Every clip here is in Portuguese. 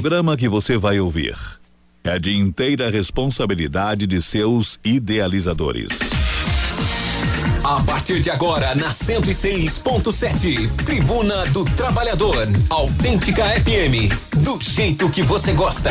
programa que você vai ouvir é de inteira responsabilidade de seus idealizadores. A partir de agora, na 106.7, Tribuna do Trabalhador, Autêntica FM, do jeito que você gosta.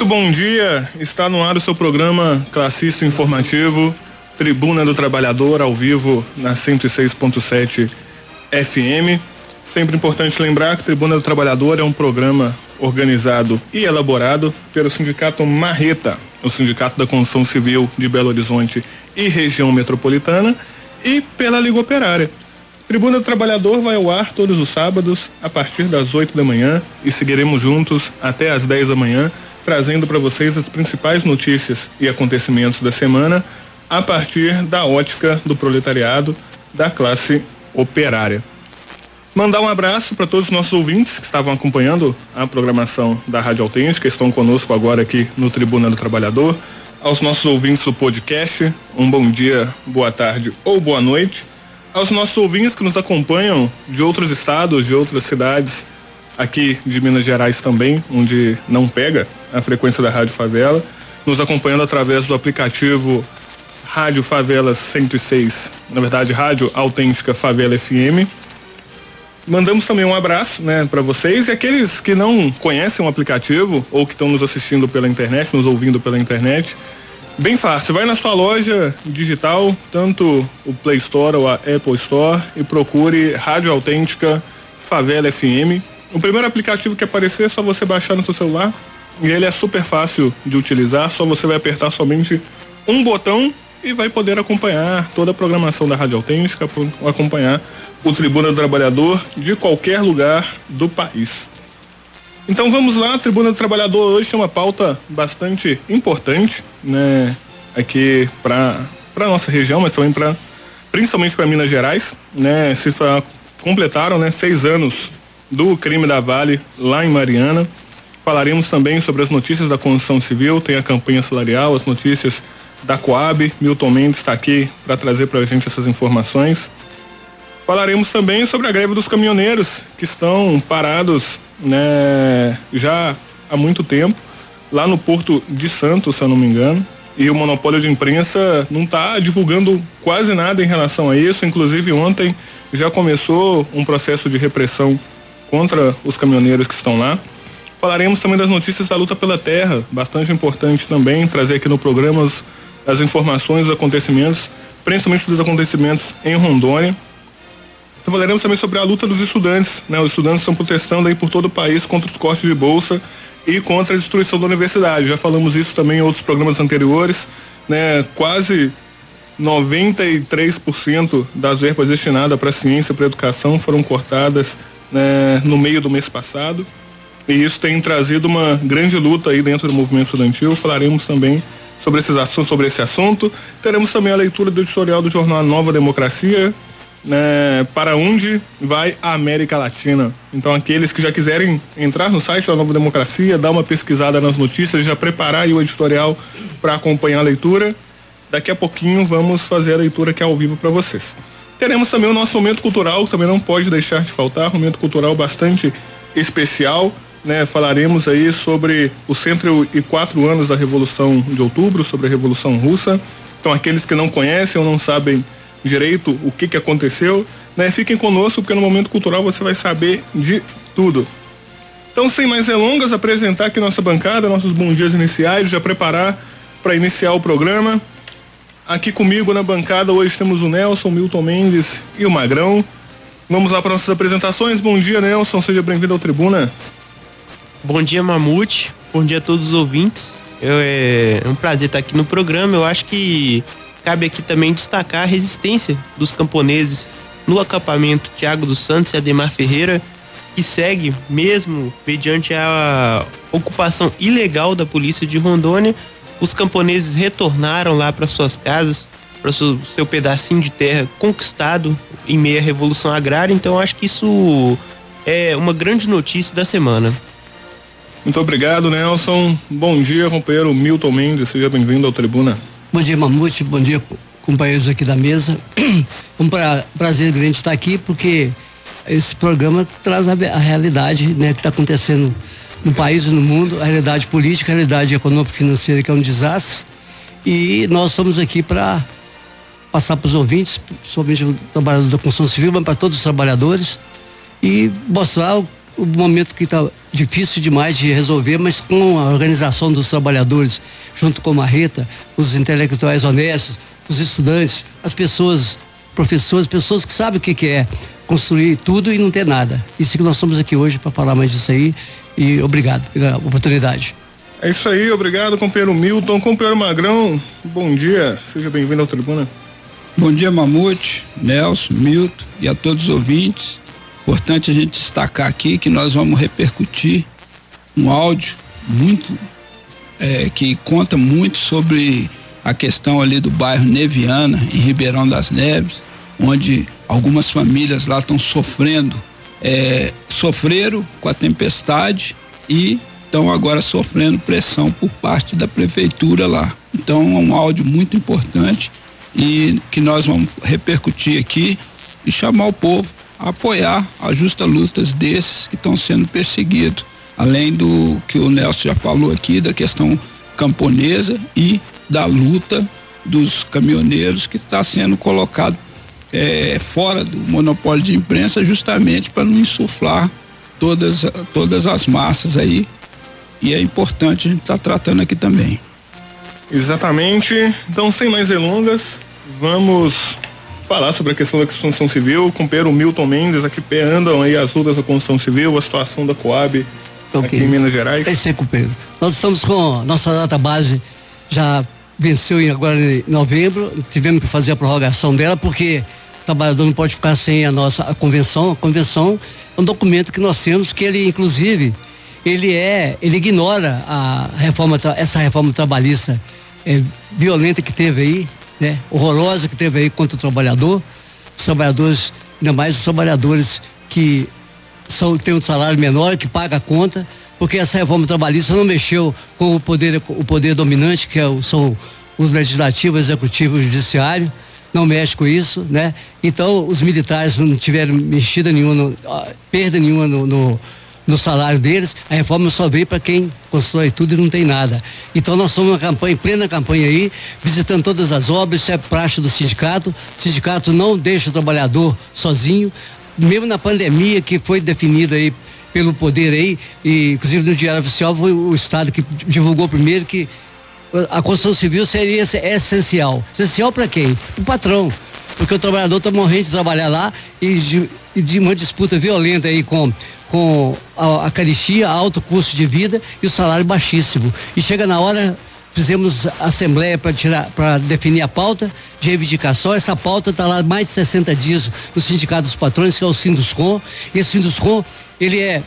Muito bom dia, está no ar o seu programa Classista Informativo, Tribuna do Trabalhador, ao vivo na 106.7 FM. Sempre importante lembrar que Tribuna do Trabalhador é um programa organizado e elaborado pelo Sindicato Marreta, o Sindicato da Construção Civil de Belo Horizonte e região metropolitana, e pela Liga Operária. Tribuna do Trabalhador vai ao ar todos os sábados, a partir das 8 da manhã, e seguiremos juntos até às 10 da manhã trazendo para vocês as principais notícias e acontecimentos da semana a partir da ótica do proletariado da classe operária. Mandar um abraço para todos os nossos ouvintes que estavam acompanhando a programação da Rádio Autêntica, estão conosco agora aqui no Tribuna do Trabalhador. Aos nossos ouvintes do podcast, um bom dia, boa tarde ou boa noite. Aos nossos ouvintes que nos acompanham de outros estados, de outras cidades, aqui de Minas Gerais também, onde não pega a frequência da Rádio Favela, nos acompanhando através do aplicativo Rádio Favela 106, na verdade Rádio Autêntica Favela FM. Mandamos também um abraço, né, para vocês e aqueles que não conhecem o aplicativo ou que estão nos assistindo pela internet, nos ouvindo pela internet. Bem fácil, vai na sua loja digital, tanto o Play Store ou a Apple Store e procure Rádio Autêntica Favela FM. O primeiro aplicativo que aparecer é só você baixar no seu celular, e ele é super fácil de utilizar, só você vai apertar somente um botão e vai poder acompanhar toda a programação da Rádio Autêntica, acompanhar o Tribuna do Trabalhador de qualquer lugar do país. Então vamos lá, Tribuna do Trabalhador hoje tem uma pauta bastante importante, né, aqui para para nossa região, mas também para principalmente para Minas Gerais, né, se completaram, né, seis anos do crime da Vale lá em Mariana. Falaremos também sobre as notícias da construção civil, tem a campanha salarial, as notícias da Coab. Milton Mendes está aqui para trazer para a gente essas informações. Falaremos também sobre a greve dos caminhoneiros que estão parados né, já há muito tempo, lá no Porto de Santos, se eu não me engano. E o monopólio de imprensa não está divulgando quase nada em relação a isso. Inclusive, ontem já começou um processo de repressão contra os caminhoneiros que estão lá. Falaremos também das notícias da luta pela terra, bastante importante também trazer aqui no programa as, as informações dos acontecimentos, principalmente dos acontecimentos em Rondônia. Falaremos também sobre a luta dos estudantes, né? Os estudantes estão protestando aí por todo o país contra os cortes de bolsa e contra a destruição da universidade. Já falamos isso também em outros programas anteriores, né? Quase 93% das verbas destinadas para ciência, para educação foram cortadas né, no meio do mês passado. E isso tem trazido uma grande luta aí dentro do movimento estudantil. Falaremos também sobre esses sobre esse assunto. Teremos também a leitura do editorial do jornal Nova Democracia, né, para onde vai a América Latina. Então, aqueles que já quiserem entrar no site da Nova Democracia, dar uma pesquisada nas notícias, já preparar o editorial para acompanhar a leitura. Daqui a pouquinho vamos fazer a leitura aqui ao vivo para vocês. Teremos também o nosso momento cultural, que também não pode deixar de faltar, um momento cultural bastante especial né, falaremos aí sobre os 104 anos da Revolução de Outubro, sobre a Revolução Russa. Então, aqueles que não conhecem ou não sabem direito o que, que aconteceu, né, fiquem conosco, porque no momento cultural você vai saber de tudo. Então, sem mais delongas, apresentar aqui nossa bancada, nossos bons dias iniciais, já preparar para iniciar o programa. Aqui comigo na bancada hoje temos o Nelson, Milton Mendes e o Magrão. Vamos lá para nossas apresentações. Bom dia, Nelson. Seja bem-vindo ao Tribuna. Bom dia, Mamute. Bom dia a todos os ouvintes. Eu, é, é um prazer estar aqui no programa. Eu acho que cabe aqui também destacar a resistência dos camponeses no acampamento Tiago dos Santos e Ademar Ferreira, que segue mesmo mediante a ocupação ilegal da polícia de Rondônia. Os camponeses retornaram lá para suas casas, para seu, seu pedacinho de terra conquistado em meio à revolução agrária. Então acho que isso é uma grande notícia da semana. Muito obrigado, Nelson. Bom dia, companheiro Milton Mendes. Seja bem-vindo ao Tribuna. Bom dia, Mamute. Bom dia, companheiros aqui da mesa. Um pra, prazer grande estar aqui, porque esse programa traz a, a realidade né, que está acontecendo no país e no mundo, a realidade política, a realidade econômico-financeira, que é um desastre. E nós estamos aqui para passar para os ouvintes, somente o trabalhador da construção civil, mas para todos os trabalhadores, e mostrar o, o momento que está difícil demais de resolver, mas com a organização dos trabalhadores, junto com a Marreta, os intelectuais honestos, os estudantes, as pessoas, professores, pessoas que sabem o que, que é construir tudo e não ter nada. Isso que nós estamos aqui hoje para falar mais disso aí e obrigado pela oportunidade. É isso aí, obrigado, companheiro Milton. Companheiro Magrão, bom dia, seja bem-vindo ao Tribuna. Bom dia, Mamute, Nelson, Milton e a todos os ouvintes. Importante a gente destacar aqui que nós vamos repercutir um áudio muito é, que conta muito sobre a questão ali do bairro Neviana, em Ribeirão das Neves, onde algumas famílias lá estão sofrendo, é, sofreram com a tempestade e estão agora sofrendo pressão por parte da prefeitura lá. Então é um áudio muito importante e que nós vamos repercutir aqui e chamar o povo a apoiar a justa lutas desses que estão sendo perseguidos, além do que o Nelson já falou aqui da questão camponesa e da luta dos caminhoneiros que está sendo colocado é, fora do monopólio de imprensa justamente para não insuflar todas todas as massas aí e é importante a gente estar tá tratando aqui também. Exatamente. Então, sem mais delongas, vamos falar sobre a questão da construção civil. Com o Milton Mendes, aqui andam aí as lutas da construção civil, a situação da Coab okay. aqui em Minas Gerais. É isso aí, companheiro. Nós estamos com nossa data base já venceu agora em novembro, tivemos que fazer a prorrogação dela porque o trabalhador não pode ficar sem a nossa a convenção. A convenção é um documento que nós temos que ele, inclusive, ele é, ele ignora a reforma, essa reforma trabalhista é, violenta que teve aí, né? Horrorosa que teve aí contra o trabalhador. Os trabalhadores, ainda mais os trabalhadores que são, têm um salário menor, que paga a conta, porque essa reforma trabalhista não mexeu com o poder, o poder dominante, que é o, são os legislativos, executivo e judiciário, não mexe com isso, né? Então os militares não tiveram mexida nenhuma, no, perda nenhuma no, no no salário deles, a reforma só veio para quem constrói tudo e não tem nada. Então nós somos uma campanha, plena campanha aí, visitando todas as obras, isso é praxe do sindicato. O sindicato não deixa o trabalhador sozinho, mesmo na pandemia que foi definida aí pelo poder aí, e inclusive no Diário Oficial foi o Estado que divulgou primeiro que a construção civil seria essencial. Essencial para quem? O patrão. Porque o trabalhador está morrendo de trabalhar lá e de, e de uma disputa violenta aí com com a, a caristia, alto custo de vida e o salário baixíssimo. E chega na hora, fizemos assembleia para tirar, para definir a pauta de reivindicação. Essa pauta está lá mais de 60 dias no Sindicato dos Patrões, que é o Sinduscom. Esse Sinduscom, ele é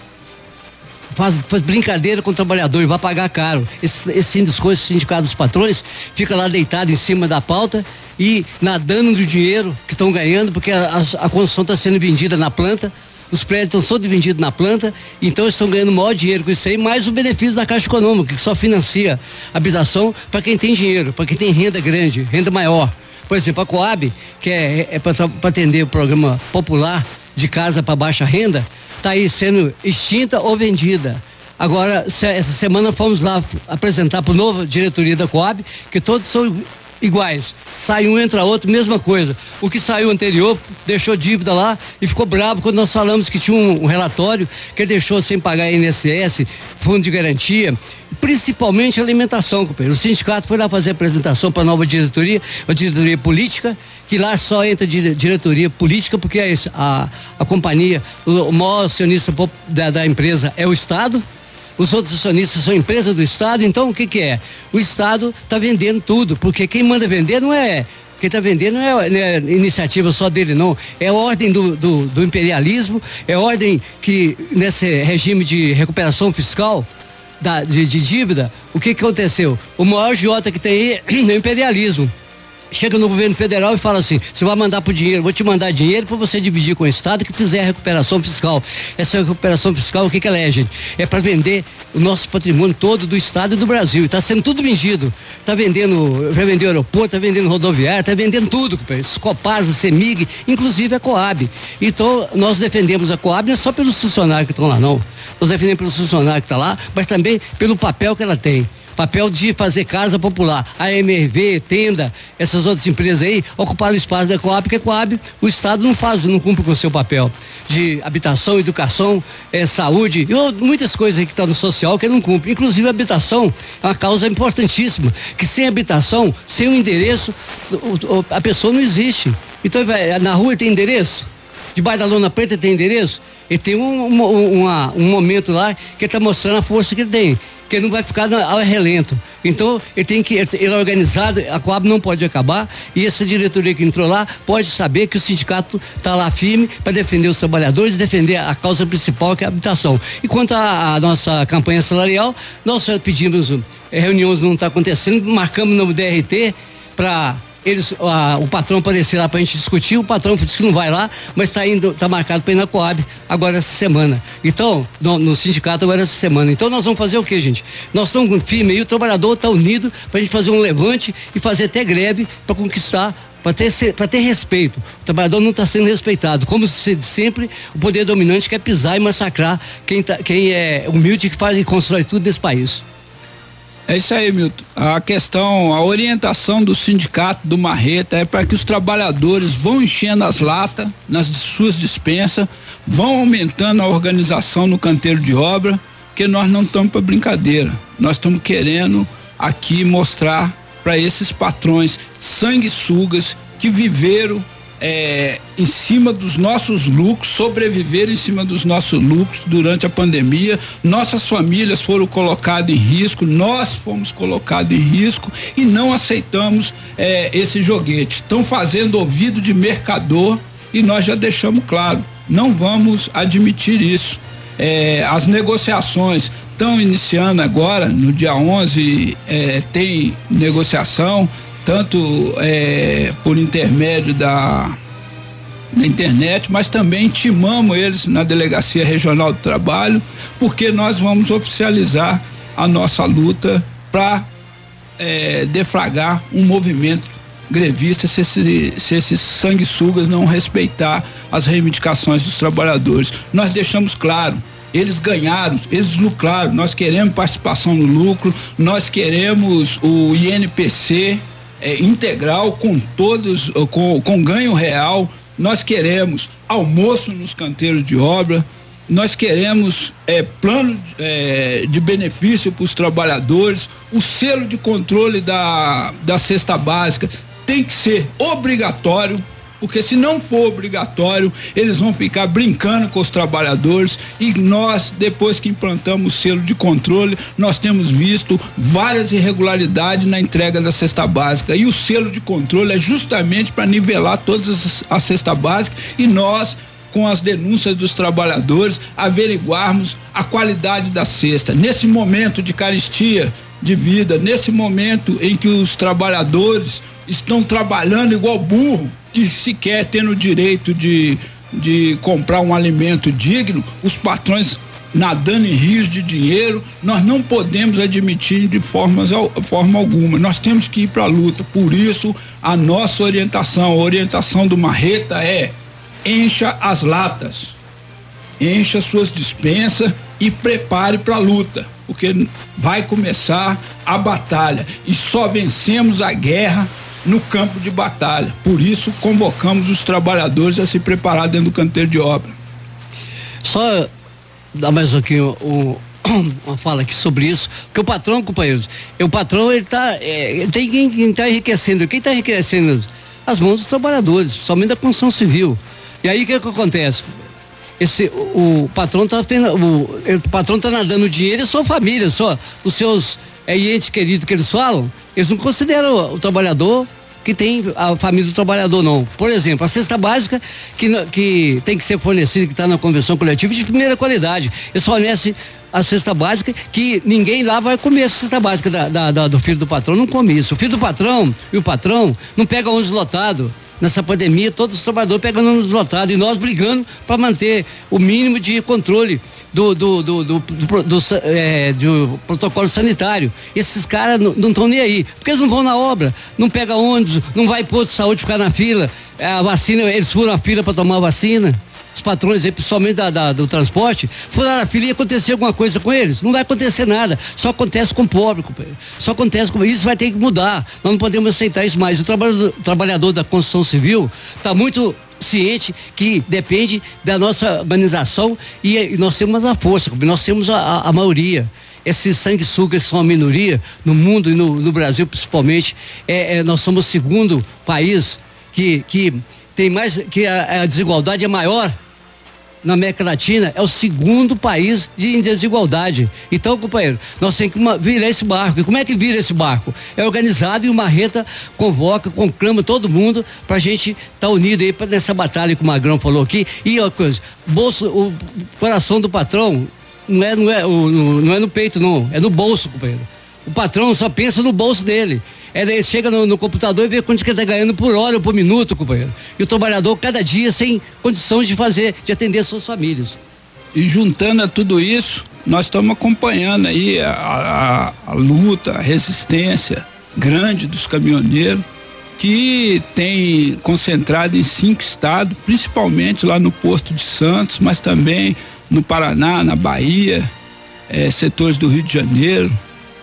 faz, faz, brincadeira com o trabalhador e vai pagar caro. Esse, esse esse Sindicato dos Patrões, fica lá deitado em cima da pauta e nadando do dinheiro que estão ganhando, porque a, a, a construção está sendo vendida na planta os prédios estão todos vendidos na planta, então estão ganhando maior dinheiro com isso aí, mais o benefício da Caixa Econômica, que só financia a habitação para quem tem dinheiro, para quem tem renda grande, renda maior. Por exemplo, a Coab, que é, é para atender o programa popular de casa para baixa renda, está aí sendo extinta ou vendida. Agora, essa semana fomos lá apresentar para a nova diretoria da Coab que todos são iguais. Sai um, entra outro, mesma coisa. O que saiu anterior deixou dívida lá e ficou bravo quando nós falamos que tinha um, um relatório que deixou sem pagar INSS, fundo de garantia, principalmente alimentação, companheiro. O sindicato foi lá fazer apresentação para a nova diretoria, a diretoria política, que lá só entra diretoria política porque a, a, a companhia, o, o maior acionista da, da empresa é o Estado os outros acionistas são empresas do Estado, então o que que é? O Estado está vendendo tudo, porque quem manda vender não é quem está vendendo não é, não é, iniciativa só dele, não. É ordem do, do, do, imperialismo, é ordem que nesse regime de recuperação fiscal da, de, de dívida, o que, que aconteceu? O maior Jota que tem aí é o imperialismo chega no governo federal e fala assim: você vai mandar pro dinheiro, vou te mandar dinheiro para você dividir com o Estado que fizer a recuperação fiscal. Essa recuperação fiscal, o que, que ela é, gente? É para vender o nosso patrimônio todo do Estado e do Brasil. Está sendo tudo vendido. Está vendendo, já vendeu aeroporto, está vendendo rodoviária, está vendendo tudo, Copasa, Semig, inclusive a Coab. Então, nós defendemos a Coab não é só pelos funcionários que estão lá, não. Nós defendemos pelos funcionários que estão tá lá, mas também pelo papel que ela tem papel de fazer casa popular. A MRV, Tenda, essas outras empresas aí ocuparam o espaço da Coab, porque a Coab, o Estado não faz, não cumpre com o seu papel de habitação, educação, eh, saúde e muitas coisas aí que estão tá no social que não cumpre. Inclusive a habitação é uma causa importantíssima, que sem habitação, sem um endereço, o, o, a pessoa não existe. Então na rua tem endereço? Debaixo da lona preta tem endereço? Ele tem um, um, uma, um momento lá que está mostrando a força que ele tem que não vai ficar ao relento. Então, ele tem que, ele é organizado, a Coab não pode acabar, e essa diretoria que entrou lá pode saber que o sindicato está lá firme para defender os trabalhadores e defender a causa principal, que é a habitação. E quanto à nossa campanha salarial, nós pedimos, eh, reuniões não está acontecendo, marcamos no DRT para eles, a, o patrão aparecer lá pra gente discutir, o patrão disse que não vai lá, mas está indo, tá marcado para ir na Coab agora essa semana. Então, no, no, sindicato agora essa semana. Então nós vamos fazer o que, gente? Nós estamos firmes aí, o trabalhador está unido para a gente fazer um levante e fazer até greve para conquistar para ter, para ter respeito. O trabalhador não está sendo respeitado. Como se, sempre, o poder dominante quer pisar e massacrar quem, tá, quem é humilde que faz e constrói tudo nesse país. É isso aí, Milton. A questão, a orientação do sindicato do Marreta é para que os trabalhadores vão enchendo as latas nas suas dispensas, vão aumentando a organização no canteiro de obra, que nós não estamos para brincadeira. Nós estamos querendo aqui mostrar para esses patrões sanguessugas que viveram é, em cima dos nossos lucros, sobreviver em cima dos nossos lucros durante a pandemia. Nossas famílias foram colocadas em risco, nós fomos colocados em risco e não aceitamos é, esse joguete. Estão fazendo ouvido de mercador e nós já deixamos claro, não vamos admitir isso. É, as negociações estão iniciando agora, no dia 11 é, tem negociação tanto é, por intermédio da, da internet, mas também timamos eles na Delegacia Regional do Trabalho, porque nós vamos oficializar a nossa luta para é, defragrar um movimento grevista se, esse, se esses sanguessugas não respeitar as reivindicações dos trabalhadores. Nós deixamos claro, eles ganharam, eles lucraram, nós queremos participação no lucro, nós queremos o INPC, é, integral com todos, com, com ganho real. Nós queremos almoço nos canteiros de obra, nós queremos é, plano é, de benefício para os trabalhadores, o selo de controle da, da cesta básica tem que ser obrigatório porque se não for obrigatório, eles vão ficar brincando com os trabalhadores e nós, depois que implantamos o selo de controle, nós temos visto várias irregularidades na entrega da cesta básica e o selo de controle é justamente para nivelar todas as, cesta básica e nós com as denúncias dos trabalhadores, averiguarmos a qualidade da cesta. Nesse momento de caristia de vida, nesse momento em que os trabalhadores estão trabalhando igual burro, que sequer tendo direito de, de comprar um alimento digno, os patrões nadando em rios de dinheiro, nós não podemos admitir de formas, forma alguma. Nós temos que ir para a luta. Por isso, a nossa orientação, a orientação do Marreta é encha as latas, encha suas dispensas e prepare para a luta, porque vai começar a batalha e só vencemos a guerra no campo de batalha. Por isso, convocamos os trabalhadores a se preparar dentro do canteiro de obra. Só dar mais um, uma fala aqui sobre isso, porque o patrão, companheiros, o patrão ele tá, é, tem quem está enriquecendo, quem está enriquecendo as mãos dos trabalhadores, somente da construção civil. E aí o que, que acontece? Esse, o, o patrão está o, o patrão tá nadando dinheiro e sua família, só os seus é, entes queridos que eles falam, eles não consideram o, trabalhador que tem a família do trabalhador, não. Por exemplo, a cesta básica que, que tem que ser fornecida, que está na convenção coletiva, de primeira qualidade. Eles fornecem a cesta básica que ninguém lá vai comer a cesta básica da, da, da, do filho do patrão, não come isso. O filho do patrão e o patrão não pega ônibus lotado. Nessa pandemia, todos os trabalhadores pegando ônibus lotado e nós brigando para manter o mínimo de controle do, do, do, do, do, é, protocolo sanitário. Esses caras não estão nem aí, porque eles não vão na obra, não pega ônibus, não vai posto de saúde ficar na fila, a vacina, eles foram a fila para tomar a vacina os patrões aí, principalmente da, da, do transporte, furaram a fila e acontecer alguma coisa com eles. Não vai acontecer nada. Só acontece com o pobre. Só acontece com isso vai ter que mudar. Nós não podemos aceitar isso mais. O trabalhador, o trabalhador da construção civil está muito ciente que depende da nossa organização e, e nós temos a força, nós temos a, a, a maioria esses sanguessugas são a minoria no mundo e no, no Brasil principalmente. É, é, nós somos o segundo país que, que tem mais que a, a desigualdade é maior na América Latina é o segundo país de desigualdade. Então, companheiro, nós temos que virar esse barco. E como é que vira esse barco? É organizado e o Marreta convoca, conclama todo mundo para a gente estar tá unido aí nessa batalha que o Magrão falou aqui. E outra coisa, bolso, o coração do patrão não é, não é, o, não é no peito, não, é no bolso, companheiro. O patrão só pensa no bolso dele. Ele chega no, no computador e vê quanto que ele está ganhando por hora ou por minuto, companheiro. E o trabalhador cada dia sem condições de fazer, de atender suas famílias. E juntando a tudo isso, nós estamos acompanhando aí a, a, a luta, a resistência grande dos caminhoneiros que tem concentrado em cinco estados, principalmente lá no Porto de Santos, mas também no Paraná, na Bahia, é, setores do Rio de Janeiro.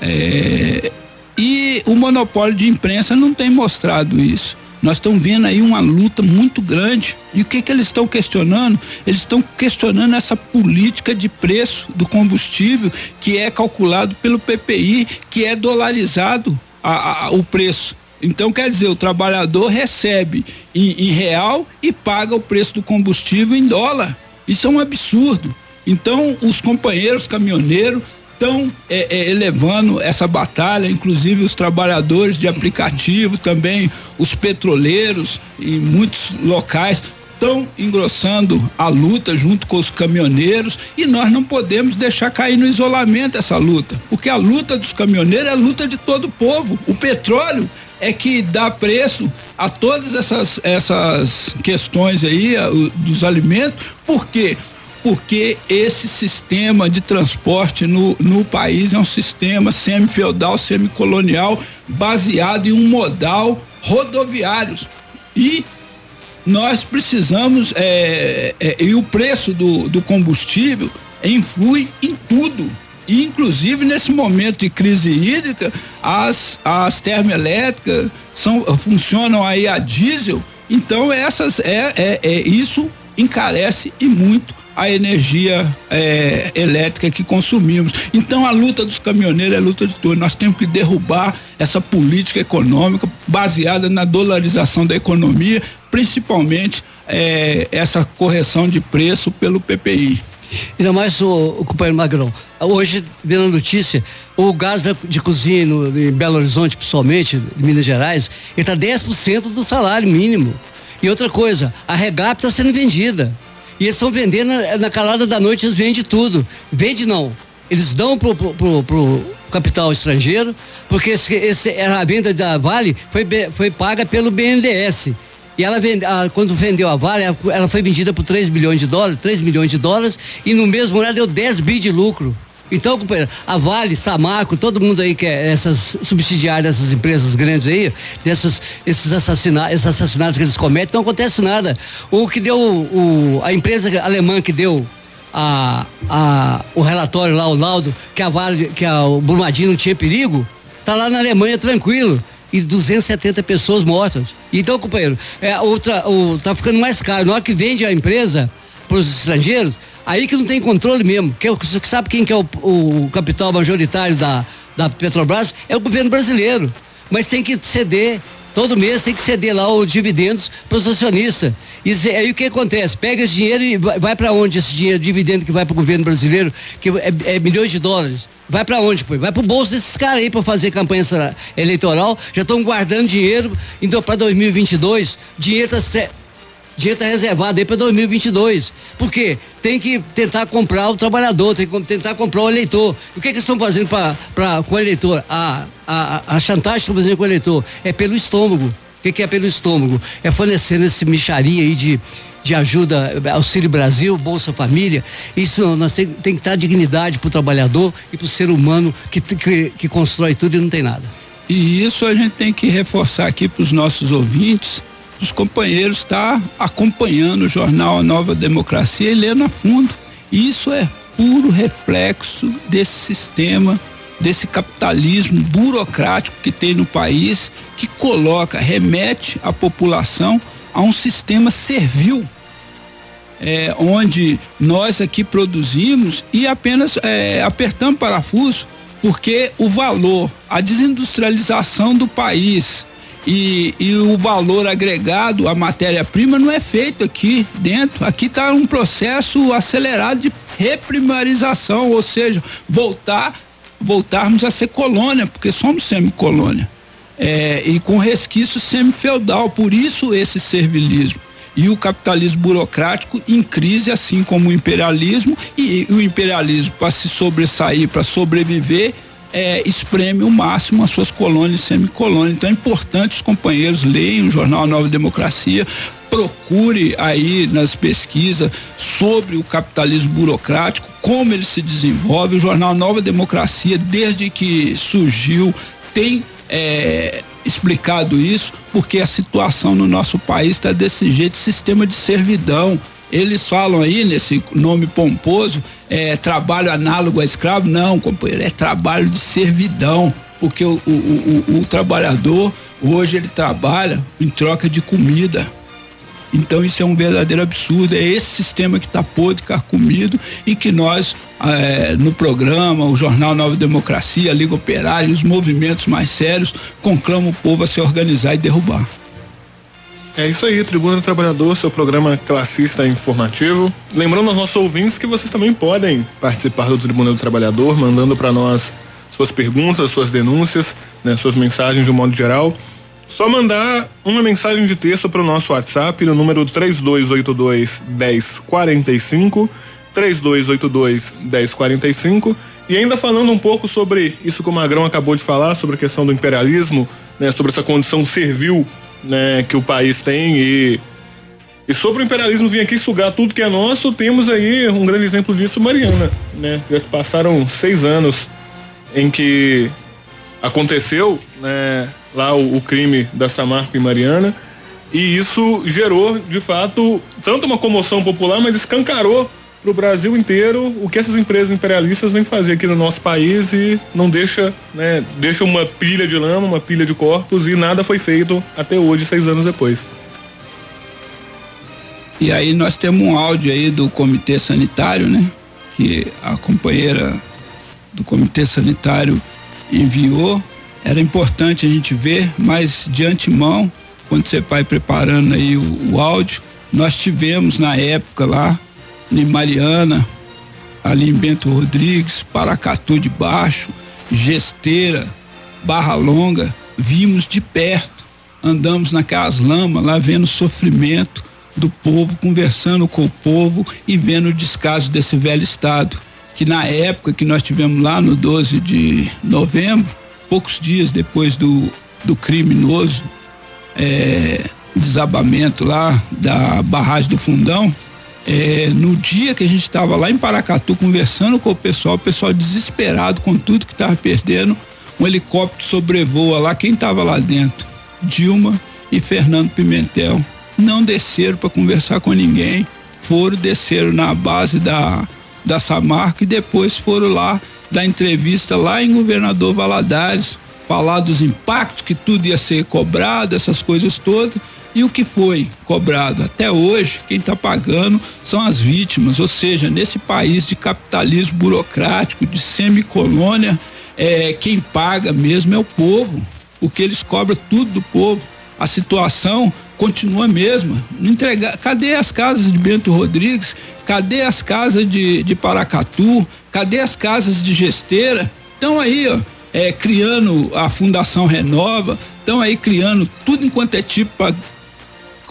É, e o monopólio de imprensa não tem mostrado isso. Nós estamos vendo aí uma luta muito grande. E o que, que eles estão questionando? Eles estão questionando essa política de preço do combustível que é calculado pelo PPI, que é dolarizado a, a, o preço. Então, quer dizer, o trabalhador recebe em, em real e paga o preço do combustível em dólar. Isso é um absurdo. Então, os companheiros caminhoneiros estão é, é, elevando essa batalha, inclusive os trabalhadores de aplicativo, também os petroleiros em muitos locais estão engrossando a luta junto com os caminhoneiros. E nós não podemos deixar cair no isolamento essa luta, porque a luta dos caminhoneiros é a luta de todo o povo. O petróleo é que dá preço a todas essas essas questões aí a, dos alimentos, porque porque esse sistema de transporte no, no país é um sistema semi-feudal, semi-colonial, baseado em um modal rodoviários. E nós precisamos, é, é, e o preço do, do combustível influi em tudo. E, inclusive nesse momento de crise hídrica, as, as termoelétricas são, funcionam aí a diesel. Então essas é, é, é isso encarece e muito a energia é, elétrica que consumimos. Então a luta dos caminhoneiros é luta de todos. Nós temos que derrubar essa política econômica baseada na dolarização da economia, principalmente é, essa correção de preço pelo PPI. Ainda mais o, o companheiro Magrão. Hoje, vendo a notícia, o gás de cozinha no, em Belo Horizonte, principalmente, em Minas Gerais, está 10% do salário mínimo. E outra coisa, a regap está sendo vendida. E eles estão vendendo na, na, calada da noite, eles vendem tudo. Vende não. Eles dão pro, pro, pro, pro capital estrangeiro, porque esse, esse, a venda da Vale foi, foi paga pelo BNDES. E ela vende, a, quando vendeu a Vale, ela, ela foi vendida por 3 bilhões de dólares, 3 milhões de dólares, e no mesmo ano ela deu 10 bi de lucro. Então, companheiro, a Vale, Samarco, todo mundo aí que é essas subsidiárias dessas empresas grandes aí, dessas, esses assassinatos, esses assassinatos que eles cometem, não acontece nada. O que deu, o, a empresa alemã que deu a, a, o relatório lá, o laudo, que a Vale, que a, o Brumadinho não tinha perigo, tá lá na Alemanha tranquilo. e 270 pessoas mortas. Então, companheiro, é, outra, o, tá ficando mais caro. Na hora que vende a empresa para os estrangeiros, aí que não tem controle mesmo. Que, é sabe quem que é o, o capital majoritário da, da Petrobras? É o governo brasileiro. Mas tem que ceder Todo mês tem que ceder lá os dividendos para os acionistas. E aí o que acontece? Pega esse dinheiro e vai, para onde esse dinheiro, dividendo que vai para o governo brasileiro, que é, é milhões de dólares? Vai para onde, pô? Vai pro bolso desses caras aí para fazer campanha eleitoral. Já estão guardando dinheiro indo para 2022. Dinheiro tá dinheiro está reservado aí para 2022. Por quê? Tem que tentar comprar o trabalhador, tem que tentar comprar o eleitor. O que, é que eles estão fazendo pra, pra, com o eleitor? A, a, a chantagem que estão fazendo com o eleitor é pelo estômago. O que, que é pelo estômago? É fornecendo esse micharia aí de, de ajuda, Auxílio Brasil, Bolsa Família. Isso nós tem, tem que dar dignidade para o trabalhador e para o ser humano que, que, que constrói tudo e não tem nada. E isso a gente tem que reforçar aqui para os nossos ouvintes os companheiros estar tá acompanhando o jornal Nova Democracia e lendo a fundo. Isso é puro reflexo desse sistema, desse capitalismo burocrático que tem no país, que coloca, remete a população a um sistema servil. É, onde nós aqui produzimos e apenas é, apertamos parafuso, porque o valor, a desindustrialização do país, e, e o valor agregado, a matéria-prima, não é feito aqui dentro. Aqui está um processo acelerado de reprimarização, ou seja, voltar, voltarmos a ser colônia, porque somos semicolônia. É, e com resquício semi-feudal, por isso esse servilismo e o capitalismo burocrático em crise, assim como o imperialismo, e, o imperialismo para se sobressair, para sobreviver, é, espreme o máximo as suas colônias e semicolônias. Então é importante os companheiros leiam o jornal Nova Democracia, procure aí nas pesquisas sobre o capitalismo burocrático, como ele se desenvolve. O jornal Nova Democracia, desde que surgiu, tem é, explicado isso, porque a situação no nosso país está desse jeito sistema de servidão. Eles falam aí nesse nome pomposo, é, trabalho análogo a escravo. Não, companheiro, é trabalho de servidão. Porque o, o, o, o trabalhador, hoje, ele trabalha em troca de comida. Então isso é um verdadeiro absurdo. É esse sistema que está podre, carcomido e que nós, é, no programa, o Jornal Nova Democracia, a Liga Operária os movimentos mais sérios, conclamam o povo a se organizar e derrubar. É isso aí, Tribuna do Trabalhador, seu programa classista informativo. Lembrando aos nossos ouvintes que vocês também podem participar do Tribuna do Trabalhador, mandando para nós suas perguntas, suas denúncias, né, suas mensagens de um modo geral. Só mandar uma mensagem de texto para o nosso WhatsApp no número 3282 1045, 3282 1045. E ainda falando um pouco sobre isso que o Magrão acabou de falar, sobre a questão do imperialismo, né, sobre essa condição servil né, que o país tem e e sobre o imperialismo vir aqui sugar tudo que é nosso, temos aí um grande exemplo disso, Mariana, né? Já passaram seis anos em que aconteceu, né, lá o, o crime da Samarco e Mariana, e isso gerou, de fato, tanto uma comoção popular, mas escancarou para o Brasil inteiro o que essas empresas imperialistas vêm fazer aqui no nosso país e não deixa, né, deixa uma pilha de lama, uma pilha de corpos e nada foi feito até hoje, seis anos depois. E aí nós temos um áudio aí do Comitê Sanitário, né? Que a companheira do Comitê Sanitário enviou. Era importante a gente ver, mas de antemão, quando você vai preparando aí o, o áudio, nós tivemos na época lá em Mariana, ali em Bento Rodrigues, Paracatu de Baixo, Gesteira, Barra Longa, vimos de perto, andamos naquelas lamas lá vendo o sofrimento do povo, conversando com o povo e vendo o descaso desse velho estado, que na época que nós tivemos lá no 12 de novembro, poucos dias depois do, do criminoso é, desabamento lá da barragem do Fundão, é, no dia que a gente estava lá em Paracatu conversando com o pessoal, o pessoal desesperado com tudo que estava perdendo, um helicóptero sobrevoa lá. Quem estava lá dentro? Dilma e Fernando Pimentel. Não desceram para conversar com ninguém, foram, desceram na base da, da Samarco e depois foram lá dar entrevista lá em Governador Valadares falar dos impactos que tudo ia ser cobrado, essas coisas todas. E o que foi cobrado até hoje, quem está pagando são as vítimas, ou seja, nesse país de capitalismo burocrático, de semicolônia, é, quem paga mesmo é o povo, porque eles cobram tudo do povo. A situação continua a mesma. Entregar, cadê as casas de Bento Rodrigues? Cadê as casas de, de Paracatu? Cadê as casas de Gesteira? Estão aí, ó, é, criando a Fundação Renova, estão aí criando tudo enquanto é tipo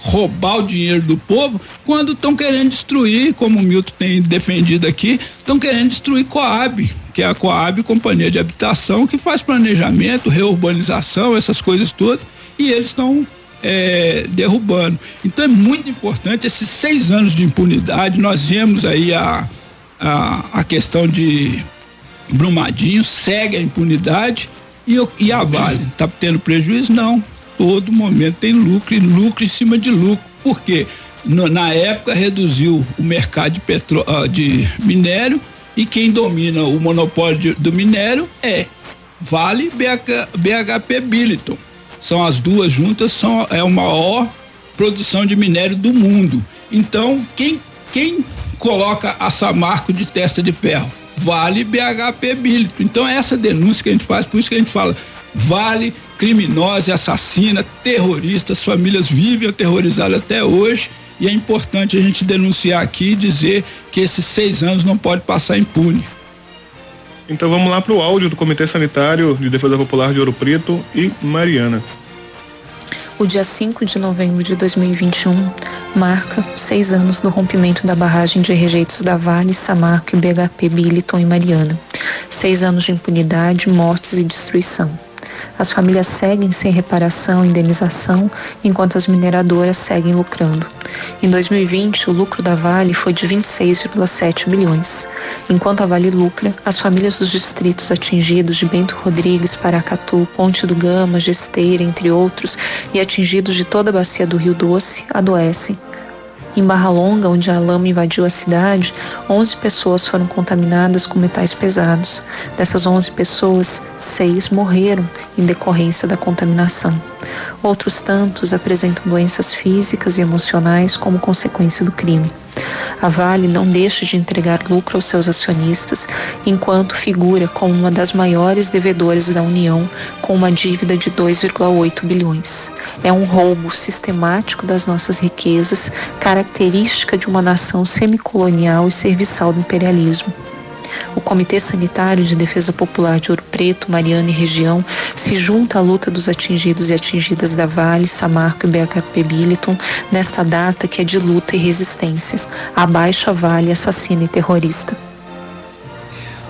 roubar o dinheiro do povo, quando estão querendo destruir, como o Milton tem defendido aqui, estão querendo destruir Coab, que é a Coab Companhia de Habitação, que faz planejamento, reurbanização, essas coisas todas, e eles estão é, derrubando. Então é muito importante esses seis anos de impunidade. Nós vemos aí a, a, a questão de Brumadinho, segue a impunidade e, e a Vale. Está tendo prejuízo? Não todo momento tem lucro e lucro em cima de lucro. Por quê? Na época reduziu o mercado de, petro, uh, de minério e quem domina o monopólio do minério é Vale BH, BHP Billiton. São as duas juntas, são é a maior produção de minério do mundo. Então, quem quem coloca a Samarco de testa de ferro? Vale BHP Billiton. Então, essa denúncia que a gente faz, por isso que a gente fala, Vale criminosa, assassina, terrorista, as famílias vivem aterrorizadas até hoje e é importante a gente denunciar aqui e dizer que esses seis anos não pode passar impune. Então vamos lá para o áudio do Comitê Sanitário de Defesa Popular de Ouro Preto e Mariana. O dia 5 de novembro de 2021 marca seis anos do rompimento da barragem de rejeitos da Vale, Samarco e BHP Billiton e Mariana. Seis anos de impunidade, mortes e destruição. As famílias seguem sem reparação indenização, enquanto as mineradoras seguem lucrando. Em 2020, o lucro da Vale foi de 26,7 bilhões. Enquanto a Vale lucra, as famílias dos distritos atingidos de Bento Rodrigues, Paracatu, Ponte do Gama, Gesteira, entre outros, e atingidos de toda a bacia do Rio Doce, adoecem em Barra Longa, onde a lama invadiu a cidade, 11 pessoas foram contaminadas com metais pesados. Dessas 11 pessoas, seis morreram em decorrência da contaminação. Outros tantos apresentam doenças físicas e emocionais como consequência do crime. A Vale não deixa de entregar lucro aos seus acionistas, enquanto figura como uma das maiores devedoras da União, com uma dívida de 2,8 bilhões. É um roubo sistemático das nossas riquezas, característica de uma nação semicolonial e serviçal do imperialismo. O Comitê Sanitário de Defesa Popular de Ouro Preto, Mariana e região se junta à luta dos atingidos e atingidas da Vale, Samarco e BHP Billiton nesta data que é de luta e resistência. Abaixo a Vale, assassina e terrorista.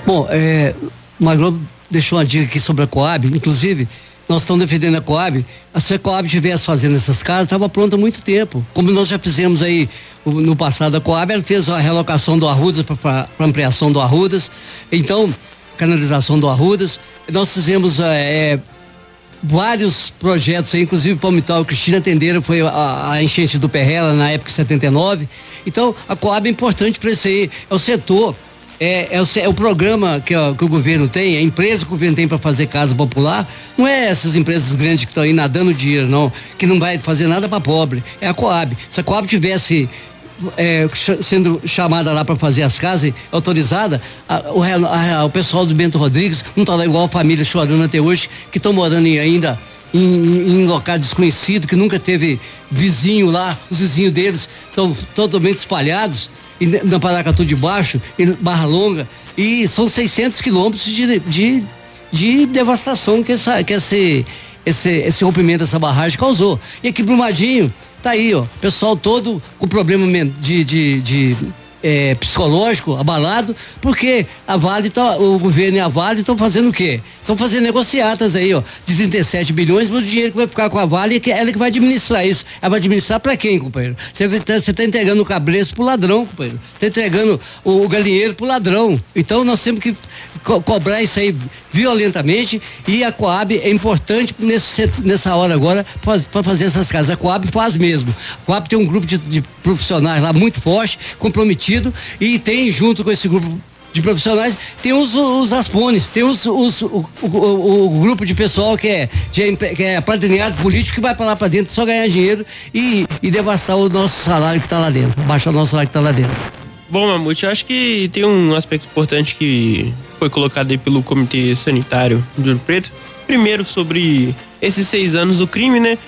Bom, é, Maglobo deixou uma dica aqui sobre a Coab, inclusive nós estamos defendendo a Coab. Se a Coab estivesse fazendo essas casas, estava pronta há muito tempo. Como nós já fizemos aí no passado, a Coab ela fez a relocação do Arrudas para ampliação do Arrudas. Então, canalização do Arrudas. Nós fizemos é, vários projetos inclusive Palmital, Cristina atenderam, foi a, a, enchente do Perrela na época de 79. Então, a Coab é importante para isso aí. É o setor é, é, o, é o programa que, ó, que, o governo tem, a empresa que o governo tem para fazer casa popular, não é essas empresas grandes que estão aí nadando dinheiro, não, que não vai fazer nada para pobre. É a Coab. Se a Coab tivesse é, sendo chamada lá para fazer as casas, autorizada, a, o, a, o, pessoal do Bento Rodrigues não tá lá igual a família chorando até hoje, que estão morando em, ainda em, em, em local desconhecido, que nunca teve vizinho lá, os vizinhos deles estão totalmente espalhados na Paracatu de Baixo, em Barra Longa, e são 600 quilômetros de, de, de devastação que, essa, que esse, esse, esse rompimento dessa barragem causou. E aqui Brumadinho, tá aí, ó, pessoal todo com problema de, de, de é, psicológico abalado, porque a Vale, tá, o governo e a Vale estão fazendo o quê? Estão fazendo negociatas aí, ó, de 37 bilhões, mas o dinheiro que vai ficar com a Vale é que ela que vai administrar isso. Ela vai administrar para quem, companheiro? Você está tá entregando o cabresto pro ladrão, companheiro. Está entregando o, o galinheiro pro ladrão. Então nós temos que co cobrar isso aí violentamente e a Coab é importante nesse, nessa hora agora para fazer essas casas. A Coab faz mesmo. A Coab tem um grupo de, de profissionais lá muito forte, comprometido e tem junto com esse grupo de profissionais, tem os, os aspones, tem os, os o, o, o, grupo de pessoal que é, que é, é político que vai para lá para dentro só ganhar dinheiro e, e devastar o nosso salário que está lá dentro, baixar o nosso salário que está lá dentro. Bom, Mamute, acho que tem um aspecto importante que foi colocado aí pelo Comitê Sanitário do Rio Preto. Primeiro, sobre esses seis anos do crime, né?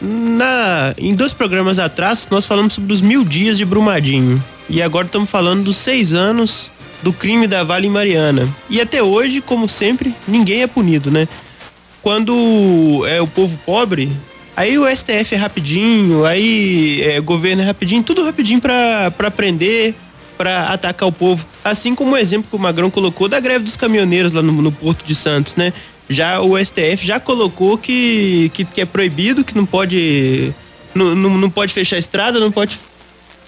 Na, em dois programas atrás, nós falamos sobre os mil dias de Brumadinho. E agora estamos falando dos seis anos do crime da Vale Mariana. E até hoje, como sempre, ninguém é punido, né? Quando é o povo pobre, aí o STF é rapidinho, aí é, o governo é rapidinho, tudo rapidinho para prender, para atacar o povo. Assim como o exemplo que o Magrão colocou da greve dos caminhoneiros lá no, no Porto de Santos, né? Já o STF já colocou que, que, que é proibido, que não pode. Não, não, não pode fechar a estrada, não pode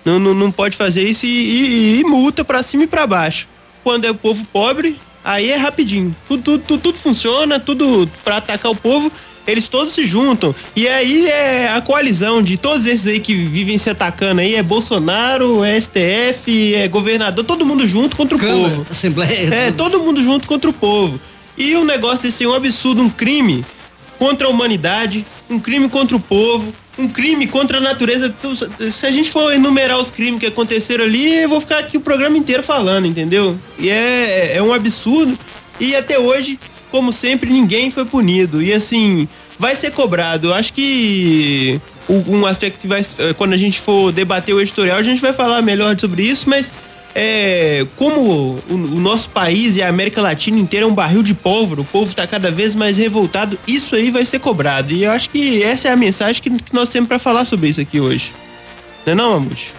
não, não, não pode fazer isso e, e, e multa para cima e para baixo. Quando é o povo pobre, aí é rapidinho. Tudo, tudo, tudo, tudo funciona, tudo para atacar o povo, eles todos se juntam. E aí é a coalizão de todos esses aí que vivem se atacando aí, é Bolsonaro, é STF, é governador, todo mundo junto contra o Câmara, povo. Assembleia. É, todo mundo junto contra o povo. E um negócio desse é um absurdo, um crime contra a humanidade, um crime contra o povo, um crime contra a natureza. Se a gente for enumerar os crimes que aconteceram ali, eu vou ficar aqui o programa inteiro falando, entendeu? E é, é um absurdo. E até hoje, como sempre, ninguém foi punido. E assim, vai ser cobrado. Eu acho que um aspecto que vai. Quando a gente for debater o editorial, a gente vai falar melhor sobre isso, mas é, como o, o, nosso país e a América Latina inteira é um barril de pólvora, o povo está cada vez mais revoltado, isso aí vai ser cobrado. E eu acho que essa é a mensagem que, que nós temos para falar sobre isso aqui hoje. Não é não, Mamute?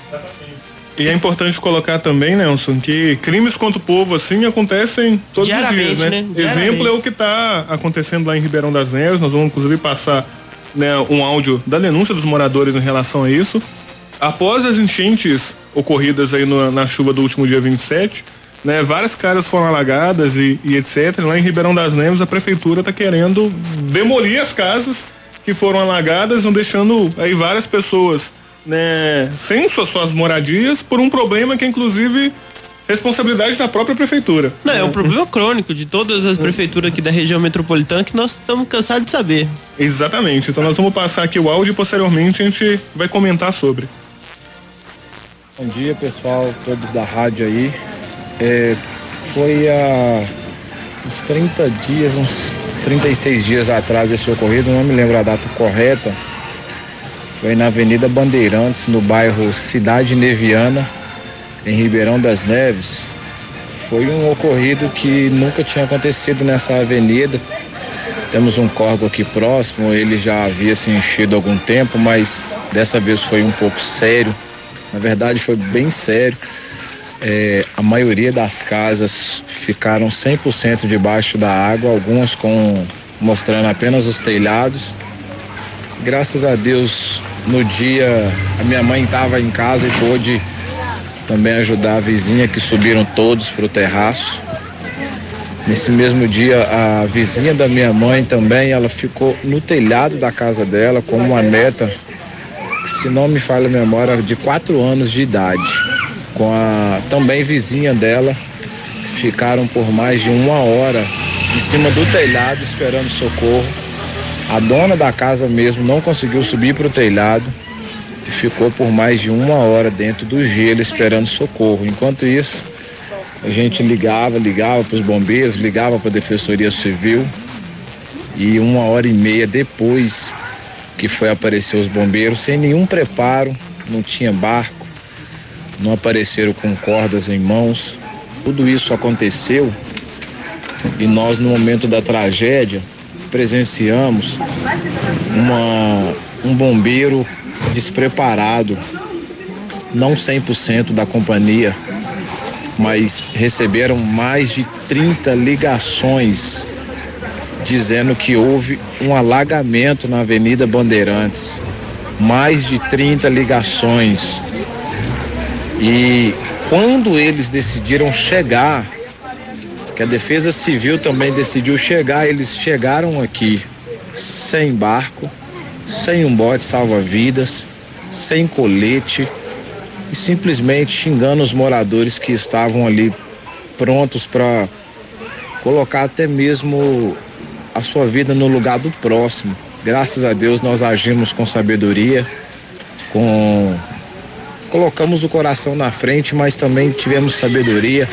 E é importante colocar também, Nelson, que crimes contra o povo assim acontecem todos os dias, né? né? Exemplo é o que está acontecendo lá em Ribeirão das Neves. Nós vamos inclusive passar né, um áudio da denúncia dos moradores em relação a isso. Após as enchentes ocorridas aí no, na chuva do último dia 27, né, várias casas foram alagadas e, e, etc. Lá em Ribeirão das Neves, a prefeitura está querendo demolir as casas que foram alagadas, não deixando aí várias pessoas né, sem suas, suas moradias por um problema que inclusive responsabilidade da própria prefeitura. Não, é um problema crônico de todas as prefeituras aqui da região metropolitana que nós estamos cansados de saber. Exatamente. Então nós vamos passar aqui o áudio e posteriormente a gente vai comentar sobre. Bom dia pessoal, todos da rádio aí. É, foi há uns 30 dias, uns 36 dias atrás esse ocorrido, não me lembro a data correta. Foi na Avenida Bandeirantes, no bairro Cidade Neviana, em Ribeirão das Neves. Foi um ocorrido que nunca tinha acontecido nessa avenida. Temos um córrego aqui próximo, ele já havia se enchido há algum tempo, mas dessa vez foi um pouco sério na verdade, foi bem sério. É, a maioria das casas ficaram 100% debaixo da água, algumas com mostrando apenas os telhados. Graças a Deus, no dia a minha mãe estava em casa e pôde também ajudar a vizinha que subiram todos para o terraço. Nesse mesmo dia, a vizinha da minha mãe também, ela ficou no telhado da casa dela com uma neta se não me falha a memória, de quatro anos de idade, com a também vizinha dela. Ficaram por mais de uma hora em cima do telhado esperando socorro. A dona da casa mesmo não conseguiu subir para o telhado e ficou por mais de uma hora dentro do gelo esperando socorro. Enquanto isso, a gente ligava, ligava para os bombeiros, ligava para a Defensoria Civil e uma hora e meia depois que foi aparecer os bombeiros sem nenhum preparo, não tinha barco, não apareceram com cordas em mãos. Tudo isso aconteceu e nós, no momento da tragédia, presenciamos uma, um bombeiro despreparado, não 100% da companhia, mas receberam mais de 30 ligações dizendo que houve um alagamento na Avenida Bandeirantes. Mais de 30 ligações. E quando eles decidiram chegar, que a Defesa Civil também decidiu chegar, eles chegaram aqui sem barco, sem um bote salva-vidas, sem colete e simplesmente xingando os moradores que estavam ali prontos para colocar até mesmo a sua vida no lugar do próximo. Graças a Deus nós agimos com sabedoria, com colocamos o coração na frente, mas também tivemos sabedoria.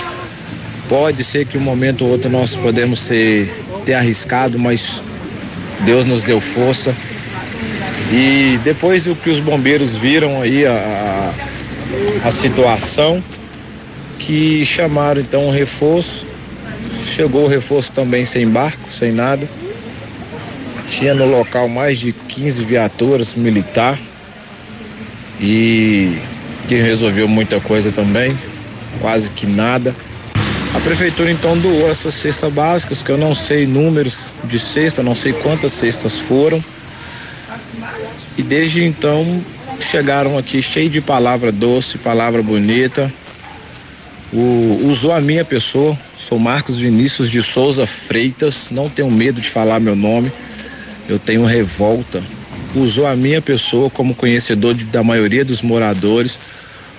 Pode ser que um momento ou outro nós podemos ser, ter arriscado, mas Deus nos deu força. E depois do que os bombeiros viram aí a, a, a situação, que chamaram então um reforço. Chegou o reforço também sem barco, sem nada. Tinha no local mais de 15 viaturas militar e que resolveu muita coisa também, quase que nada. A prefeitura então doou essas cestas básicas, que eu não sei números de cesta, não sei quantas cestas foram. E desde então chegaram aqui cheio de palavra doce, palavra bonita. O, usou a minha pessoa, sou Marcos Vinícius de Souza Freitas, não tenho medo de falar meu nome, eu tenho revolta. Usou a minha pessoa como conhecedor de, da maioria dos moradores,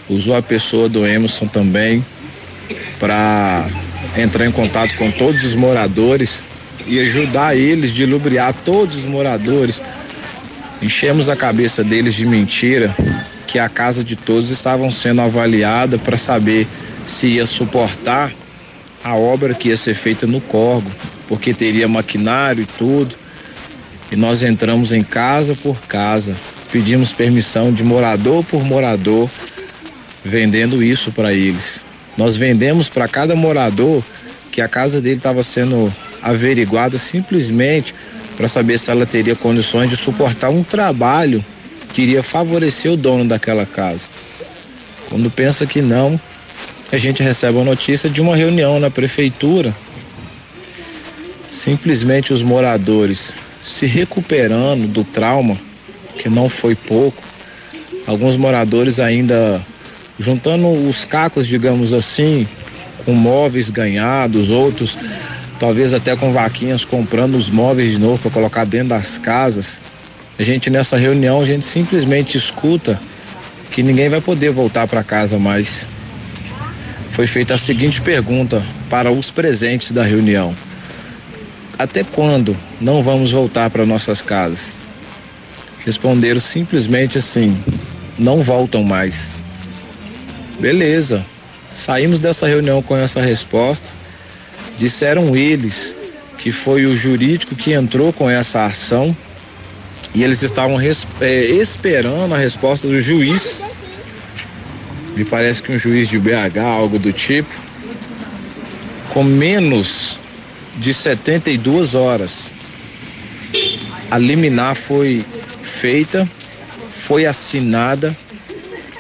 usou a pessoa do Emerson também para entrar em contato com todos os moradores e ajudar eles, de lubriar todos os moradores. Enchemos a cabeça deles de mentira que a casa de todos estavam sendo avaliada para saber se ia suportar a obra que ia ser feita no Corgo, porque teria maquinário e tudo. E nós entramos em casa por casa, pedimos permissão de morador por morador, vendendo isso para eles. Nós vendemos para cada morador que a casa dele estava sendo averiguada simplesmente para saber se ela teria condições de suportar um trabalho que iria favorecer o dono daquela casa. Quando pensa que não, a gente recebe a notícia de uma reunião na prefeitura. Simplesmente os moradores se recuperando do trauma, que não foi pouco. Alguns moradores ainda juntando os cacos, digamos assim, com móveis ganhados, outros talvez até com vaquinhas comprando os móveis de novo para colocar dentro das casas. A gente nessa reunião a gente simplesmente escuta que ninguém vai poder voltar para casa mais. Foi feita a seguinte pergunta para os presentes da reunião: Até quando não vamos voltar para nossas casas? Responderam simplesmente assim: Não voltam mais. Beleza. Saímos dessa reunião com essa resposta. Disseram eles que foi o jurídico que entrou com essa ação e eles estavam é, esperando a resposta do juiz. Me parece que um juiz de BH, algo do tipo, com menos de 72 horas. A liminar foi feita, foi assinada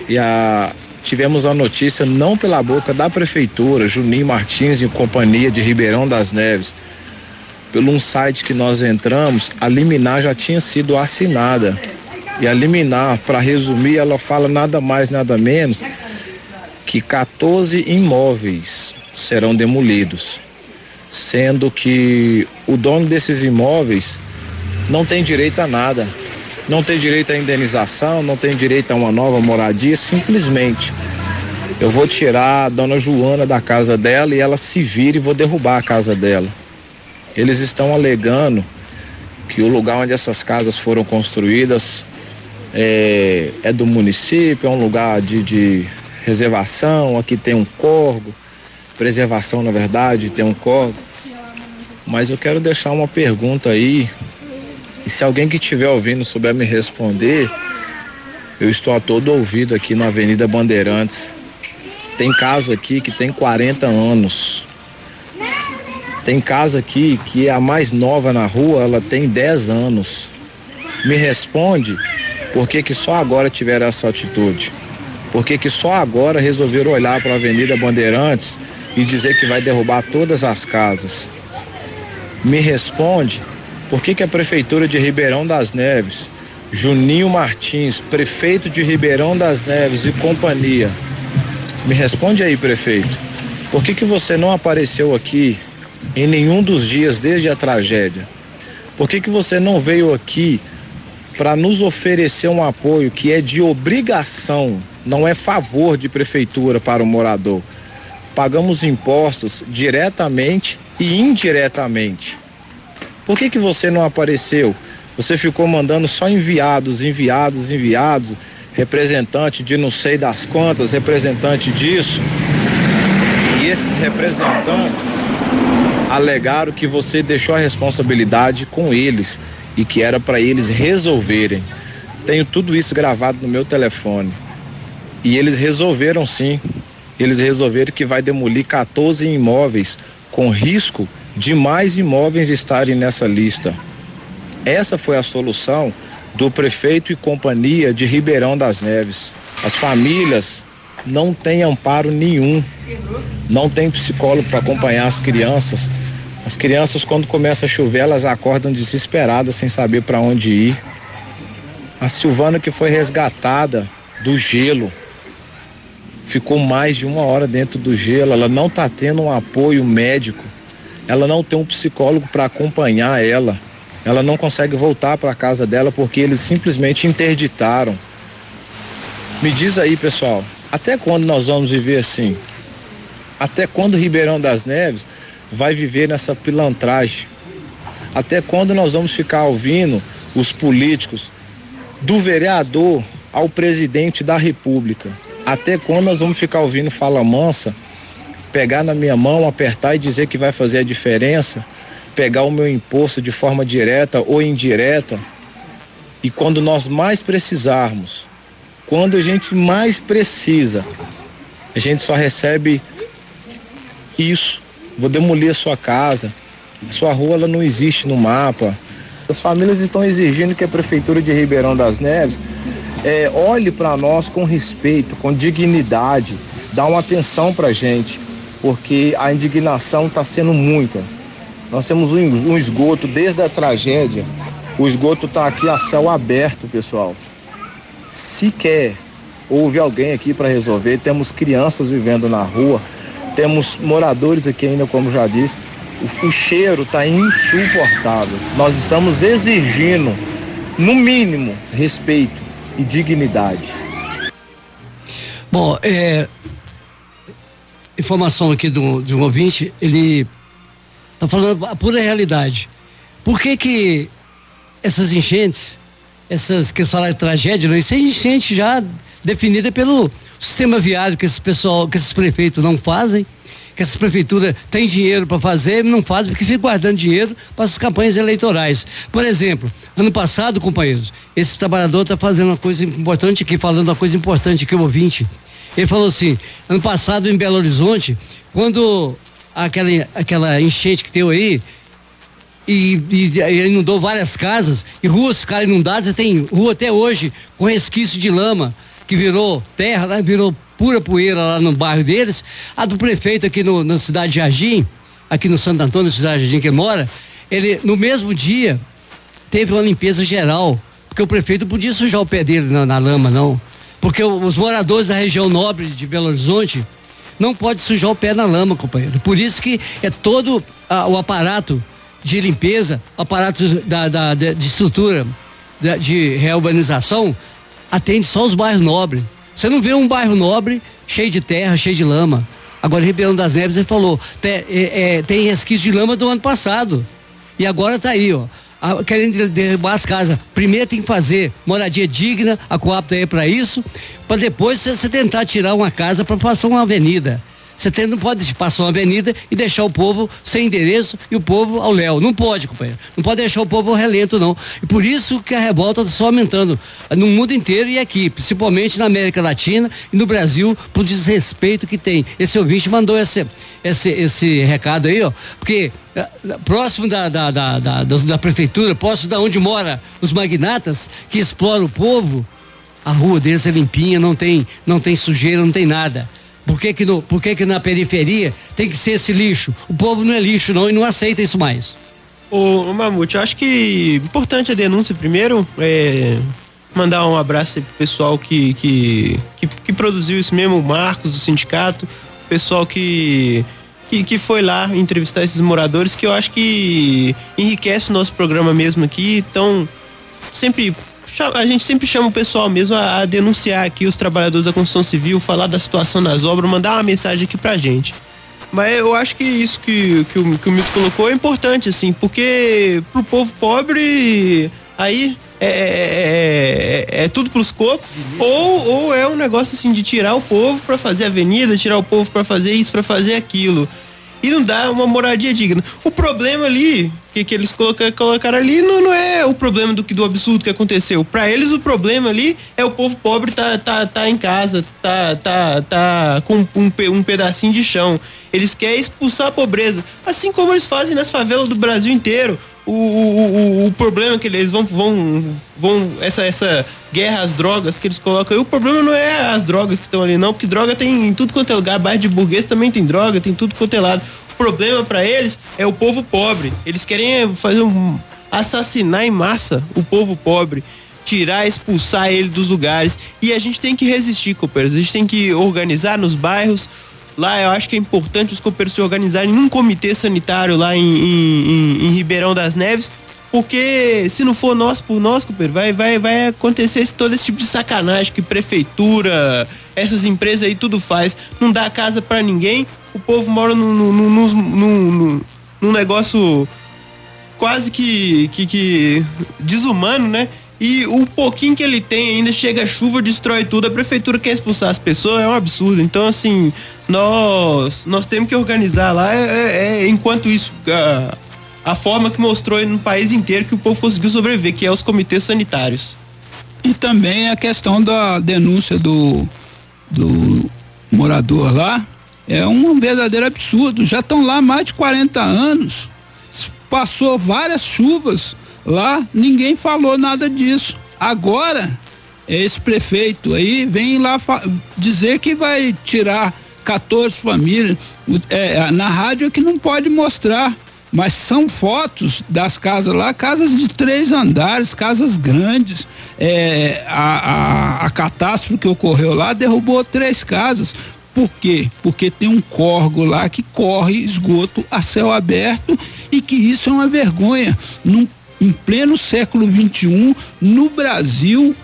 e a, tivemos a notícia não pela boca da prefeitura, Juninho Martins e companhia de Ribeirão das Neves, pelo um site que nós entramos, a liminar já tinha sido assinada. E a liminar, para resumir, ela fala nada mais, nada menos que 14 imóveis serão demolidos, sendo que o dono desses imóveis não tem direito a nada, não tem direito à indenização, não tem direito a uma nova moradia, simplesmente eu vou tirar a dona Joana da casa dela e ela se vira e vou derrubar a casa dela. Eles estão alegando que o lugar onde essas casas foram construídas é, é do município, é um lugar de, de reservação, aqui tem um corgo, preservação na verdade, tem um corgo. Mas eu quero deixar uma pergunta aí, e se alguém que estiver ouvindo souber me responder, eu estou a todo ouvido aqui na Avenida Bandeirantes. Tem casa aqui que tem 40 anos. Tem casa aqui que é a mais nova na rua, ela tem 10 anos. Me responde por que, que só agora tiveram essa atitude? Por que, que só agora resolveram olhar para a Avenida Bandeirantes e dizer que vai derrubar todas as casas? Me responde por que, que a Prefeitura de Ribeirão das Neves, Juninho Martins, prefeito de Ribeirão das Neves e companhia, me responde aí, prefeito, por que, que você não apareceu aqui em nenhum dos dias desde a tragédia? Por que, que você não veio aqui para nos oferecer um apoio que é de obrigação, não é favor de prefeitura para o morador? pagamos impostos diretamente e indiretamente. Por que, que você não apareceu? Você ficou mandando só enviados, enviados, enviados, representante de não sei das quantas, representante disso. E esses representantes alegaram que você deixou a responsabilidade com eles e que era para eles resolverem. Tenho tudo isso gravado no meu telefone. E eles resolveram sim. Eles resolveram que vai demolir 14 imóveis com risco de mais imóveis estarem nessa lista. Essa foi a solução do prefeito e companhia de Ribeirão das Neves. As famílias não têm amparo nenhum, não tem psicólogo para acompanhar as crianças. As crianças, quando começa a chover, elas acordam desesperadas, sem saber para onde ir. A Silvana, que foi resgatada do gelo, ficou mais de uma hora dentro do gelo, ela não está tendo um apoio médico, ela não tem um psicólogo para acompanhar ela ela não consegue voltar para a casa dela porque eles simplesmente interditaram. Me diz aí, pessoal, até quando nós vamos viver assim? Até quando Ribeirão das Neves vai viver nessa pilantragem? Até quando nós vamos ficar ouvindo os políticos, do vereador ao presidente da República? Até quando nós vamos ficar ouvindo fala mansa, pegar na minha mão, apertar e dizer que vai fazer a diferença? pegar o meu imposto de forma direta ou indireta. E quando nós mais precisarmos, quando a gente mais precisa, a gente só recebe isso. Vou demolir a sua casa, a sua rua ela não existe no mapa. As famílias estão exigindo que a prefeitura de Ribeirão das Neves é, olhe para nós com respeito, com dignidade, dá uma atenção para gente, porque a indignação está sendo muita. Nós temos um, esgoto desde a tragédia. O esgoto está aqui a céu aberto, pessoal. Sequer houve alguém aqui para resolver. Temos crianças vivendo na rua, temos moradores aqui ainda, como já disse. O, o cheiro está insuportável. Nós estamos exigindo, no mínimo, respeito e dignidade. Bom, é, informação aqui do, de um ouvinte, ele Está falando a pura realidade. Por que que essas enchentes, essas que falam de tragédia, não, isso é enchente já definida pelo sistema viário que esse pessoal, que esses prefeitos não fazem, que essas prefeituras têm dinheiro para fazer, não fazem porque ficam guardando dinheiro para as campanhas eleitorais. Por exemplo, ano passado, companheiros, esse trabalhador está fazendo uma coisa importante aqui, falando uma coisa importante que o ouvinte. Ele falou assim: ano passado em Belo Horizonte, quando aquela, aquela enchente que deu aí, e, e, e, inundou várias casas e ruas ficaram inundadas. Tem rua até hoje com resquício de lama que virou terra, né? virou pura poeira lá no bairro deles. A do prefeito aqui no, na cidade de Jardim, aqui no Santo Antônio, cidade de Jardim que mora, ele no mesmo dia teve uma limpeza geral, porque o prefeito podia sujar o pé dele na, na lama, não. Porque os moradores da região nobre de Belo Horizonte não pode sujar o pé na lama, companheiro. Por isso que é todo o aparato de limpeza, aparato da, da, de estrutura de reurbanização, atende só os bairros nobres. Você não vê um bairro nobre cheio de terra, cheio de lama. Agora, Ribeirão das Neves, ele falou, tem, é, é, tem resquício de lama do ano passado. E agora tá aí, ó querendo derrubar as casas. Primeiro tem que fazer moradia digna, a Coap aí para isso, para depois você tentar tirar uma casa para passar uma avenida. Você não pode passar uma avenida e deixar o povo sem endereço e o povo ao léu. Não pode, companheiro. Não pode deixar o povo ao relento, não. E por isso que a revolta está só aumentando no mundo inteiro e aqui, principalmente na América Latina e no Brasil, por desrespeito que tem. Esse ouvinte mandou esse, esse, esse recado aí, ó, porque eh, próximo da, da, da, da, da prefeitura, próximo da onde mora os magnatas que exploram o povo, a rua deles é limpinha, não tem, não tem sujeira, não tem nada. Por que que, no, por que que na periferia tem que ser esse lixo? O povo não é lixo não e não aceita isso mais. Ô, ô Mamute, eu acho que importante a denúncia primeiro, é mandar um abraço pro pessoal que, que, que, que produziu isso mesmo, o Marcos do sindicato, o pessoal que que, que, foi lá entrevistar esses moradores, que eu acho que enriquece o nosso programa mesmo aqui. Então, sempre a gente sempre chama o pessoal mesmo a, a, denunciar aqui os trabalhadores da construção civil, falar da situação nas obras, mandar uma mensagem aqui pra gente. Mas eu acho que isso que, que, o, que o Mito colocou é importante, assim, porque pro povo pobre, aí é, é, é, é tudo pros cocos, ou, ou é um negócio assim de tirar o povo para fazer avenida, tirar o povo para fazer isso, para fazer aquilo e não dá uma moradia digna. O problema ali, que, que eles colocaram, colocaram ali, não, não é o problema do, do absurdo que aconteceu. Para eles, o problema ali é o povo pobre tá, tá, tá em casa, tá, tá, tá com um, um pedacinho de chão. Eles querem expulsar a pobreza, assim como eles fazem nas favelas do Brasil inteiro. O, o, o, problema que eles vão, vão, vão essa, essa guerra às drogas que eles colocam aí, o problema não é as drogas que estão ali, não, porque droga tem em tudo quanto é lugar, bairro de burguês também tem droga, tem tudo quanto é lado. O problema para eles é o povo pobre. Eles querem fazer um assassinar em massa o povo pobre tirar, expulsar ele dos lugares. E a gente tem que resistir, cooperos. A gente tem que organizar nos bairros, Lá eu acho que é importante os cooperos se organizarem num comitê sanitário lá em, em, em, Ribeirão das Neves, porque se não for nós por nós, cooper, vai, vai, vai acontecer esse, todo esse tipo de sacanagem que prefeitura, essas empresas aí tudo faz. Não dá casa para ninguém, o povo mora num, num, num, num negócio quase que, que, que desumano, né? E o pouquinho que ele tem ainda chega chuva, destrói tudo. A prefeitura quer expulsar as pessoas, é um absurdo. Então, assim, nós nós temos que organizar lá. É, é, é enquanto isso, a, a forma que mostrou no país inteiro que o povo conseguiu sobreviver, que é os comitês sanitários. E também a questão da denúncia do, do morador lá é um verdadeiro absurdo. Já estão lá mais de 40 anos. Passou várias chuvas Lá ninguém falou nada disso. Agora, esse prefeito aí vem lá dizer que vai tirar 14 famílias. É, na rádio é que não pode mostrar, mas são fotos das casas lá, casas de três andares, casas grandes. É, a, a, a catástrofe que ocorreu lá derrubou três casas. Por quê? Porque tem um córrego lá que corre esgoto a céu aberto e que isso é uma vergonha. Não em pleno século 21, no Brasil,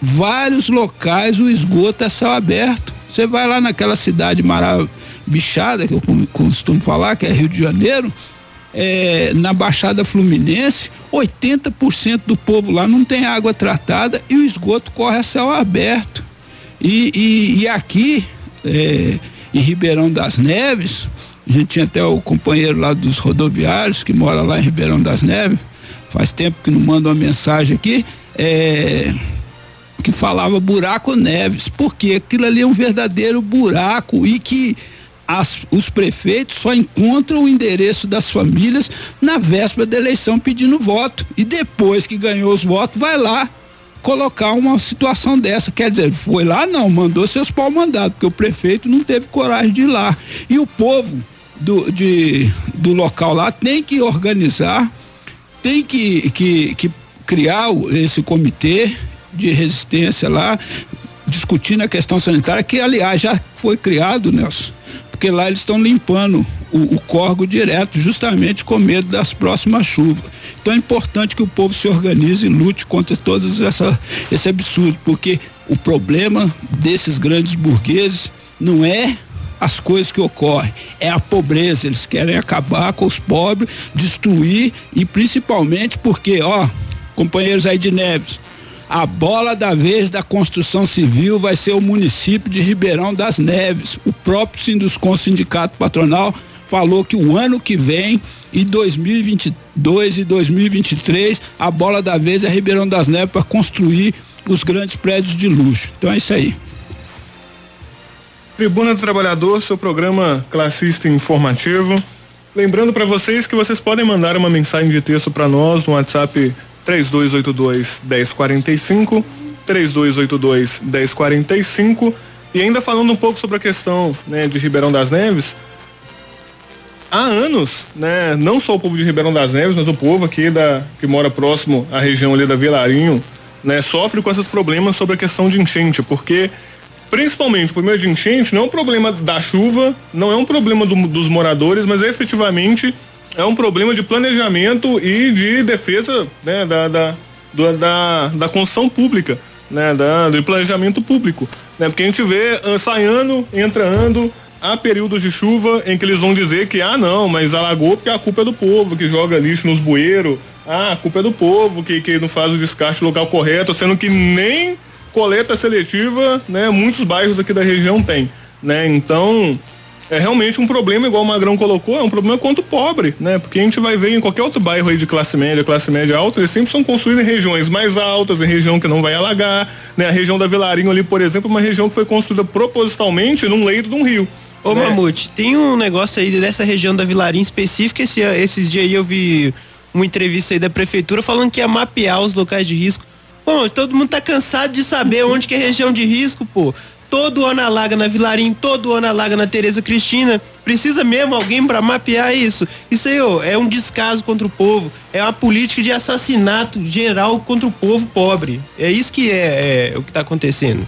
vários locais o esgoto é céu aberto. Você vai lá naquela cidade maravilhosa, que eu costumo falar, que é Rio de Janeiro, é, na Baixada Fluminense, 80% do povo lá não tem água tratada e o esgoto corre a céu aberto. E, e, e aqui, é, em Ribeirão das Neves, a gente tinha até o companheiro lá dos rodoviários que mora lá em Ribeirão das Neves, faz tempo que não manda uma mensagem aqui, é, que falava buraco Neves, porque aquilo ali é um verdadeiro buraco e que as, os prefeitos só encontram o endereço das famílias na véspera da eleição pedindo voto. E depois que ganhou os votos, vai lá colocar uma situação dessa. Quer dizer, foi lá não, mandou seus pau mandados, porque o prefeito não teve coragem de ir lá. E o povo do, de, do local lá tem que organizar tem que, que, que criar esse comitê de resistência lá, discutindo a questão sanitária, que aliás já foi criado, Nelson, porque lá eles estão limpando o, o córrego direto, justamente com medo das próximas chuvas. Então é importante que o povo se organize e lute contra todos esse absurdo, porque o problema desses grandes burgueses não é as coisas que ocorrem. É a pobreza, eles querem acabar com os pobres, destruir e principalmente porque, ó, companheiros aí de Neves, a bola da vez da construção civil vai ser o município de Ribeirão das Neves. O próprio Sinduscom Sindicato Patronal falou que o ano que vem, em 2022 e 2023, a bola da vez é Ribeirão das Neves para construir os grandes prédios de luxo. Então é isso aí. Tribuna do Trabalhador, seu programa classista informativo. Lembrando para vocês que vocês podem mandar uma mensagem de texto para nós no WhatsApp 3282 1045, 3282 1045. E ainda falando um pouco sobre a questão né, de Ribeirão das Neves, há anos, né, não só o povo de Ribeirão das Neves, mas o povo aqui da, que mora próximo à região ali da Vilarinho, né, sofre com esses problemas sobre a questão de enchente, porque principalmente o problema de enchente não é um problema da chuva, não é um problema do, dos moradores, mas é efetivamente é um problema de planejamento e de defesa né, da, da, da, da construção pública, né, da, do planejamento público. Né, porque a gente vê, sai ano, entra ano, há períodos de chuva em que eles vão dizer que, ah, não, mas alagou porque a culpa é do povo que joga lixo nos bueiros. Ah, a culpa é do povo que, que não faz o descarte local correto, sendo que nem coleta seletiva, né, muitos bairros aqui da região tem, né? Então, é realmente um problema, igual o Magrão colocou, é um problema quanto pobre, né? Porque a gente vai ver em qualquer outro bairro aí de classe média, classe média alta, eles sempre são construídos em regiões mais altas, em região que não vai alagar, né? A região da Vilarinho ali, por exemplo, é uma região que foi construída propositalmente num leito de um rio. Ô né? Mamute, tem um negócio aí dessa região da Vilarinho específica, esse, esses dias aí eu vi uma entrevista aí da prefeitura falando que ia mapear os locais de risco. Pô, todo mundo tá cansado de saber onde que é região de risco, pô todo ano alaga na Vilarim, todo ano alaga na Tereza Cristina. Precisa mesmo alguém para mapear isso. Isso aí, ó, é um descaso contra o povo. É uma política de assassinato geral contra o povo pobre. É isso que é, é o que está acontecendo.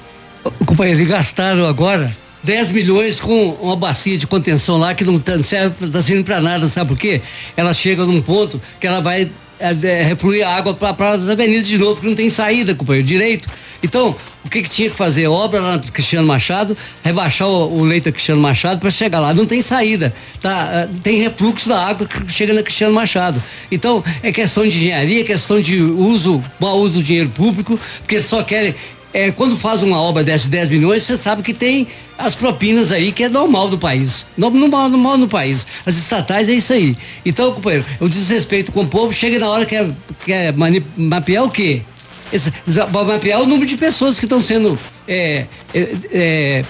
Companheiro, eles gastaram agora 10 milhões com uma bacia de contenção lá que não tá, serve, tá servindo para nada, sabe por quê? Ela chega num ponto que ela vai é, é, refluir a água para as avenidas de novo, que não tem saída, companheiro, direito. Então, o que, que tinha que fazer? Obra lá no Cristiano Machado, rebaixar o, o leito Cristiano Machado para chegar lá. Não tem saída, tá? Eh, tem refluxo da água que chega no Cristiano Machado. Então, é questão de engenharia, é questão de uso, mau uso do dinheiro público, porque só querem é, quando faz uma obra dessa 10 milhões, você sabe que tem as propinas aí, que é normal do país. Normal, normal no país. As estatais é isso aí. Então, companheiro, o desrespeito com o povo chega na hora que é, que é mapear o quê? Esse, mapear o número de pessoas que estão sendo é, é, é,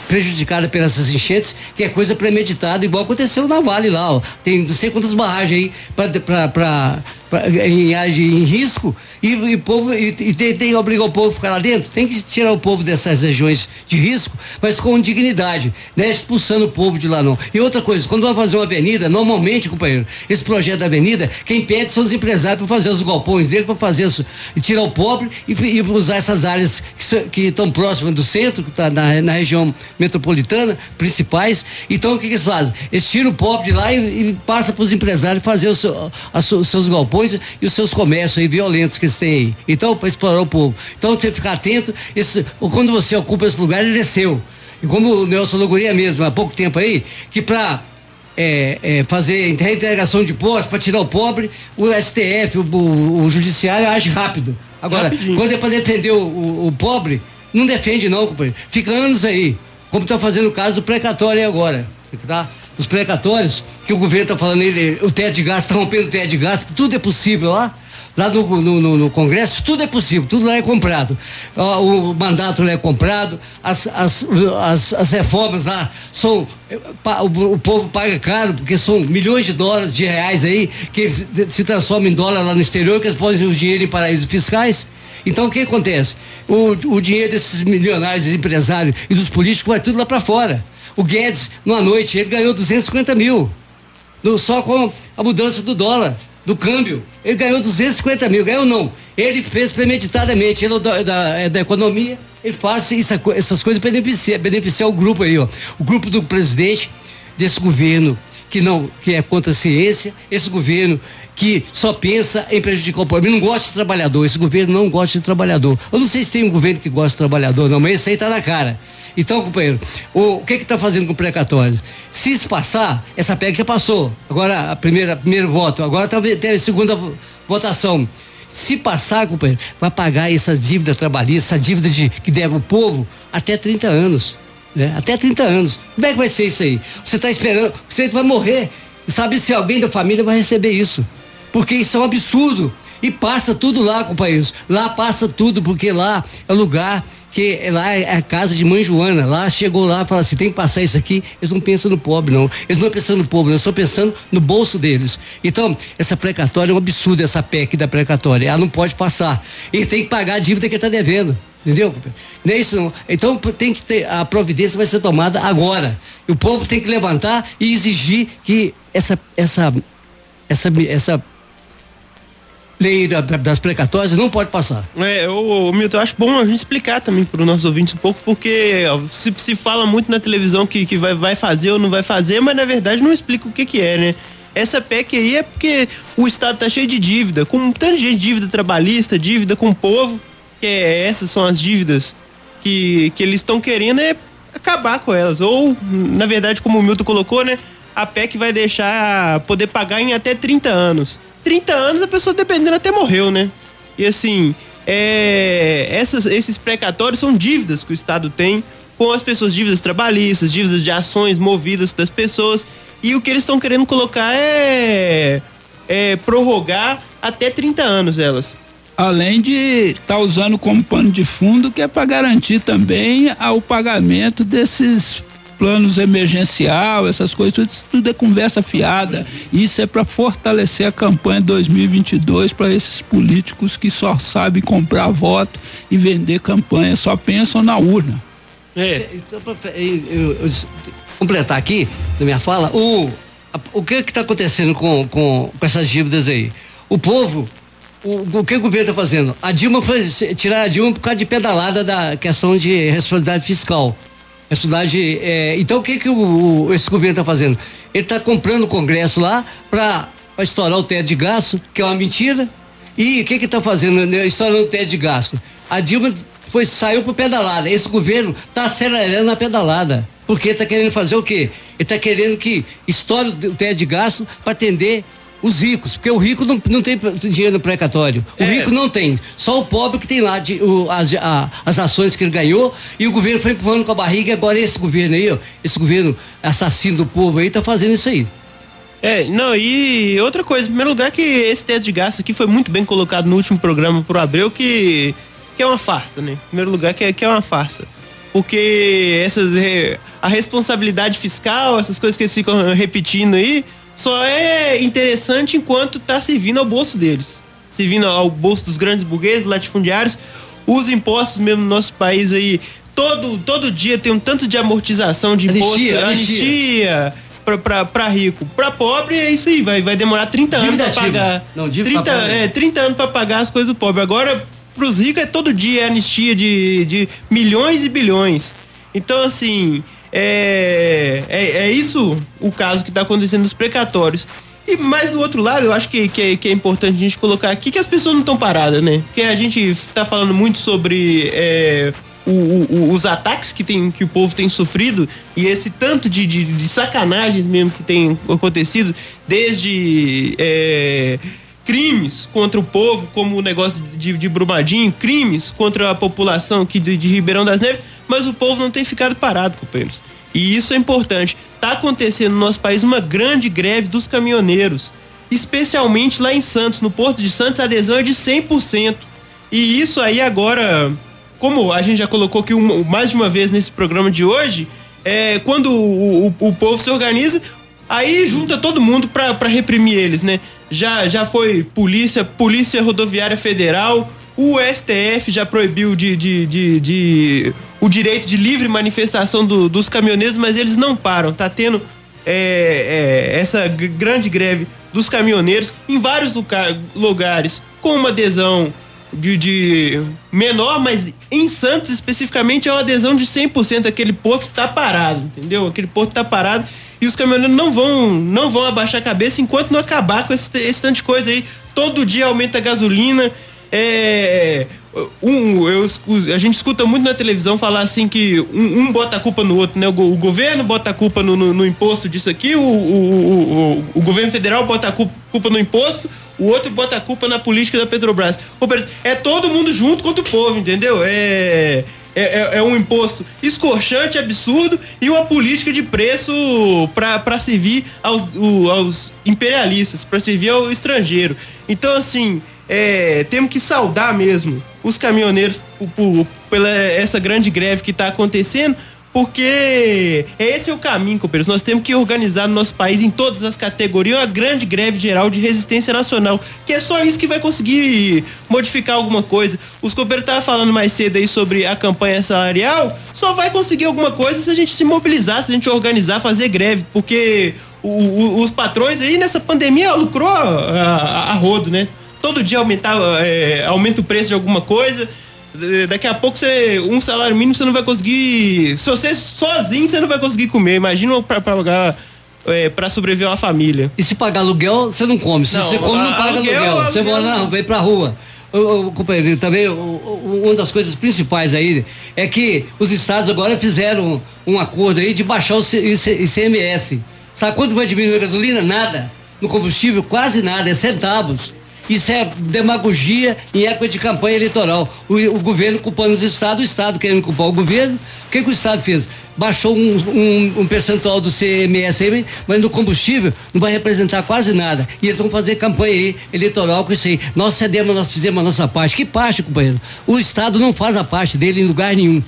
pelas enchentes, que é coisa premeditada, igual aconteceu na Vale lá, ó. Tem não sei quantas barragens aí para em, em risco e, e povo e, e tem, que obrigar o povo a ficar lá dentro. Tem que tirar o povo dessas regiões de risco, mas com dignidade, né? Expulsando o povo de lá não. E outra coisa, quando vai fazer uma avenida, normalmente, companheiro, esse projeto da avenida, quem pede são os empresários para fazer os galpões dele, para fazer isso, e tirar o pobre e, e usar essas áreas que estão próximas do centro, que tá na, na região metropolitana, principais. Então o que, que eles fazem? Eles tiram o pobre de lá e, e passa para os empresários fazer os, os seus galpões e os seus comércios aí violentos que eles têm aí. Então, para explorar o povo. Então você ficar atento, esse, quando você ocupa esse lugar, ele desceu. E como o Nelson Logoria mesmo, há pouco tempo aí, que para é, é, fazer reintegração de postos para tirar o pobre, o STF, o, o, o judiciário age rápido. Agora, Rapidinho. quando é para defender o, o, o, pobre, não defende não, companheiro. Fica anos aí, como está fazendo o caso do precatório agora, tá? Os precatórios, que o governo está falando, ele, o teto de gasto, está rompendo o teto de gasto, tudo é possível lá. Lá no, no, no, no, Congresso, tudo é possível, tudo lá é comprado. O, mandato lá é comprado, as, as, as, as reformas lá são. O, o, povo paga caro, porque são milhões de dólares, de reais aí, que se transformam em dólar lá no exterior, que eles usar o dinheiro em paraísos fiscais. Então o que acontece? O, o dinheiro desses milionários, empresários e dos políticos vai tudo lá para fora. O Guedes, numa noite, ele ganhou 250 mil. No, só com a mudança do dólar, do câmbio. Ele ganhou 250 mil. Ganhou não. Ele fez premeditadamente. Ele é da, da, é da economia. Ele faz isso, essas coisas para beneficiar, beneficiar o grupo aí, ó. O grupo do presidente desse governo que não que é contra a ciência, esse governo que só pensa em prejudicar o. Ele não gosta de trabalhador, esse governo não gosta de trabalhador. Eu não sei se tem um governo que gosta de trabalhador, não, mas esse aí tá na cara. Então, companheiro, o, o que que tá fazendo com o precatório? Se isso passar, essa PEC já passou. Agora, a primeira, primeiro voto, agora tá, tem a segunda votação. Se passar, companheiro, vai pagar essa dívida trabalhista, essa dívida de, que deve o povo até 30 anos. Né? Até 30 anos. Como é que vai ser isso aí? Você está esperando, você vai morrer. Sabe se alguém da família vai receber isso? porque isso é um absurdo. E passa tudo lá, companheiros. Lá passa tudo, porque lá é lugar que lá é a casa de mãe Joana. Lá chegou lá e fala assim: tem que passar isso aqui. Eles não pensam no pobre, não. Eles não pensando no pobre, eles estão pensando no bolso deles. Então, essa precatória é um absurdo, essa PEC da precatória. Ela não pode passar. E tem que pagar a dívida que está devendo. Entendeu? Não é isso não. Então tem que ter, a providência vai ser tomada agora. E o povo tem que levantar e exigir que essa, essa, essa, essa lei da, das precatórias não pode passar. É, o, Milton, eu acho bom a gente explicar também para os nossos ouvintes um pouco, porque se, se fala muito na televisão que, que vai, vai fazer ou não vai fazer, mas na verdade não explica o que que é, né? Essa PEC aí é porque o Estado tá cheio de dívida, com tanta gente, dívida trabalhista, dívida com o povo, que é, essas são as dívidas que, que eles estão querendo é acabar com elas. Ou, na verdade, como o Milton colocou, né? A PEC vai deixar poder pagar em até 30 anos. 30 anos a pessoa dependendo até morreu, né? E assim, é, essas, esses precatórios são dívidas que o Estado tem com as pessoas, dívidas trabalhistas, dívidas de ações movidas das pessoas. E o que eles estão querendo colocar é, é prorrogar até 30 anos elas. Além de estar tá usando como pano de fundo, que é para garantir também o pagamento desses planos emergencial, essas coisas, tudo, tudo é conversa fiada. Isso é para fortalecer a campanha 2022 para esses políticos que só sabem comprar voto e vender campanha, só pensam na urna. É. Então, eu, eu, completar aqui na minha fala, o, o que está acontecendo com, com, com essas dívidas aí? O povo o, o, que o governo está fazendo? A Dilma foi tirar a Dilma por causa de pedalada da questão de responsabilidade fiscal. Responsabilidade, é, então o que que o, o esse governo está fazendo? Ele está comprando o Congresso lá para estourar o teto de gasto, que é uma mentira. E o que está fazendo? Né, estourando o teto de gasto. A Dilma foi saiu por pedalada. Esse governo está acelerando a pedalada. Porque está querendo fazer o quê? Ele está querendo que estoure o teto de gasto para atender os ricos, porque o rico não, não tem dinheiro no precatório. O é. rico não tem. Só o pobre que tem lá de, o, as, a, as ações que ele ganhou e o governo foi empurrando com a barriga. E agora esse governo aí, ó, esse governo assassino do povo aí, tá fazendo isso aí. É, não, e outra coisa, em primeiro lugar que esse teto de gasto aqui foi muito bem colocado no último programa pro Abreu, que, que é uma farsa, né? Em primeiro lugar que é, que é uma farsa. Porque essas, a responsabilidade fiscal, essas coisas que eles ficam repetindo aí, só é interessante enquanto está servindo ao bolso deles. Servindo ao bolso dos grandes burgueses, latifundiários. Os impostos mesmo no nosso país aí, todo, todo dia tem um tanto de amortização de imposto. Anistia. anistia para rico. Para pobre é isso aí, vai, vai demorar 30 anos para pagar. Não, 30, é, 30 anos para pagar as coisas do pobre. Agora, para os ricos é todo dia é anistia de, de milhões e bilhões. Então, assim, é, é, é isso o caso que está acontecendo nos precatórios. E mais do outro lado, eu acho que, que, é, que é importante a gente colocar aqui que as pessoas não estão paradas, né? Porque a gente está falando muito sobre é, o, o, os ataques que, tem, que o povo tem sofrido e esse tanto de, de, de sacanagens mesmo que tem acontecido, desde. É, crimes contra o povo, como o negócio de, de Brumadinho, crimes contra a população aqui de, de Ribeirão das Neves, mas o povo não tem ficado parado, companheiros. E isso é importante. Está acontecendo no nosso país uma grande greve dos caminhoneiros, especialmente lá em Santos, no Porto de Santos, a adesão é de 100%. E isso aí agora, como a gente já colocou aqui uma, mais de uma vez nesse programa de hoje, é, quando o, o, o povo se organiza, aí junta todo mundo para reprimir eles, né? Já, já foi polícia, Polícia Rodoviária Federal, o STF já proibiu de, de, de, de o direito de livre manifestação do, dos caminhoneiros, mas eles não param. Tá tendo é, é, essa grande greve dos caminhoneiros em vários lugares, com uma adesão de, de, menor, mas em Santos especificamente é uma adesão de 100%. Aquele porto tá parado, entendeu? Aquele porto tá parado e os caminhoneiros não vão, não vão abaixar a cabeça enquanto não acabar com esse, esse tanto de coisa aí. Todo dia aumenta a gasolina. É, um, eu, a gente escuta muito na televisão falar assim que um, um bota a culpa no outro, né? O, o governo bota a culpa no, no, no imposto disso aqui, o, o, o, governo federal bota a culpa, no imposto, o outro bota a culpa na política da Petrobras. É todo mundo junto contra o povo, entendeu? É é, é, é, um imposto escorchante, absurdo e uma política de preço para servir aos, o, aos imperialistas, para servir ao estrangeiro. Então, assim, é, temos que saudar mesmo os caminhoneiros por, por, pela essa grande greve que está acontecendo, porque esse é o caminho, companheiros. Nós temos que organizar no nosso país, em todas as categorias, uma grande greve geral de resistência nacional. Que é só isso que vai conseguir modificar alguma coisa. Os companheiros estavam falando mais cedo aí sobre a campanha salarial. Só vai conseguir alguma coisa se a gente se mobilizar, se a gente organizar, fazer greve. Porque o, o, os patrões aí nessa pandemia lucrou a, a, a rodo, né? Todo dia aumentar, é, aumenta o preço de alguma coisa daqui a pouco você um salário mínimo você não vai conseguir se você sozinho você não vai conseguir comer imagina para pagar é, para sobreviver uma família e se pagar aluguel você não come se não, você come não paga aluguel, aluguel. você mora não vem pra rua o, o, companheiro, também o, uma das coisas principais aí é que os estados agora fizeram um acordo aí de baixar o ICMS. Sabe quanto vai diminuir a gasolina? Nada. No combustível, quase nada, é centavos. Isso é demagogia em época de campanha eleitoral. O, o governo culpando os estados, o estado querendo culpar o governo. O que, que o estado fez? Baixou um, um, um percentual do CMS, mas no combustível não vai representar quase nada. E eles vão fazer campanha aí, eleitoral com isso aí. Nós cedemos, nós fizemos a nossa parte. Que parte, companheiro? O estado não faz a parte dele em lugar nenhum.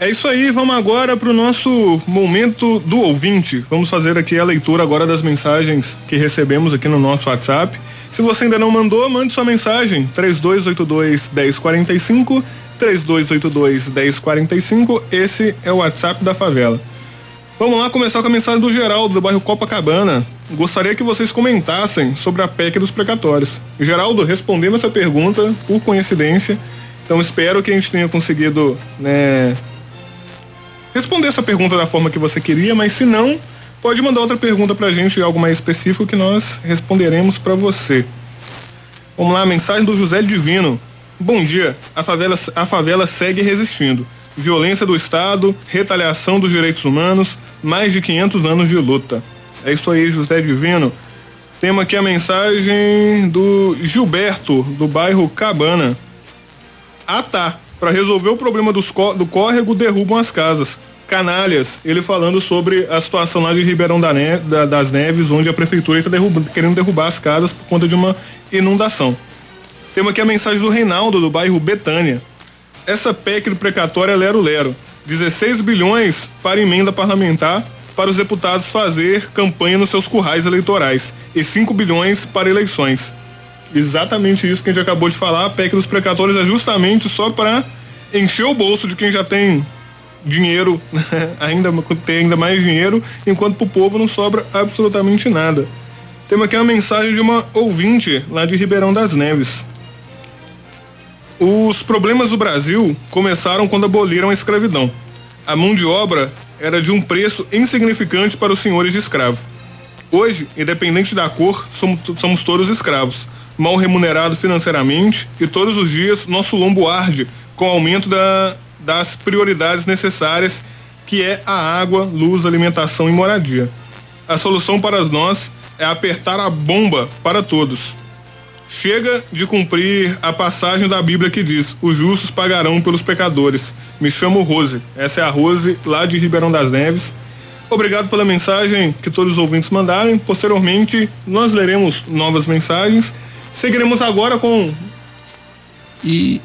É isso aí, vamos agora para o nosso momento do ouvinte. Vamos fazer aqui a leitura agora das mensagens que recebemos aqui no nosso WhatsApp. Se você ainda não mandou, mande sua mensagem 3282 1045 3282 1045. Esse é o WhatsApp da favela. Vamos lá começar com a mensagem do Geraldo do bairro Copacabana. Gostaria que vocês comentassem sobre a PEC dos precatórios. Geraldo, respondendo essa pergunta por coincidência, então espero que a gente tenha conseguido né, responder essa pergunta da forma que você queria, mas se não, pode mandar outra pergunta pra gente, algo mais específico que nós responderemos para você. Vamos lá, mensagem do José Divino. Bom dia. A favela, a favela segue resistindo. Violência do Estado, retaliação dos direitos humanos, mais de 500 anos de luta. É isso aí, José Divino. Temos aqui a mensagem do Gilberto, do bairro Cabana. Ah tá, para resolver o problema dos, do córrego derrubam as casas canalhas, ele falando sobre a situação lá de Ribeirão da Neve, da, das Neves, onde a prefeitura está derrubando, querendo derrubar as casas por conta de uma inundação. Temos aqui a mensagem do Reinaldo, do bairro Betânia. Essa PEC do precatório é lero-lero. 16 bilhões para emenda parlamentar para os deputados fazer campanha nos seus currais eleitorais e 5 bilhões para eleições. Exatamente isso que a gente acabou de falar. A PEC dos precatórios é justamente só para encher o bolso de quem já tem dinheiro, ainda ter ainda mais dinheiro, enquanto para o povo não sobra absolutamente nada. Temos aqui uma mensagem de uma ouvinte lá de Ribeirão das Neves. Os problemas do Brasil começaram quando aboliram a escravidão. A mão de obra era de um preço insignificante para os senhores de escravo. Hoje, independente da cor, somos, somos todos escravos, mal remunerados financeiramente e todos os dias nosso lombo arde com o aumento da, das prioridades necessárias, que é a água, luz, alimentação e moradia. A solução para nós é apertar a bomba para todos. Chega de cumprir a passagem da Bíblia que diz: os justos pagarão pelos pecadores. Me chamo Rose. Essa é a Rose, lá de Ribeirão das Neves. Obrigado pela mensagem que todos os ouvintes mandaram. Posteriormente, nós leremos novas mensagens. Seguiremos agora com. E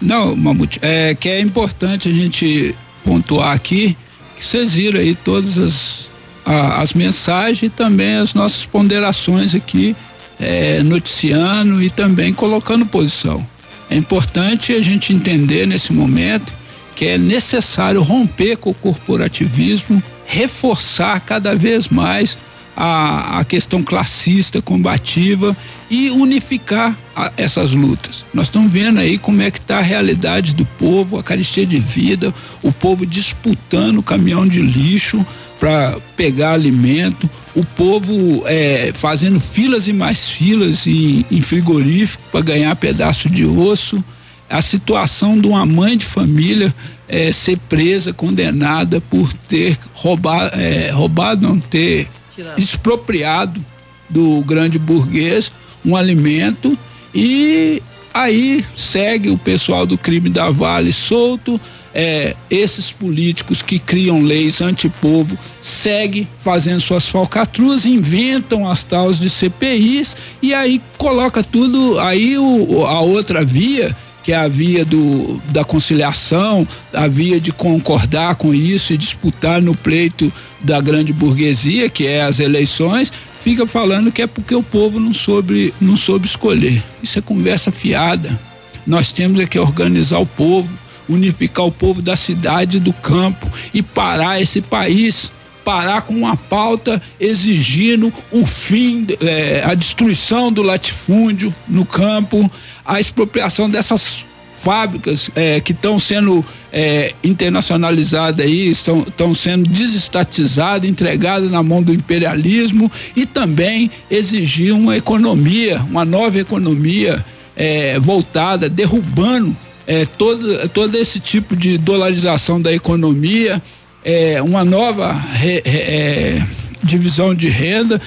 não, Mamute, é que é importante a gente pontuar aqui que vocês viram aí todas as, a, as mensagens e também as nossas ponderações aqui, é, noticiando e também colocando posição. É importante a gente entender nesse momento que é necessário romper com o corporativismo, reforçar cada vez mais a, a questão classista, combativa e unificar a, essas lutas. Nós estamos vendo aí como é que está a realidade do povo, a carestia de vida, o povo disputando o caminhão de lixo para pegar alimento, o povo é, fazendo filas e mais filas em, em frigorífico para ganhar pedaço de osso, a situação de uma mãe de família é, ser presa, condenada por ter roubado, é, roubado não ter expropriado do grande burguês um alimento e aí segue o pessoal do crime da Vale solto, é, esses políticos que criam leis antipovo seguem fazendo suas falcatruas, inventam as tais de CPIs e aí coloca tudo aí o, a outra via que é a via do, da conciliação, a via de concordar com isso e disputar no pleito da grande burguesia, que é as eleições, fica falando que é porque o povo não soube, não soube escolher. Isso é conversa fiada. Nós temos é que organizar o povo, unificar o povo da cidade e do campo e parar esse país parar com uma pauta exigindo o fim, eh, a destruição do latifúndio no campo, a expropriação dessas fábricas eh, que estão sendo eh, internacionalizadas aí, estão, estão sendo desestatizadas, entregadas na mão do imperialismo e também exigir uma economia, uma nova economia é, voltada, derrubando é, todo, todo esse tipo de dolarização da economia, é, uma nova re, é, divisão de renda.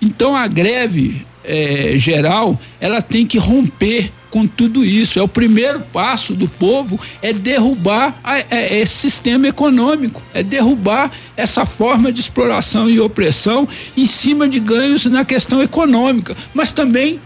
Então a greve é, geral ela tem que romper com tudo isso. É o primeiro passo do povo é derrubar é, esse sistema econômico, é derrubar essa forma de exploração e opressão em cima de ganhos na questão econômica, mas também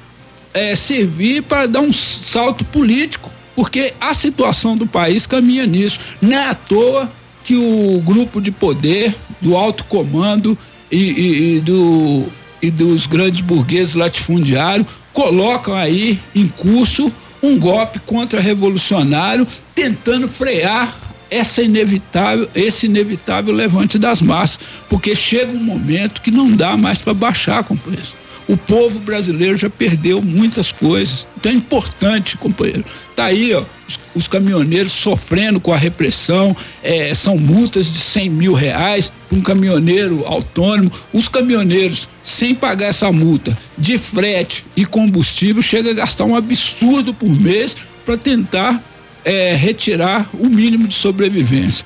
é, servir para dar um salto político, porque a situação do país caminha nisso. Não é à toa que o grupo de poder do alto comando e, e, e do e dos grandes burgueses latifundiários colocam aí em curso um golpe contra-revolucionário tentando frear essa inevitável, esse inevitável levante das massas, porque chega um momento que não dá mais para baixar, companheiros. O povo brasileiro já perdeu muitas coisas. Então é importante, companheiro. Tá aí, ó, os, os caminhoneiros sofrendo com a repressão, é, são multas de 100 mil reais para um caminhoneiro autônomo. Os caminhoneiros, sem pagar essa multa de frete e combustível, chega a gastar um absurdo por mês para tentar é, retirar o mínimo de sobrevivência.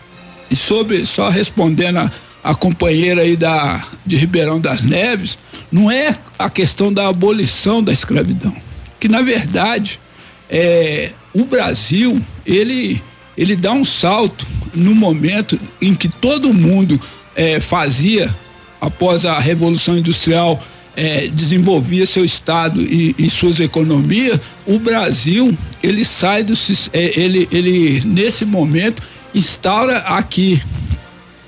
E sobre, só respondendo a, a companheira aí da, de Ribeirão das Neves, não é a questão da abolição da escravidão, que na verdade é, o Brasil ele ele dá um salto no momento em que todo mundo é, fazia após a revolução industrial é, desenvolvia seu estado e, e, suas economias, o Brasil ele sai do é, ele ele nesse momento instaura aqui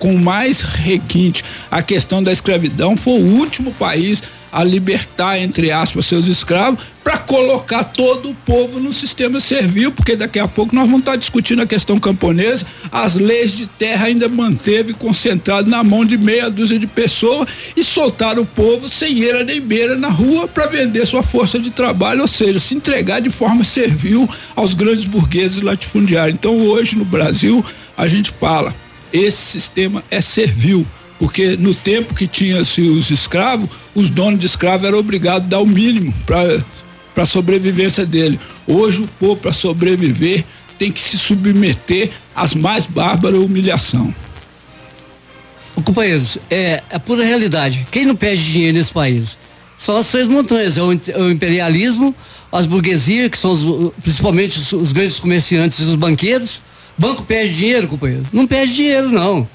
com mais requinte a questão da escravidão, foi o último país a libertar, entre aspas, seus escravos, para colocar todo o povo no sistema servil, porque daqui a pouco nós vamos estar discutindo a questão camponesa, as leis de terra ainda manteve concentrado na mão de meia dúzia de pessoas e soltaram o povo sem eira nem beira na rua para vender sua força de trabalho, ou seja, se entregar de forma servil aos grandes burgueses latifundiários. Então hoje no Brasil a gente fala esse sistema é servil, porque no tempo que tinha-se os escravos, os donos de escravos eram obrigados a dar o mínimo para a sobrevivência dele. Hoje o povo, para sobreviver, tem que se submeter às mais bárbaras humilhação. Companheiros, é a pura realidade. Quem não perde dinheiro nesse país? São as três montanhas, é o, é o imperialismo, as burguesias, que são os, principalmente os, os grandes comerciantes e os banqueiros, Banco perde dinheiro, companheiro? Não perde dinheiro, não.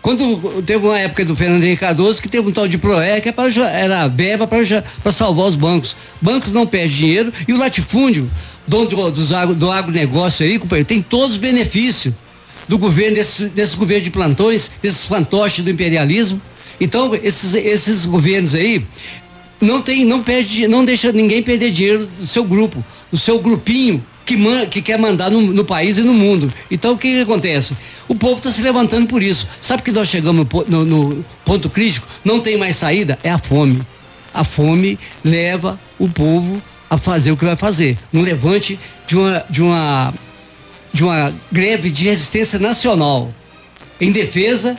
Quando teve uma época do Fernando Henrique Cardoso que teve um tal de PROE que é era verba para salvar os bancos. Bancos não perdem dinheiro e o latifúndio, dono do, do, do agronegócio aí, companheiro, tem todos os benefícios do governo, desse, desse governo de plantões, desses fantoches do imperialismo. Então, esses, esses governos aí não tem, não perde, não deixa ninguém perder dinheiro do seu grupo, o seu grupinho que, man, que quer mandar no, no, país e no mundo. Então o que, que acontece? O povo está se levantando por isso. Sabe que nós chegamos no, no, no ponto crítico? Não tem mais saída? É a fome. A fome leva o povo a fazer o que vai fazer. Um levante de uma, de uma, de uma greve de resistência nacional em defesa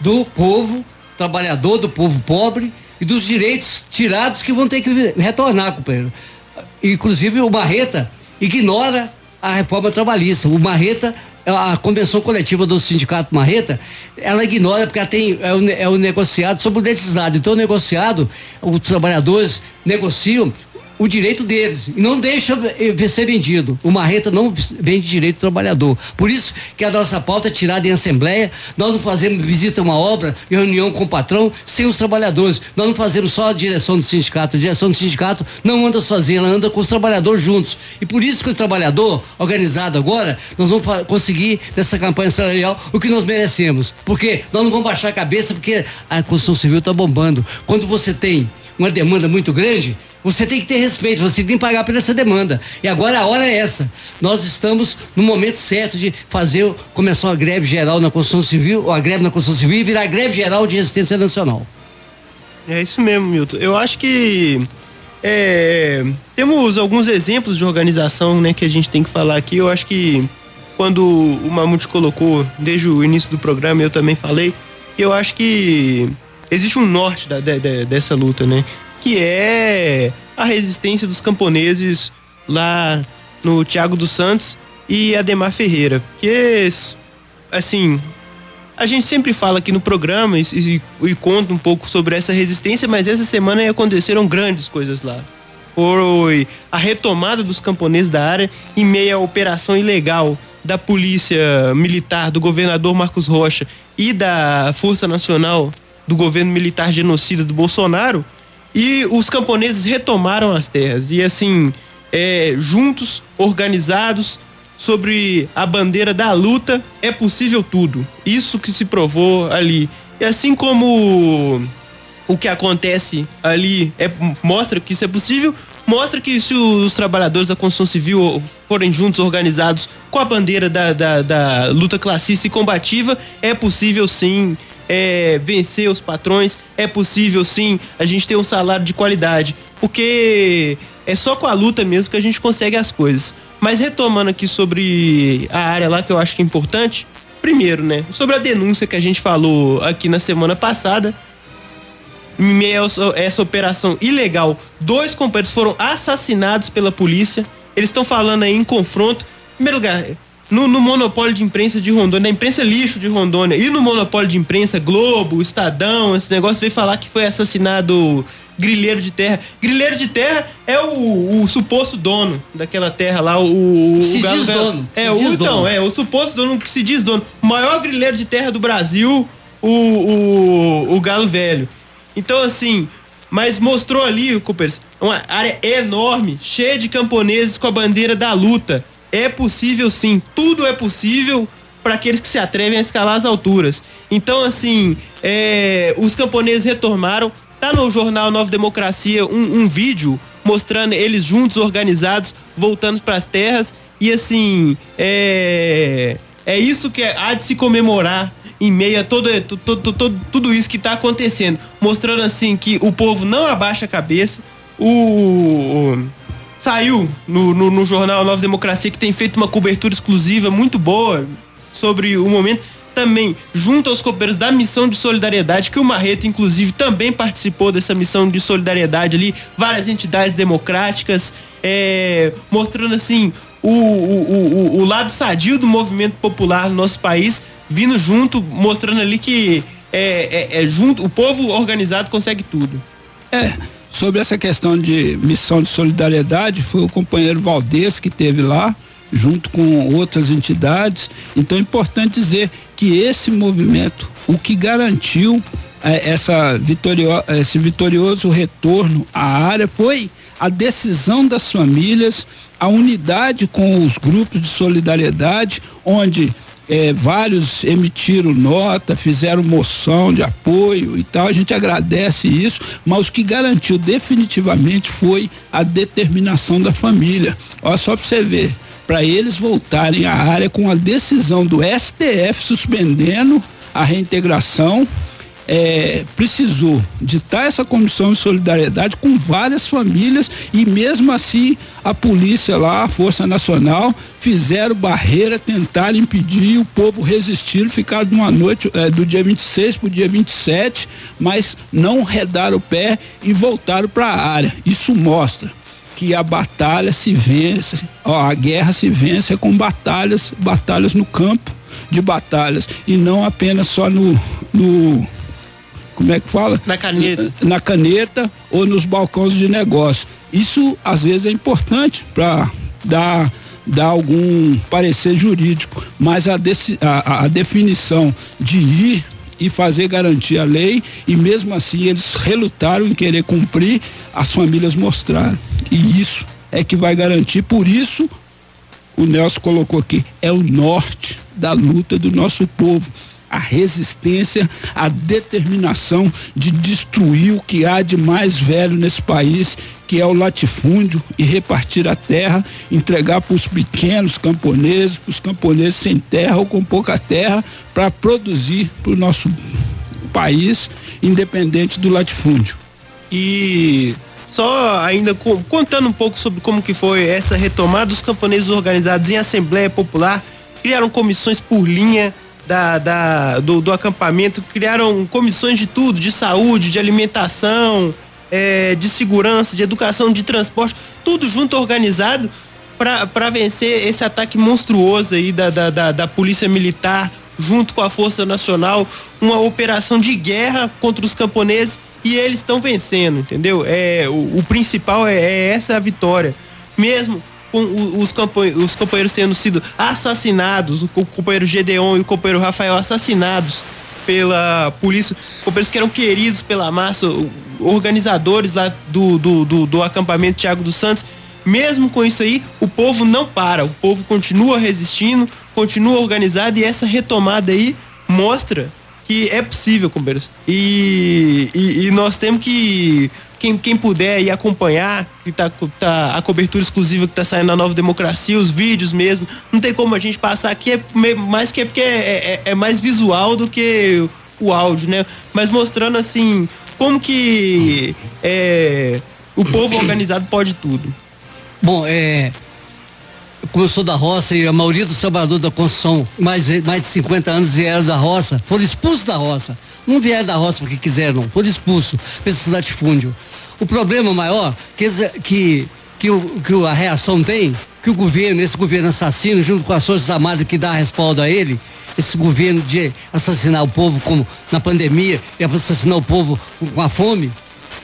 do povo trabalhador, do povo pobre e dos direitos tirados que vão ter que retornar, companheiro. Inclusive o Barreta ignora a reforma trabalhista. O Marreta, a convenção coletiva do sindicato Marreta, ela ignora porque ela tem é o, é o negociado sobre o legislado. Então, o negociado, os trabalhadores negociam o direito deles e não deixa ser vendido. O Marreta não vende direito do trabalhador. Por isso que a nossa pauta é tirada em assembleia. Nós não fazemos visita a uma obra, reunião com o patrão, sem os trabalhadores. Nós não fazemos só a direção do sindicato. A direção do sindicato não anda sozinha, ela anda com os trabalhadores juntos. E por isso que o trabalhador organizado agora, nós vamos conseguir nessa campanha salarial o que nós merecemos. Porque nós não vamos baixar a cabeça porque a construção civil está bombando. Quando você tem uma demanda muito grande, você tem que ter respeito, você tem que pagar por essa demanda. E agora a hora é essa. Nós estamos no momento certo de fazer, começar uma greve geral na construção civil, ou a greve na construção civil e virar greve geral de resistência nacional. É isso mesmo, Milton. Eu acho que é, temos alguns exemplos de organização né, que a gente tem que falar aqui. Eu acho que quando o Mamute colocou, desde o início do programa, eu também falei, eu acho que existe um norte da, de, de, dessa luta, né? que é a resistência dos camponeses lá no Tiago dos Santos e Ademar Ferreira. Que, assim, a gente sempre fala aqui no programa e, e, e, conta um pouco sobre essa resistência, mas essa semana aconteceram grandes coisas lá. Foi a retomada dos camponeses da área em meio à operação ilegal da polícia militar do governador Marcos Rocha e da Força Nacional do governo militar genocida do Bolsonaro. E os camponeses retomaram as terras. E assim, é, juntos, organizados, sobre a bandeira da luta, é possível tudo. Isso que se provou ali. E assim como o que acontece ali é, mostra que isso é possível, mostra que se os trabalhadores da construção civil forem juntos, organizados com a bandeira da, da, da luta classista e combativa, é possível sim é, vencer os patrões, é possível sim a gente ter um salário de qualidade, porque é só com a luta mesmo que a gente consegue as coisas. Mas retomando aqui sobre a área lá que eu acho que é importante, primeiro, né, sobre a denúncia que a gente falou aqui na semana passada, em a essa operação ilegal, dois companheiros foram assassinados pela polícia. Eles estão falando aí em confronto. Em primeiro lugar, no, no, monopólio de imprensa de Rondônia, na imprensa lixo de Rondônia e no monopólio de imprensa Globo, Estadão, esse negócio veio falar que foi assassinado grileiro de terra. Grileiro de terra é o, o suposto dono daquela terra lá, o. Se o galo, diz dono. É, o, então, dono. é, o suposto dono que se diz dono. O maior grileiro de terra do Brasil, o, o, o Galo Velho. Então, assim, mas mostrou ali, Coopers, uma área enorme, cheia de camponeses com a bandeira da luta. É possível sim, tudo é possível para aqueles que se atrevem a escalar as alturas. Então, assim, é, os camponeses retornaram, Tá no jornal Nova Democracia um, um vídeo mostrando eles juntos, organizados, voltando para as terras. E assim, é, é isso que há de se comemorar em meio a todo, todo, todo, tudo isso que está acontecendo. Mostrando assim que o povo não abaixa a cabeça. O saiu no, no, no, jornal Nova Democracia que tem feito uma cobertura exclusiva muito boa sobre o momento também junto aos companheiros da missão de solidariedade, que o Marreta, inclusive, também participou dessa missão de solidariedade ali, várias entidades democráticas, é, mostrando assim o, o, o, o lado sadio do movimento popular no nosso país, vindo junto, mostrando ali que é, é, é junto, o povo organizado consegue tudo. É. Sobre essa questão de missão de solidariedade, foi o companheiro Valdez que teve lá, junto com outras entidades. Então é importante dizer que esse movimento, o que garantiu é, essa vitorio, esse vitorioso retorno à área foi a decisão das famílias, a unidade com os grupos de solidariedade, onde é, vários emitiram nota, fizeram moção de apoio e tal. A gente agradece isso, mas o que garantiu definitivamente foi a determinação da família. Olha só para você ver para eles voltarem à área com a decisão do STF suspendendo a reintegração. É, precisou ditar essa comissão de solidariedade com várias famílias e mesmo assim a polícia lá, a Força Nacional, fizeram barreira, tentaram impedir, o povo resistiu, ficaram uma noite é, do dia 26 para o dia 27, mas não redaram o pé e voltaram para a área. Isso mostra que a batalha se vence, ó, a guerra se vence com batalhas, batalhas no campo de batalhas e não apenas só no, no como é que fala? Na caneta. Na, caneta ou nos balcões de negócio. Isso às vezes é importante para dar dar algum parecer jurídico, mas a, a, a definição de ir e fazer garantir a lei e mesmo assim eles relutaram em querer cumprir, as famílias mostraram. E isso é que vai garantir, por isso o Nelson colocou aqui, é o norte da luta do nosso povo. A resistência, a determinação de destruir o que há de mais velho nesse país, que é o latifúndio, e repartir a terra, entregar para os pequenos camponeses, para os camponeses sem terra ou com pouca terra, para produzir para o nosso país, independente do latifúndio. E só ainda contando um pouco sobre como que foi essa retomada dos camponeses organizados em Assembleia Popular, criaram comissões por linha da, da do, do, acampamento, criaram comissões de tudo, de saúde, de alimentação, é, de segurança, de educação, de transporte, tudo junto organizado para vencer esse ataque monstruoso aí da, da, da, da Polícia Militar junto com a Força Nacional, uma operação de guerra contra os camponeses e eles estão vencendo, entendeu? É, o, o principal é, é, essa a vitória. Mesmo com os, companheiros, os companheiros tendo sido assassinados, o companheiro Gedeon e o companheiro Rafael assassinados pela polícia, companheiros que eram queridos pela massa, organizadores lá do, do, do, do acampamento Tiago dos Santos. Mesmo com isso aí, o povo não para, o povo continua resistindo, continua organizado e essa retomada aí mostra que é possível, companheiros. E, e, e, nós temos que. Quem, quem puder ir acompanhar, que tá, tá a cobertura exclusiva que tá saindo na Nova Democracia, os vídeos mesmo. Não tem como a gente passar aqui, é mais que é porque é, é, é mais visual do que o áudio, né? Mas mostrando assim, como que é, o povo organizado pode tudo. Bom, é como eu sou da roça e a maioria dos trabalhadores da construção, mais, mais de 50 anos vieram da roça, foram expulsos da roça. Não vieram da roça porque quiseram, foram expulsos para esse latifúndio. O problema maior que, que, que, o, que a reação tem, que o governo, esse governo assassino, junto com as Forças Armadas que dá respaldo a ele, esse governo de assassinar o povo como na pandemia e assassinar o povo com a fome.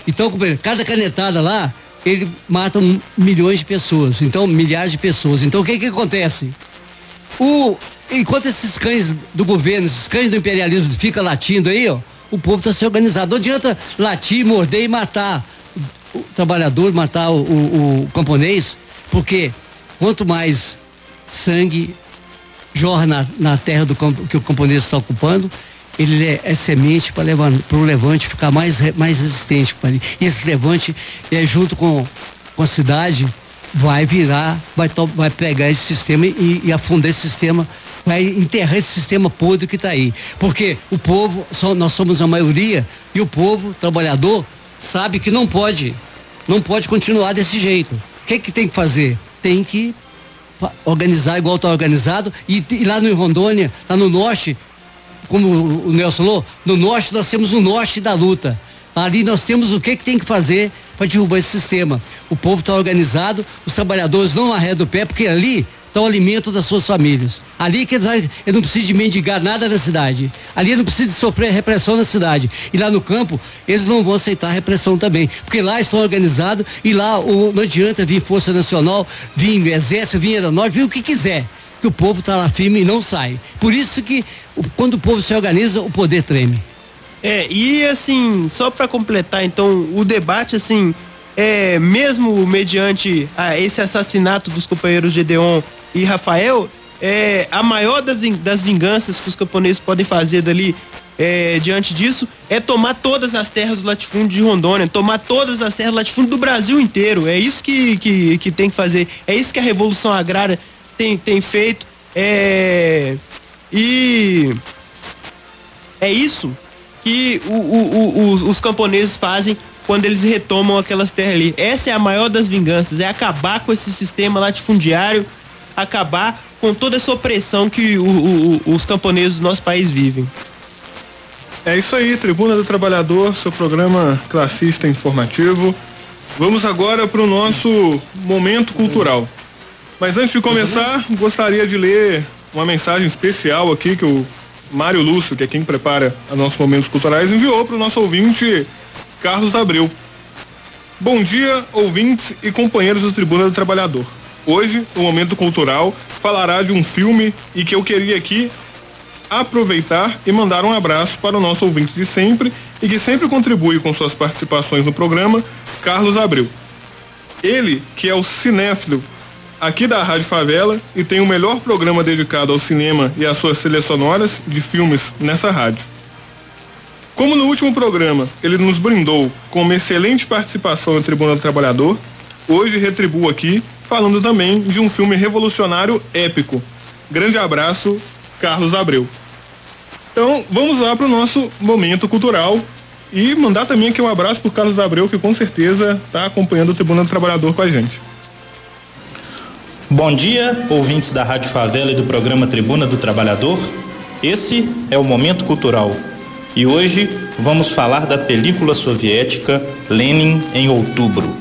Então, cada canetada lá ele mata milhões de pessoas, então milhares de pessoas. Então o que que acontece? O, enquanto esses cães do governo, esses cães do imperialismo fica latindo aí, ó, o povo está se organizando. Não adianta latir, morder e matar o trabalhador, matar o, o, o camponês, porque quanto mais sangue jorra na, na terra do que o camponês está ocupando, ele é, é semente para o levante ficar mais, mais resistente. E esse levante, é, junto com, com a cidade, vai virar, vai, vai pegar esse sistema e, e afundar esse sistema, vai enterrar esse sistema podre que está aí. Porque o povo, só, nós somos a maioria, e o povo, trabalhador, sabe que não pode, não pode continuar desse jeito. O que, que tem que fazer? Tem que organizar igual está organizado e, e lá no Rondônia, lá no norte, como o Nelson falou, no norte nós temos o norte da luta. Ali nós temos o que, que tem que fazer para derrubar esse sistema. O povo está organizado, os trabalhadores não arredam o pé, porque ali está o alimento das suas famílias. Ali que eles, não precisam de mendigar nada na cidade. Ali não precisa de sofrer repressão na cidade. E lá no campo, eles não vão aceitar repressão também. Porque lá estão organizados e lá o, não adianta vir Força Nacional, vir Exército, vir Aeronáutica, vir o que quiser que o povo está lá firme e não sai. Por isso que quando o povo se organiza, o poder treme. É, e assim, só para completar então o debate assim, é mesmo mediante ah, esse assassinato dos companheiros Gedeon e Rafael, é a maior das vinganças que os camponeses podem fazer dali é, diante disso é tomar todas as terras do latifúndio de Rondônia, tomar todas as terras do latifúndio do Brasil inteiro. É isso que, que, que tem que fazer. É isso que a Revolução Agrária tem, tem feito. É, e é isso que o, o, o, os, os camponeses fazem quando eles retomam aquelas terras ali. Essa é a maior das vinganças, é acabar com esse sistema latifundiário, acabar com toda essa opressão que o, o, os camponeses do nosso país vivem. É isso aí, Tribuna do Trabalhador, seu programa classista informativo. Vamos agora para o nosso momento cultural. Mas antes de começar, gostaria de ler uma mensagem especial aqui que o Mário Lúcio, que é quem prepara os nossos momentos culturais, enviou para o nosso ouvinte Carlos Abreu. Bom dia, ouvintes e companheiros do Tribuna do Trabalhador. Hoje, o Momento Cultural falará de um filme e que eu queria aqui aproveitar e mandar um abraço para o nosso ouvinte de sempre e que sempre contribui com suas participações no programa, Carlos Abreu. Ele, que é o cinéfilo aqui da Rádio Favela e tem o melhor programa dedicado ao cinema e às suas trilhas sonoras de filmes nessa rádio. Como no último programa ele nos brindou com uma excelente participação no Tribunal do Trabalhador, hoje retribuo aqui falando também de um filme revolucionário épico. Grande abraço, Carlos Abreu. Então vamos lá para o nosso momento cultural e mandar também aqui um abraço para Carlos Abreu, que com certeza está acompanhando o Tribunal do Trabalhador com a gente. Bom dia, ouvintes da Rádio Favela e do programa Tribuna do Trabalhador. Esse é o Momento Cultural. E hoje vamos falar da película soviética Lenin em Outubro.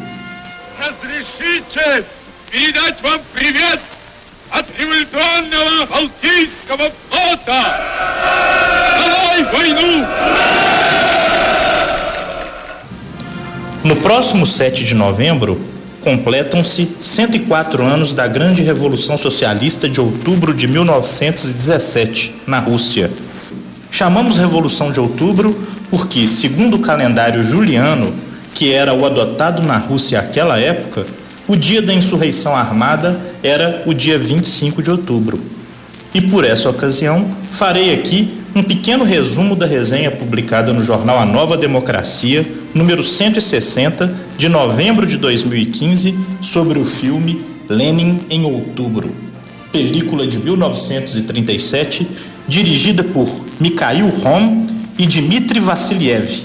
No próximo 7 de novembro, completam-se 104 anos da grande Revolução Socialista de outubro de 1917, na Rússia. Chamamos Revolução de Outubro porque, segundo o calendário juliano, que era o adotado na Rússia àquela época, o dia da insurreição armada era o dia 25 de outubro. E por essa ocasião, farei aqui um pequeno resumo da resenha publicada no jornal A Nova Democracia, número 160, de novembro de 2015, sobre o filme Lenin em Outubro, película de 1937, dirigida por Mikhail Rom e Dmitry Vassiliev,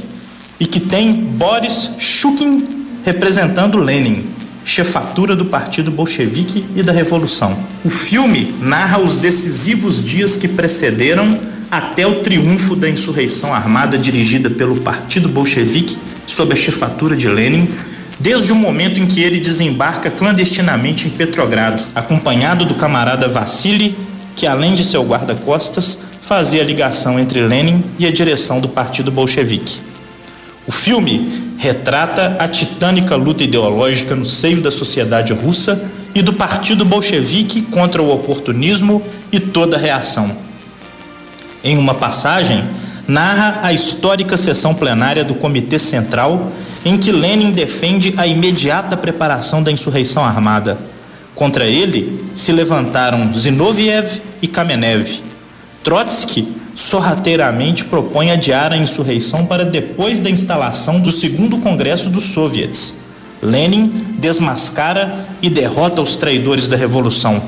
e que tem Boris Shukin representando Lenin, chefatura do Partido Bolchevique e da Revolução. O filme narra os decisivos dias que precederam até o triunfo da insurreição armada dirigida pelo Partido Bolchevique sob a chefatura de Lenin, desde o momento em que ele desembarca clandestinamente em Petrogrado, acompanhado do camarada Vassili, que além de seu guarda-costas, fazia ligação entre Lenin e a direção do Partido Bolchevique. O filme retrata a titânica luta ideológica no seio da sociedade russa e do Partido Bolchevique contra o oportunismo e toda a reação em uma passagem, narra a histórica sessão plenária do Comitê Central, em que Lenin defende a imediata preparação da insurreição armada. Contra ele se levantaram Zinoviev e Kamenev. Trotsky sorrateiramente propõe adiar a insurreição para depois da instalação do segundo Congresso dos Soviets. Lenin desmascara e derrota os traidores da revolução.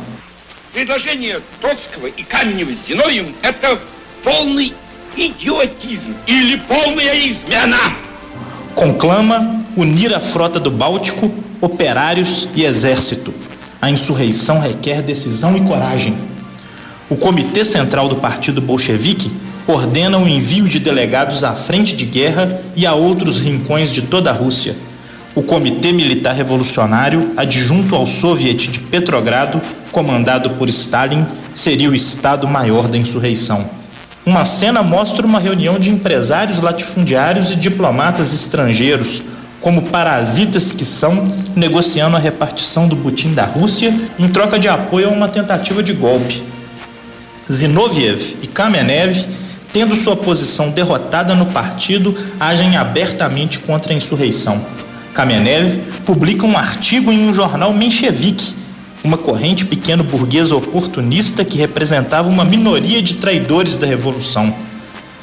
Предложение Троцкого и Каменева с Зиновьевым – это полный idiotismo или полная измена. Conclama unir a frota do Báltico, operários e exército. A insurreição requer decisão e coragem. O Comitê Central do Partido Bolchevique ordena o envio de delegados à frente de guerra e a outros rincões de toda a Rússia. O Comitê Militar Revolucionário, adjunto ao Soviet de Petrogrado, comandado por Stalin, seria o Estado-Maior da insurreição. Uma cena mostra uma reunião de empresários latifundiários e diplomatas estrangeiros, como parasitas que são, negociando a repartição do butim da Rússia em troca de apoio a uma tentativa de golpe. Zinoviev e Kamenev, tendo sua posição derrotada no partido, agem abertamente contra a insurreição. Kamenev publica um artigo em um jornal menchevique uma corrente pequeno burguesa oportunista que representava uma minoria de traidores da revolução,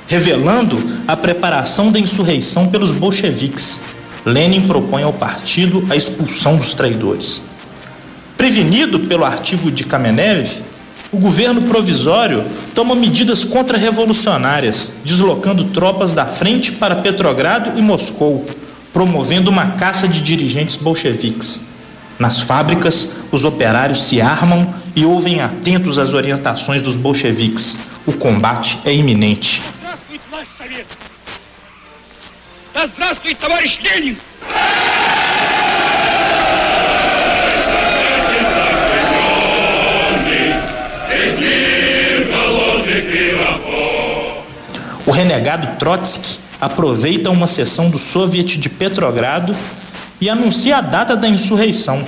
revelando a preparação da insurreição pelos bolcheviques. Lenin propõe ao partido a expulsão dos traidores. Prevenido pelo artigo de Kamenev, o governo provisório toma medidas contra-revolucionárias, deslocando tropas da frente para Petrogrado e Moscou, promovendo uma caça de dirigentes bolcheviques. Nas fábricas, os operários se armam e ouvem atentos às orientações dos bolcheviques. O combate é iminente. O renegado Trotsky aproveita uma sessão do Soviet de Petrogrado e anuncia a data da insurreição.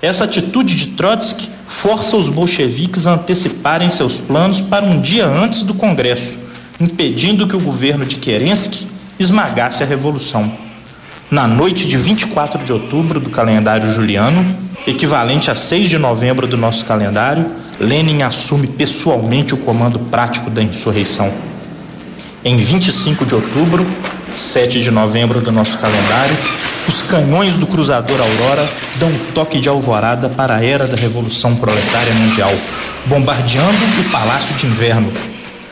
Essa atitude de Trotsky força os bolcheviques a anteciparem seus planos para um dia antes do Congresso, impedindo que o governo de Kerensky esmagasse a revolução. Na noite de 24 de outubro do calendário juliano, equivalente a 6 de novembro do nosso calendário, Lenin assume pessoalmente o comando prático da insurreição. Em 25 de outubro, 7 de novembro do nosso calendário, os canhões do cruzador Aurora dão toque de alvorada para a era da Revolução Proletária Mundial, bombardeando o Palácio de Inverno.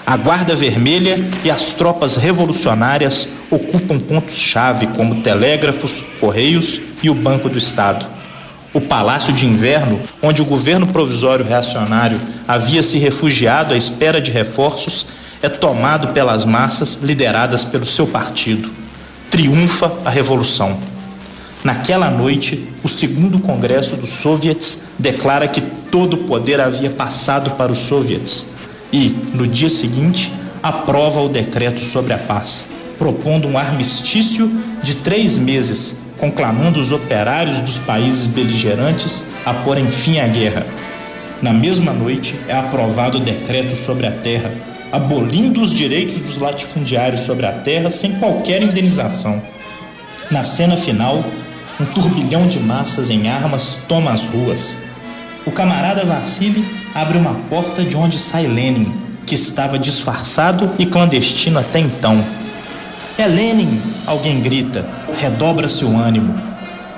A Guarda Vermelha e as tropas revolucionárias ocupam pontos-chave como telégrafos, correios e o Banco do Estado. O Palácio de Inverno, onde o governo provisório reacionário havia se refugiado à espera de reforços, é tomado pelas massas lideradas pelo seu partido. Triunfa a revolução. Naquela noite, o segundo congresso dos soviets declara que todo o poder havia passado para os soviets e, no dia seguinte, aprova o decreto sobre a paz, propondo um armistício de três meses, conclamando os operários dos países beligerantes a porem fim à guerra. Na mesma noite, é aprovado o decreto sobre a terra, abolindo os direitos dos latifundiários sobre a terra sem qualquer indenização. Na cena final, um turbilhão de massas em armas toma as ruas. O camarada Vassili abre uma porta de onde sai Lenin, que estava disfarçado e clandestino até então. É Lenin! Alguém grita. Redobra-se o ânimo.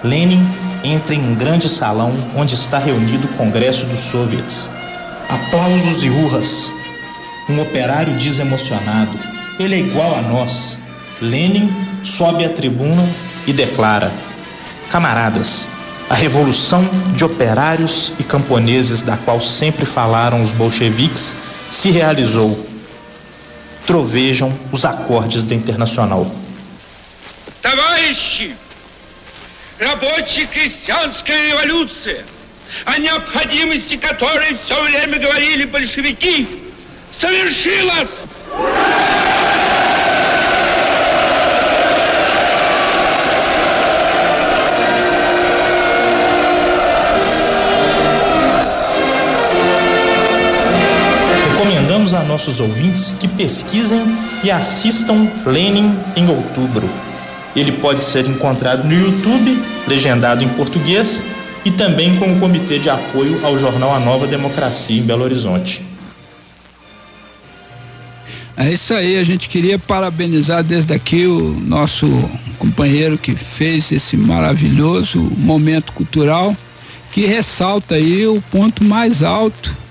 Lenin entra em um grande salão onde está reunido o Congresso dos Soviets. Aplausos e urras. Um operário diz emocionado: Ele é igual a nós. Lenin sobe à tribuna e declara: Camaradas, a revolução de operários e camponeses da qual sempre falaram os bolcheviques se realizou. Trovejam os acordes da Internacional. Товарищи, рабочая крестьянская революция, о необходимости которой все время говорили большевики, совершилась! Recomendamos Nossos ouvintes que pesquisem e assistam Lenin em outubro. Ele pode ser encontrado no YouTube, legendado em português, e também com o Comitê de Apoio ao jornal A Nova Democracia em Belo Horizonte. É isso aí, a gente queria parabenizar desde aqui o nosso companheiro que fez esse maravilhoso momento cultural, que ressalta aí o ponto mais alto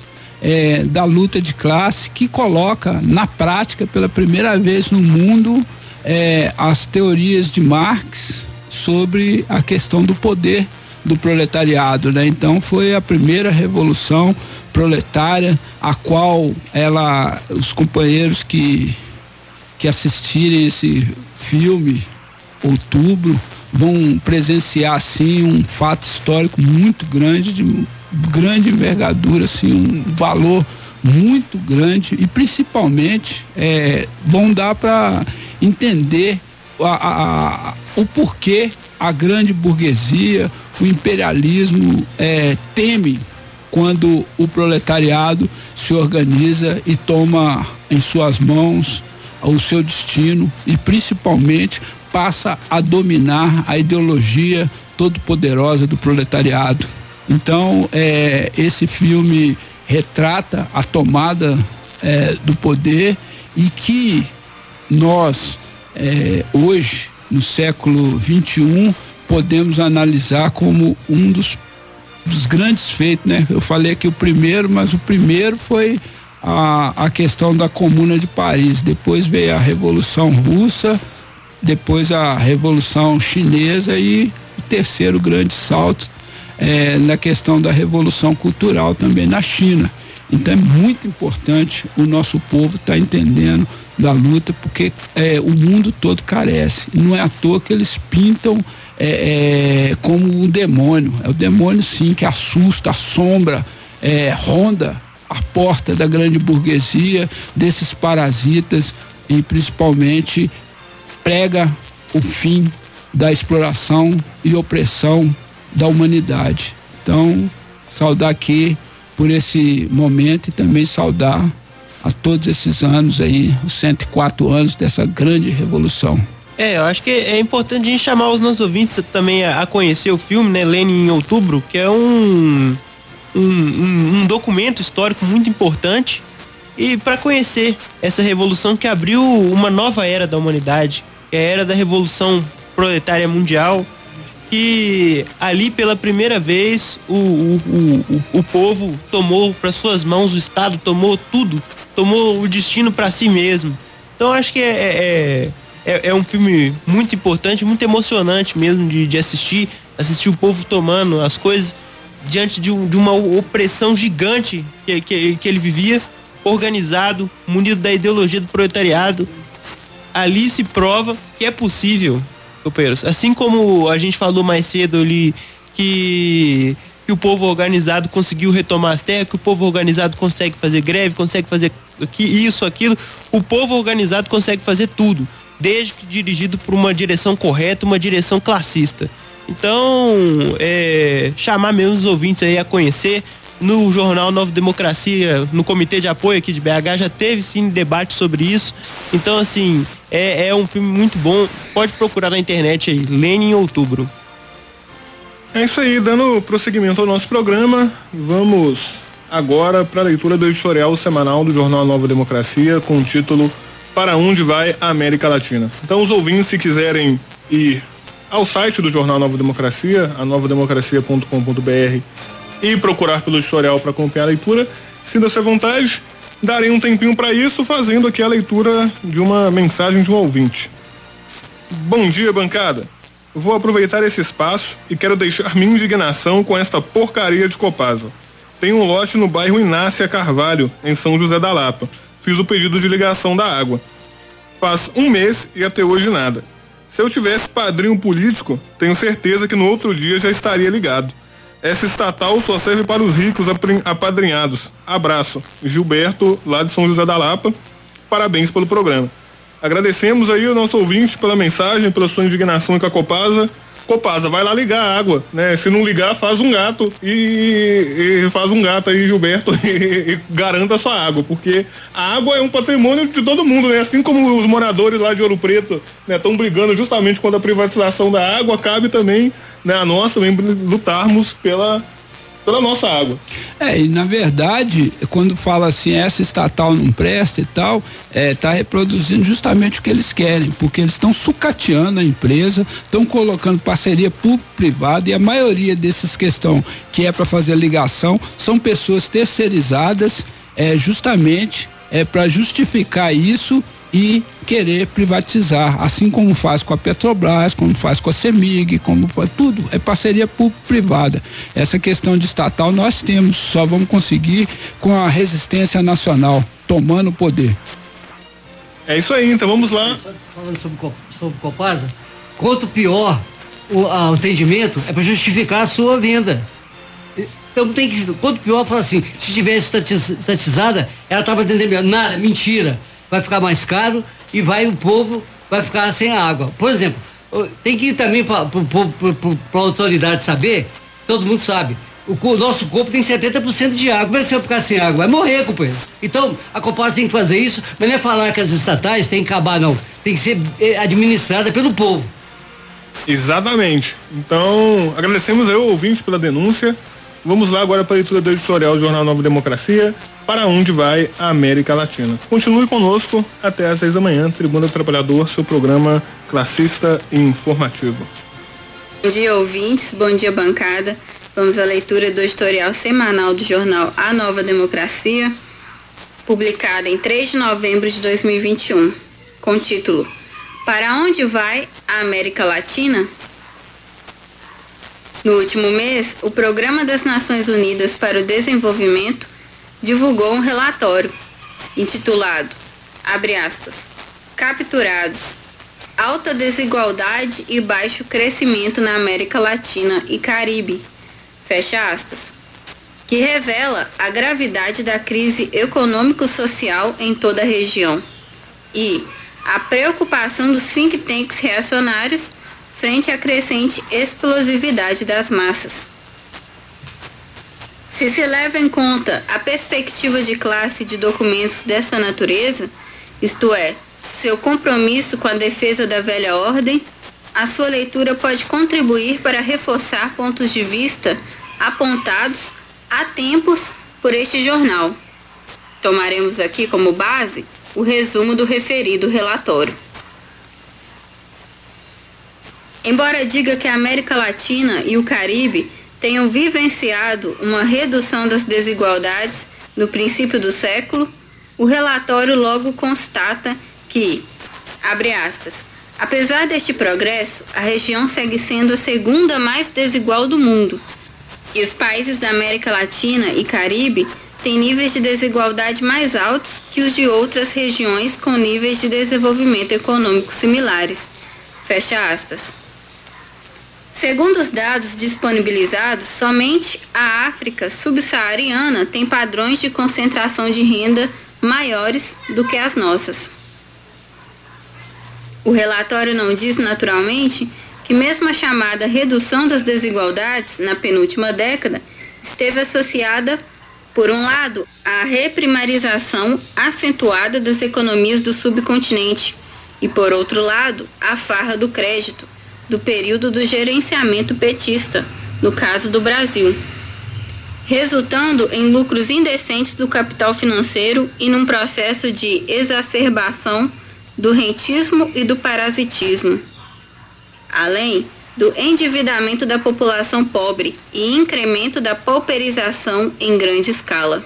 é, da luta de classe, que coloca na prática pela primeira vez no mundo é, as teorias de Marx sobre a questão do poder do proletariado, né? Então foi a primeira revolução proletária a qual ela os companheiros que que assistirem esse filme outubro vão presenciar assim um fato histórico muito grande de grande envergadura assim um valor muito grande e principalmente é, vão dar para entender a, a, o porquê a grande burguesia, o imperialismo é, teme quando o proletariado se organiza e toma em suas mãos o seu destino e principalmente passa a dominar a ideologia todo poderosa do proletariado. Então, é, esse filme retrata a tomada é, do poder e que nós é, hoje no século 21 podemos analisar como um dos, dos grandes feitos, né? Eu falei aqui o primeiro, mas o primeiro foi a, a questão da Comuna de Paris. Depois veio a Revolução Russa, depois a Revolução Chinesa e o terceiro grande salto é, na questão da Revolução Cultural também na China. Então é muito importante o nosso povo estar tá entendendo da luta, porque é, o mundo todo carece. Não é à toa que eles pintam é, é, como um demônio. É o demônio, sim, que assusta, assombra, é, ronda a porta da grande burguesia, desses parasitas e principalmente prega o fim da exploração e opressão da humanidade. Então, saudar aqui por esse momento e também saudar a todos esses anos aí, os 104 anos dessa grande revolução. É, eu acho que é importante a gente chamar os nossos ouvintes também a, conhecer o filme, né, Lenin em Outubro, que é um, um, um, um documento histórico muito importante e para conhecer essa revolução que abriu uma nova era da humanidade, que é a era da revolução proletária mundial, que ali pela primeira vez o, o, o, o povo tomou para suas mãos, o Estado tomou tudo, tomou o destino para si mesmo. Então acho que é, é, é, é, um filme muito importante, muito emocionante mesmo de, de assistir, assistir o povo tomando as coisas diante de, um, de uma opressão gigante que, que, que ele vivia organizado, munido da ideologia do proletariado, ali se prova que é possível, Assim como a gente falou mais cedo ali que que o povo organizado conseguiu retomar as terras, que o povo organizado consegue fazer greve, consegue fazer isso, aquilo. O povo organizado consegue fazer tudo, desde que dirigido por uma direção correta, uma direção classista. Então, é, chamar mesmo os ouvintes aí a conhecer. No jornal Nova Democracia, no comitê de apoio aqui de BH, já teve sim debate sobre isso. Então, assim, é, é um filme muito bom. Pode procurar na internet aí, Lênin em Outubro. É isso aí, dando prosseguimento ao nosso programa, vamos agora para a leitura do editorial semanal do Jornal Nova Democracia com o título Para onde vai a América Latina. Então, os ouvintes, se quiserem ir ao site do Jornal Nova Democracia, a novademocracia.com.br e procurar pelo editorial para acompanhar a leitura, sinta-se à vontade, darei um tempinho para isso, fazendo aqui a leitura de uma mensagem de um ouvinte. Bom dia, bancada. Vou aproveitar esse espaço e quero deixar minha indignação com esta porcaria de Copasa. Tem um lote no bairro Inácia Carvalho, em São José da Lapa. Fiz o pedido de ligação da água. Faz um mês e até hoje nada. Se eu tivesse padrinho político, tenho certeza que no outro dia já estaria ligado. Essa estatal só serve para os ricos apadrinhados. Abraço. Gilberto, lá de São José da Lapa. Parabéns pelo programa. Agradecemos aí o nosso ouvinte pela mensagem, pela sua indignação com a Copasa. Copasa, vai lá ligar a água, né? Se não ligar, faz um gato e, e faz um gato aí, Gilberto, e, e, garanta a sua água, porque a água é um patrimônio de todo mundo, né? Assim como os moradores lá de Ouro Preto, né, estão brigando justamente contra a privatização da água, cabe também, né, a nós também lutarmos pela pela nossa água. É, e na verdade, quando fala assim, essa estatal não presta e tal, é, tá reproduzindo justamente o que eles querem, porque eles estão sucateando a empresa, estão colocando parceria público-privada e a maioria dessas questões que é para fazer ligação são pessoas terceirizadas, é, justamente é para justificar isso e querer privatizar, assim como faz com a Petrobras, como faz com a Semig, como tudo é parceria público-privada. Essa questão de estatal nós temos, só vamos conseguir com a resistência nacional tomando o poder. É isso aí, então vamos lá. Falando sobre, sobre Copasa, quanto pior o a, atendimento é para justificar a sua venda. Então tem que, quanto pior, fala assim, se tivesse estatizada, ela estava atendendo nada, mentira vai ficar mais caro e vai o povo vai ficar sem água. Por exemplo, tem que ir também para a autoridade saber, todo mundo sabe. O, o, nosso corpo tem 70% de água. Como é que você vai ficar sem água? Vai morrer, companheiro. Então, a Copasa tem que fazer isso, mas não é falar que as estatais têm que acabar, não. Tem que ser eh, administrada pelo povo. Exatamente. Então, agradecemos aí o ouvinte pela denúncia. Vamos lá agora para a leitura do editorial do Jornal Nova Democracia, para onde vai a América Latina. Continue conosco até às seis da manhã, Tribuna do Trabalhador, seu programa classista e informativo. Bom dia, ouvintes, bom dia, bancada. Vamos à leitura do editorial semanal do jornal A Nova Democracia, publicada em 3 de novembro de 2021, com o título Para onde vai a América Latina? No último mês, o Programa das Nações Unidas para o Desenvolvimento divulgou um relatório intitulado, aspas, Capturados, alta desigualdade e baixo crescimento na América Latina e Caribe, fecha aspas, que revela a gravidade da crise econômico-social em toda a região e a preocupação dos think tanks reacionários frente à crescente explosividade das massas. Se se leva em conta a perspectiva de classe de documentos desta natureza, isto é, seu compromisso com a defesa da velha ordem, a sua leitura pode contribuir para reforçar pontos de vista apontados há tempos por este jornal. Tomaremos aqui como base o resumo do referido relatório. Embora diga que a América Latina e o Caribe tenham vivenciado uma redução das desigualdades no princípio do século, o relatório logo constata que, abre aspas, apesar deste progresso, a região segue sendo a segunda mais desigual do mundo. E os países da América Latina e Caribe tem níveis de desigualdade mais altos que os de outras regiões com níveis de desenvolvimento econômico similares. Fecha aspas. Segundo os dados disponibilizados, somente a África subsaariana tem padrões de concentração de renda maiores do que as nossas. O relatório não diz, naturalmente, que mesmo a chamada redução das desigualdades na penúltima década esteve associada, por um lado, à reprimarização acentuada das economias do subcontinente e, por outro lado, à farra do crédito, do período do gerenciamento petista, no caso do Brasil, resultando em lucros indecentes do capital financeiro e num processo de exacerbação do rentismo e do parasitismo. Além do endividamento da população pobre e incremento da pauperização em grande escala.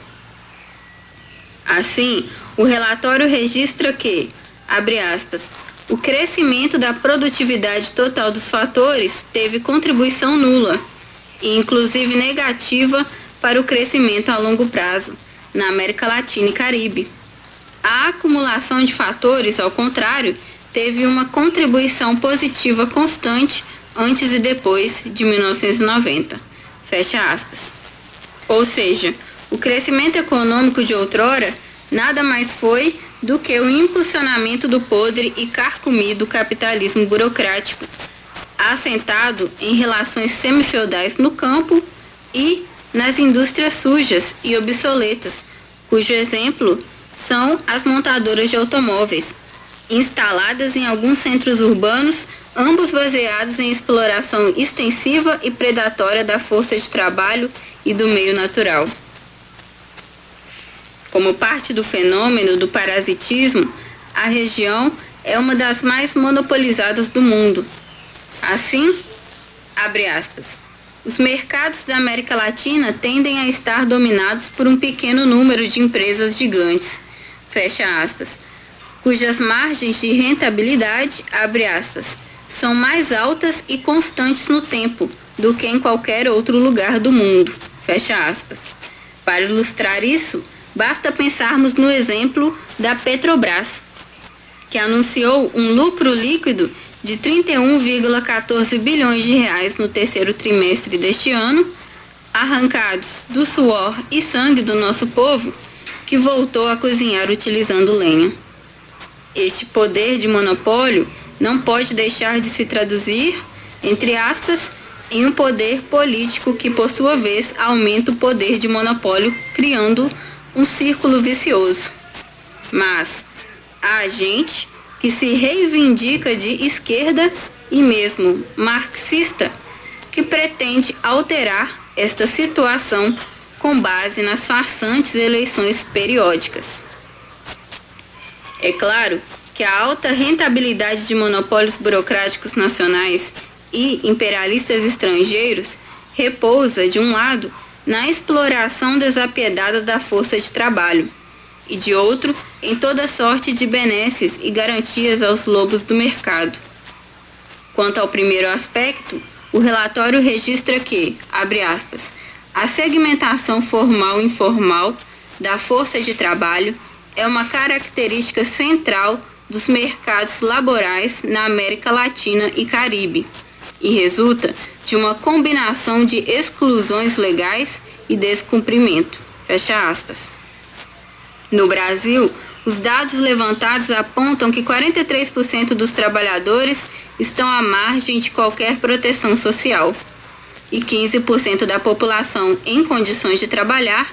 Assim, o relatório registra que, abre aspas, o crescimento da produtividade total dos fatores teve contribuição nula e inclusive negativa para o crescimento a longo prazo na América Latina e Caribe. A acumulação de fatores, ao contrário, teve uma contribuição positiva constante antes e depois de 1990. Fecha aspas. Ou seja, o crescimento econômico de outrora nada mais foi do que o impulsionamento do podre e carcomido capitalismo burocrático, assentado em relações semifeudais no campo e nas indústrias sujas e obsoletas, cujo exemplo são as montadoras de automóveis, instaladas em alguns centros urbanos, ambos baseados em exploração extensiva e predatória da força de trabalho e do meio natural. Como parte do fenômeno do parasitismo, a região é uma das mais monopolizadas do mundo. Assim, abre aspas, os mercados da América Latina tendem a estar dominados por um pequeno número de empresas gigantes, fecha aspas, cujas margens de rentabilidade, abre aspas, são mais altas e constantes no tempo do que em qualquer outro lugar do mundo, fecha aspas. Para ilustrar isso, Basta pensarmos no exemplo da Petrobras, que anunciou um lucro líquido de 31,14 bilhões de reais no terceiro trimestre deste ano, arrancados do suor e sangue do nosso povo, que voltou a cozinhar utilizando lenha. Este poder de monopólio não pode deixar de se traduzir, entre aspas, em um poder político que, por sua vez, aumenta o poder de monopólio, criando um círculo vicioso. Mas há gente que se reivindica de esquerda e mesmo marxista que pretende alterar esta situação com base nas farsantes eleições periódicas. É claro que a alta rentabilidade de monopólios burocráticos nacionais e imperialistas estrangeiros repousa, de um lado, na exploração desapiedada da força de trabalho, e de outro, em toda sorte de benesses e garantias aos lobos do mercado. Quanto ao primeiro aspecto, o relatório registra que, abre aspas, a segmentação formal e informal da força de trabalho é uma característica central dos mercados laborais na América Latina e Caribe e resulta de uma combinação de exclusões legais e descumprimento. Fecha aspas. No Brasil, os dados levantados apontam que 43% dos trabalhadores estão à margem de qualquer proteção social e 15% da população em condições de trabalhar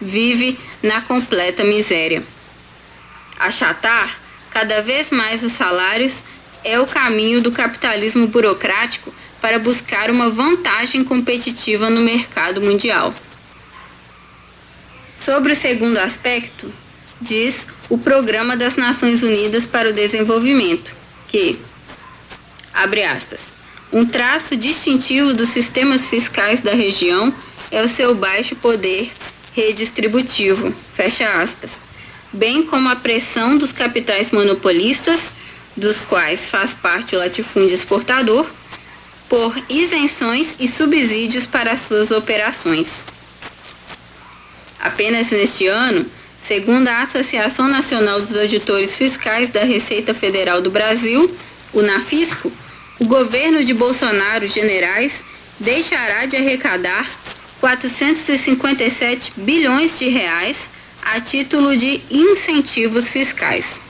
vive na completa miséria. Achatar cada vez mais os salários é o caminho do capitalismo burocrático para buscar uma vantagem competitiva no mercado mundial. Sobre o segundo aspecto, diz o Programa das Nações Unidas para o Desenvolvimento, que, abre aspas, um traço distintivo dos sistemas fiscais da região é o seu baixo poder redistributivo, fecha aspas, bem como a pressão dos capitais monopolistas, dos quais faz parte o latifúndio exportador, por isenções e subsídios para suas operações. Apenas neste ano, segundo a Associação Nacional dos Auditores Fiscais da Receita Federal do Brasil, o NAFISCO, o governo de Bolsonaro Generais deixará de arrecadar 457 bilhões de reais a título de incentivos fiscais.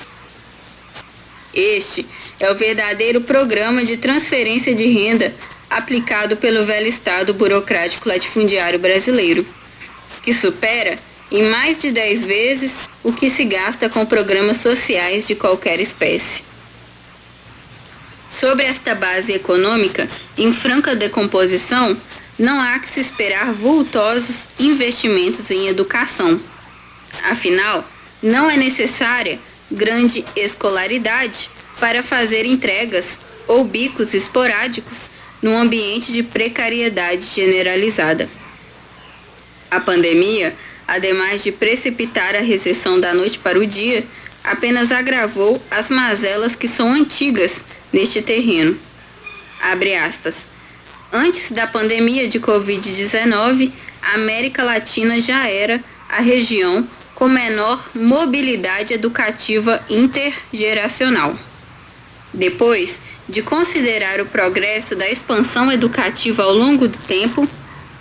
Este é o verdadeiro programa de transferência de renda aplicado pelo velho Estado burocrático latifundiário brasileiro, que supera em mais de 10 vezes o que se gasta com programas sociais de qualquer espécie. Sobre esta base econômica em franca decomposição, não há que se esperar vultosos investimentos em educação. Afinal, não é necessária grande escolaridade para fazer entregas ou bicos esporádicos num ambiente de precariedade generalizada. A pandemia, ademais de precipitar a recessão da noite para o dia, apenas agravou as mazelas que são antigas neste terreno. Abre aspas. Antes da pandemia de Covid-19, a América Latina já era a região com menor mobilidade educativa intergeracional. Depois de considerar o progresso da expansão educativa ao longo do tempo,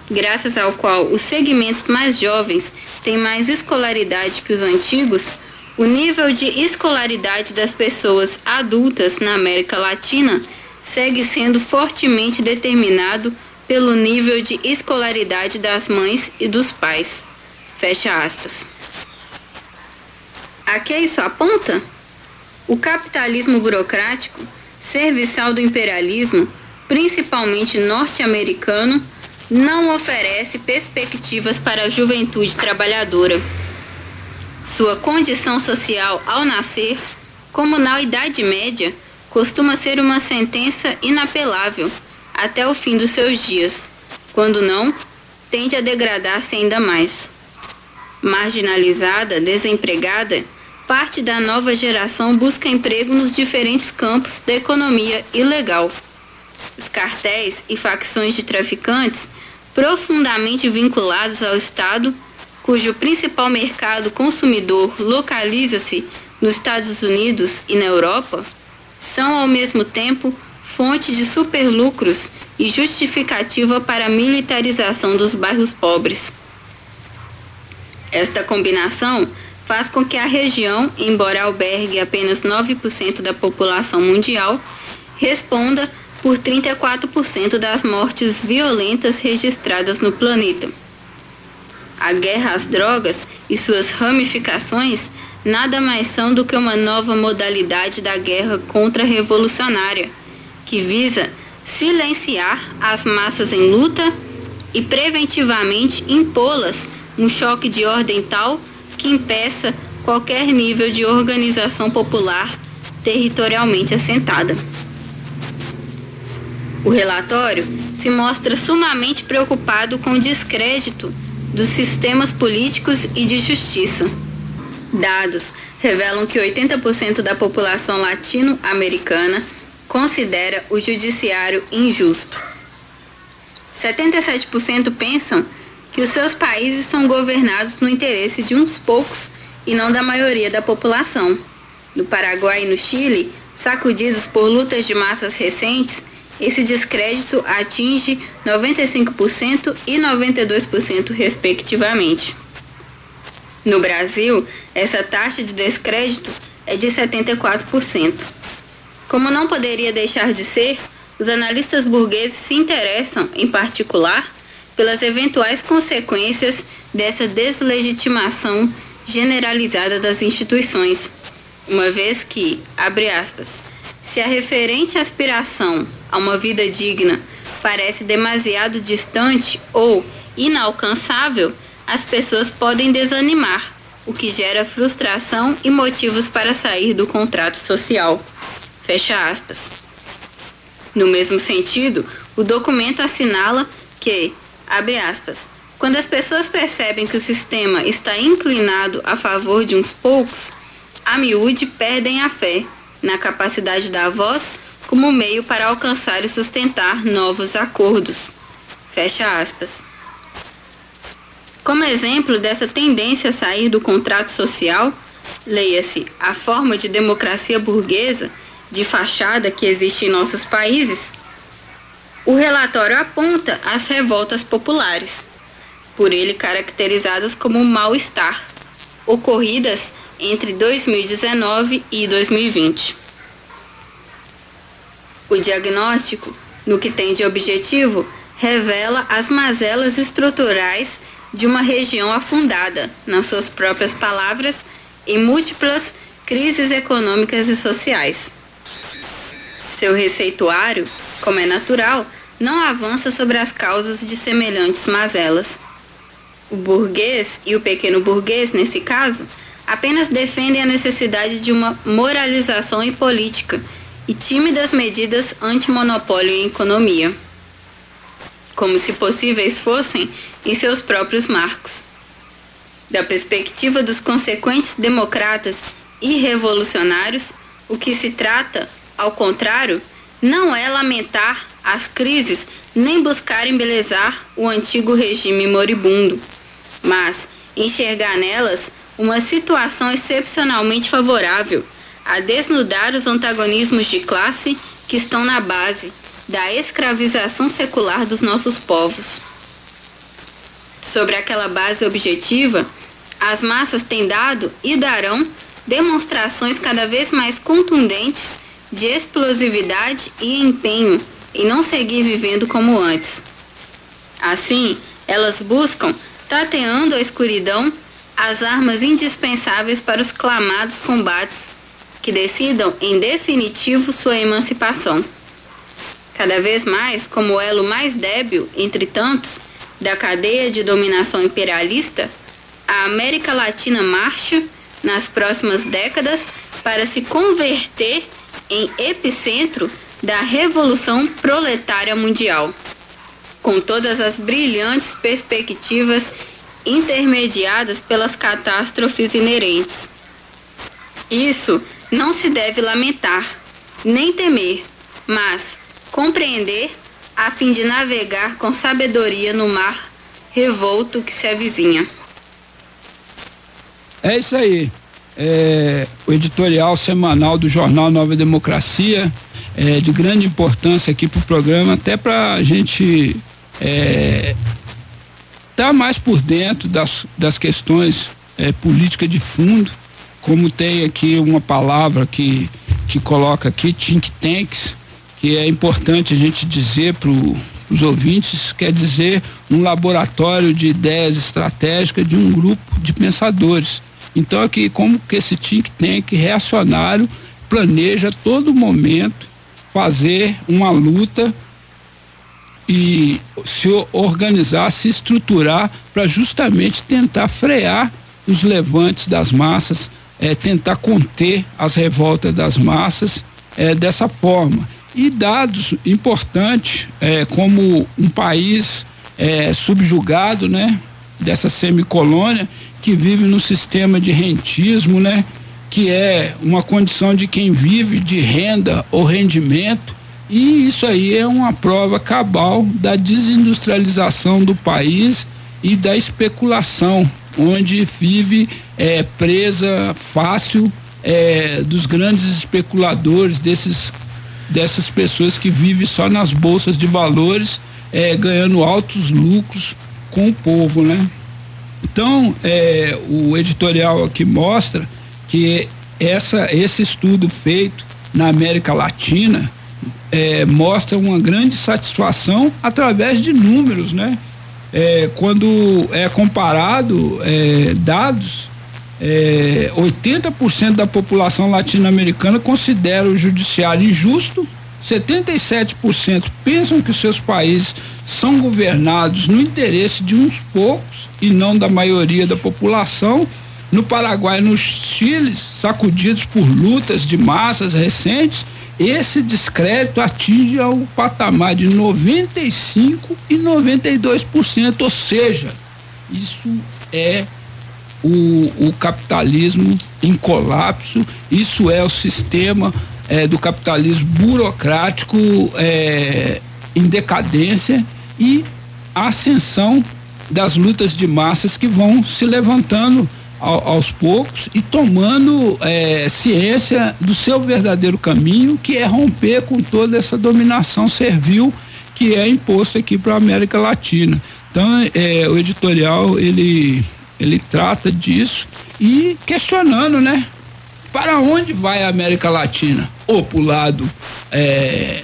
graças ao qual os segmentos mais jovens têm mais escolaridade que os antigos, o nível de escolaridade das pessoas adultas na América Latina segue sendo fortemente determinado pelo nível de escolaridade das mães e dos pais. Fecha aspas. A que isso aponta? O capitalismo burocrático, serviçal do imperialismo, principalmente norte-americano, não oferece perspectivas para a juventude trabalhadora. Sua condição social ao nascer, como na Idade Média, costuma ser uma sentença inapelável até o fim dos seus dias. Quando não, tende a degradar-se ainda mais. Marginalizada, desempregada, parte da nova geração busca emprego nos diferentes campos da economia ilegal. Os cartéis e facções de traficantes, profundamente vinculados ao Estado, cujo principal mercado consumidor localiza-se nos Estados Unidos e na Europa, são ao mesmo tempo fonte de superlucros e justificativa para a militarização dos bairros pobres. Esta combinação faz com que a região, embora albergue apenas 9% da população mundial, responda por 34% das mortes violentas registradas no planeta. A guerra às drogas e suas ramificações nada mais são do que uma nova modalidade da guerra contra-revolucionária, que visa silenciar as massas em luta e preventivamente impô-las um choque de ordem tal que impeça qualquer nível de organização popular territorialmente assentada. O relatório se mostra sumamente preocupado com o descrédito dos sistemas políticos e de justiça. Dados revelam que 80% da população latino-americana considera o judiciário injusto. 77% pensam que os seus países são governados no interesse de uns poucos e não da maioria da população. No Paraguai e no Chile, sacudidos por lutas de massas recentes, esse descrédito atinge 95% e 92%, respectivamente. No Brasil, essa taxa de descrédito é de 74%. Como não poderia deixar de ser, os analistas burgueses se interessam, em particular, pelas eventuais consequências dessa deslegitimação generalizada das instituições, uma vez que, abre aspas, se a referente aspiração a uma vida digna parece demasiado distante ou inalcançável, as pessoas podem desanimar, o que gera frustração e motivos para sair do contrato social. Fecha aspas. No mesmo sentido, o documento assinala que Abre aspas. Quando as pessoas percebem que o sistema está inclinado a favor de uns poucos, a miúde perdem a fé na capacidade da voz como meio para alcançar e sustentar novos acordos. Fecha aspas. Como exemplo dessa tendência a sair do contrato social, leia-se a forma de democracia burguesa de fachada que existe em nossos países, o relatório aponta as revoltas populares, por ele caracterizadas como mal-estar, ocorridas entre 2019 e 2020. O diagnóstico, no que tem de objetivo, revela as mazelas estruturais de uma região afundada, nas suas próprias palavras, em múltiplas crises econômicas e sociais. Seu receituário, como é natural, não avança sobre as causas de semelhantes mazelas. O burguês e o pequeno burguês, nesse caso, apenas defendem a necessidade de uma moralização e política e tímidas medidas antimonopólio em economia, como se possíveis fossem em seus próprios marcos. Da perspectiva dos consequentes democratas e revolucionários, o que se trata ao contrário, não é lamentar as crises nem buscar embelezar o antigo regime moribundo, mas enxergar nelas uma situação excepcionalmente favorável a desnudar os antagonismos de classe que estão na base da escravização secular dos nossos povos. Sobre aquela base objetiva, as massas têm dado e darão demonstrações cada vez mais contundentes de explosividade e empenho em não seguir vivendo como antes. Assim, elas buscam, tateando a escuridão, as armas indispensáveis para os clamados combates que decidam em definitivo sua emancipação. Cada vez mais, como elo mais débil entre tantos da cadeia de dominação imperialista, a América Latina marcha, nas próximas décadas, para se converter em epicentro da Revolução Proletária Mundial, com todas as brilhantes perspectivas intermediadas pelas catástrofes inerentes. Isso não se deve lamentar, nem temer, mas compreender a fim de navegar com sabedoria no mar revolto que se avizinha. É isso aí é, o editorial semanal do jornal Nova Democracia, é, de grande importância aqui para o programa, até para a gente estar é, tá mais por dentro das, das questões é, políticas de fundo, como tem aqui uma palavra que, que coloca aqui, think tanks, que é importante a gente dizer para os ouvintes, quer dizer um laboratório de ideias estratégicas de um grupo de pensadores então aqui como que esse think tank reacionário planeja todo momento fazer uma luta e se organizar, se estruturar para justamente tentar frear os levantes das massas, é, tentar conter as revoltas das massas é, dessa forma. E dados importantes, é, como um país é, subjugado, né, dessa semicolônia, que vive no sistema de rentismo, né? Que é uma condição de quem vive de renda ou rendimento. E isso aí é uma prova cabal da desindustrialização do país e da especulação, onde vive é, presa fácil é, dos grandes especuladores, desses, dessas pessoas que vivem só nas bolsas de valores, é, ganhando altos lucros com o povo, né? Então, é, o editorial aqui mostra que essa, esse estudo feito na América Latina é, mostra uma grande satisfação através de números, né? É, quando é comparado é, dados, é, 80% da população latino-americana considera o judiciário injusto, 77% pensam que seus países são governados no interesse de uns poucos e não da maioria da população. No Paraguai e no Chile, sacudidos por lutas de massas recentes, esse descrédito atinge ao patamar de 95 e 92%, ou seja, isso é o, o capitalismo em colapso, isso é o sistema é, do capitalismo burocrático é, em decadência e a ascensão das lutas de massas que vão se levantando ao, aos poucos e tomando é, ciência do seu verdadeiro caminho, que é romper com toda essa dominação servil que é imposto aqui para a América Latina. Então, é, o editorial ele ele trata disso e questionando, né? Para onde vai a América Latina? Ou para o lado é,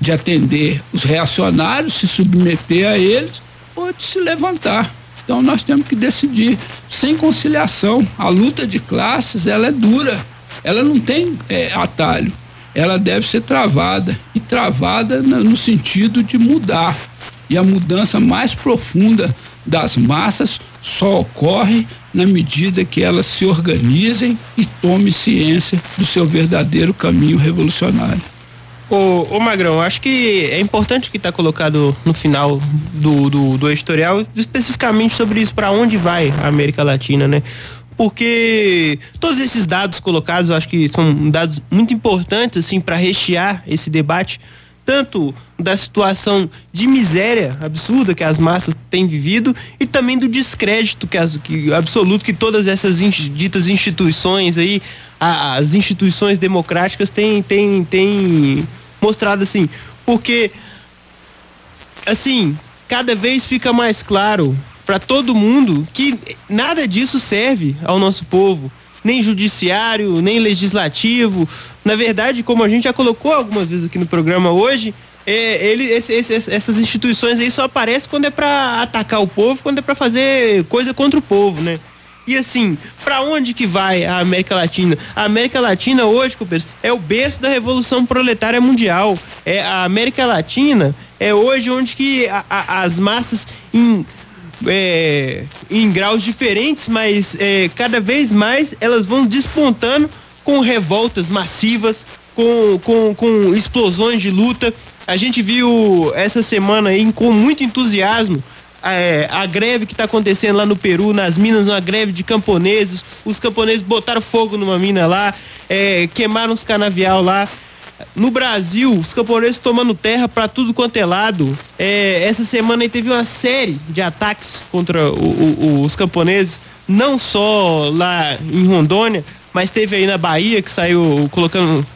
de atender os reacionários, se submeter a eles, ou de se levantar. Então nós temos que decidir sem conciliação. A luta de classes ela é dura, ela não tem é, atalho, ela deve ser travada e travada no sentido de mudar. E a mudança mais profunda das massas só ocorre na medida que elas se organizem e tomem ciência do seu verdadeiro caminho revolucionário. Ô, ô Magrão, acho que é importante que está colocado no final do, do, do editorial, especificamente sobre isso, para onde vai a América Latina, né? Porque todos esses dados colocados, eu acho que são dados muito importantes, assim, para rechear esse debate, tanto da situação de miséria absurda que as massas têm vivido e também do descrédito que, as, que absoluto que todas essas ditas instituições aí, a, as instituições democráticas têm, têm, têm mostrado assim. Porque, assim, cada vez fica mais claro para todo mundo que nada disso serve ao nosso povo nem judiciário, nem legislativo. Na verdade, como a gente já colocou algumas vezes aqui no programa hoje, é, ele, esse, esse, essas instituições aí só aparecem quando é para atacar o povo, quando é para fazer coisa contra o povo, né? E assim, para onde que vai a América Latina? A América Latina hoje, é o berço da revolução proletária mundial. É a América Latina é hoje onde que a, a, as massas em é, em graus diferentes, mas é, cada vez mais elas vão despontando com revoltas massivas, com, com, com explosões de luta. A gente viu essa semana aí com muito entusiasmo é, a greve que está acontecendo lá no Peru, nas minas, uma greve de camponeses. Os camponeses botaram fogo numa mina lá, é, queimaram os canavial lá. No Brasil, os camponeses tomando terra para tudo quanto é lado. É, essa semana aí teve uma série de ataques contra o, o, os camponeses, não só lá em Rondônia, mas teve aí na Bahia que saiu colocando,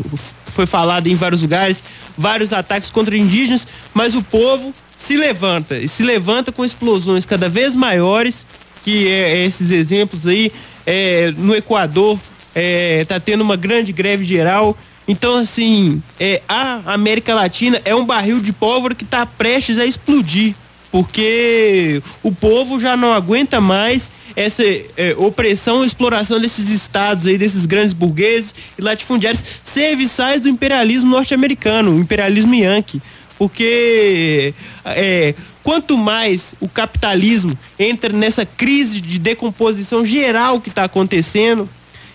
foi falado em vários lugares, vários ataques contra indígenas, mas o povo se levanta e se levanta com explosões cada vez maiores, que é, é esses exemplos aí, é, no Equador é, tá tendo uma grande greve geral então, assim, é, a América Latina é um barril de pólvora que está prestes a explodir, porque o povo já não aguenta mais essa é, opressão e exploração desses estados aí, desses grandes burgueses e latifundiários serviçais do imperialismo norte-americano, o imperialismo yankee. Porque é, quanto mais o capitalismo entra nessa crise de decomposição geral que está acontecendo,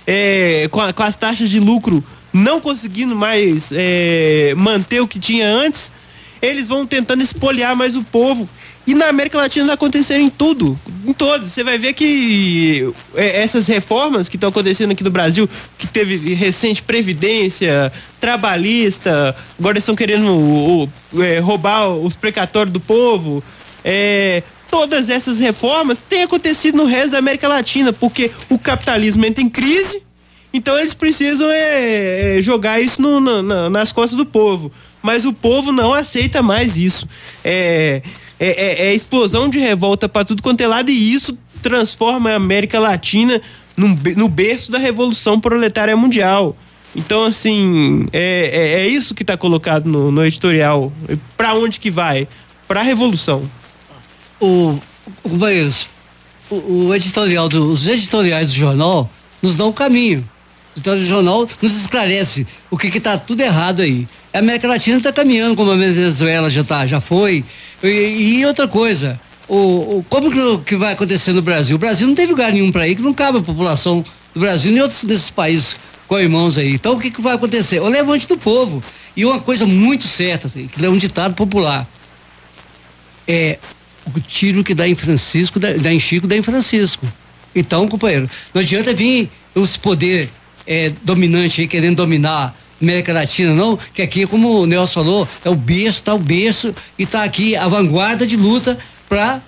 é, com, a, com, as taxas de lucro não conseguindo mais é, manter o que tinha antes, eles vão tentando espoliar mais o povo. E na América Latina está acontecendo em tudo, em todos. Você vai ver que é, essas reformas que estão acontecendo aqui no Brasil, que teve recente previdência, trabalhista, agora estão querendo o, o, é, roubar os precatórios do povo. É, todas essas reformas têm acontecido no resto da América Latina, porque o capitalismo entra em crise, então eles precisam é, é, jogar isso no, nas costas do povo. Mas o povo não aceita mais isso. É, é, é, é explosão de revolta para tudo quanto é lado e isso transforma a América Latina no, no berço da Revolução Proletária Mundial. Então, assim, é, é, é isso que está colocado no, no editorial. Para onde que vai? Para a Revolução. O, companheiros, o, o editorial do, os editoriais do jornal nos dão o caminho. Então o jornal nos esclarece o que está tudo errado aí. A América Latina está caminhando como a Venezuela já tá, já foi. E, e outra coisa, o, o, como que, que, vai acontecer no Brasil? O Brasil não tem lugar nenhum para ir que não cabe a população do Brasil nem outros desses países com irmãos aí. Então o que, que vai acontecer? O levante do povo. E uma coisa muito certa, que é um ditado popular. É o tiro que dá em Francisco, dá, dá em Chico, dá em Francisco. Então, companheiro, não adianta vir os poder é, dominante aí, querendo dominar América Latina, não, que aqui, como o Nelson falou, é o berço, tá o berço e tá aqui a vanguarda de luta para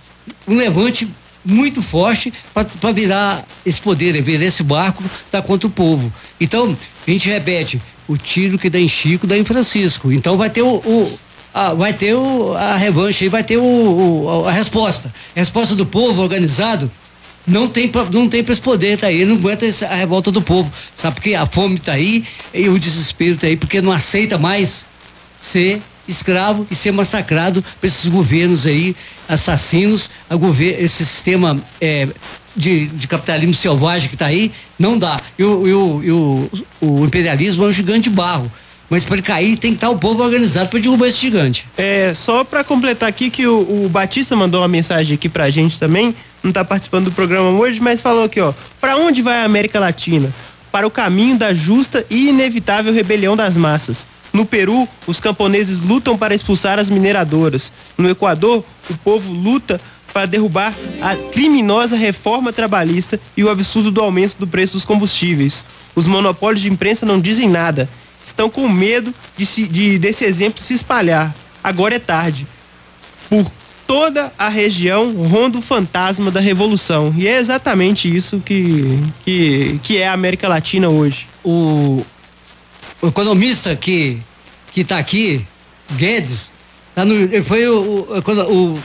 um levante muito forte para virar esse poder, virar esse barco da contra o povo. Então, a gente repete, o tiro que dá em Chico dá em Francisco. Então vai ter o, o a, vai ter o, a revanche aí, vai ter o, o, a resposta. A resposta do povo organizado não tem pra, não tem para esse poder tá aí, ele não aguenta a revolta do povo, sabe porque a fome tá aí e o desespero tá aí porque não aceita mais ser escravo e ser massacrado por esses governos aí, assassinos, a gover esse sistema é, de, de, capitalismo selvagem que está aí, não dá. E, o, o, o, o, imperialismo é um gigante de barro. Mas para ele cair tem que estar o povo organizado para derrubar esse gigante. É, só para completar aqui que o, o, Batista mandou uma mensagem aqui pra gente também, não está participando do programa hoje, mas falou aqui, ó, para onde vai a América Latina? Para o caminho da justa e inevitável rebelião das massas no Peru, os camponeses lutam para expulsar as mineradoras. No Equador, o povo luta para derrubar a criminosa reforma trabalhista e o absurdo do aumento do preço dos combustíveis. Os monopólios de imprensa não dizem nada. Estão com medo de, se, de desse exemplo se espalhar. Agora é tarde. Por toda a região ronda o fantasma da revolução. E é exatamente isso que, que, que é a América Latina hoje. O, o economista que que está aqui, Guedes, tá no, ele foi o, o,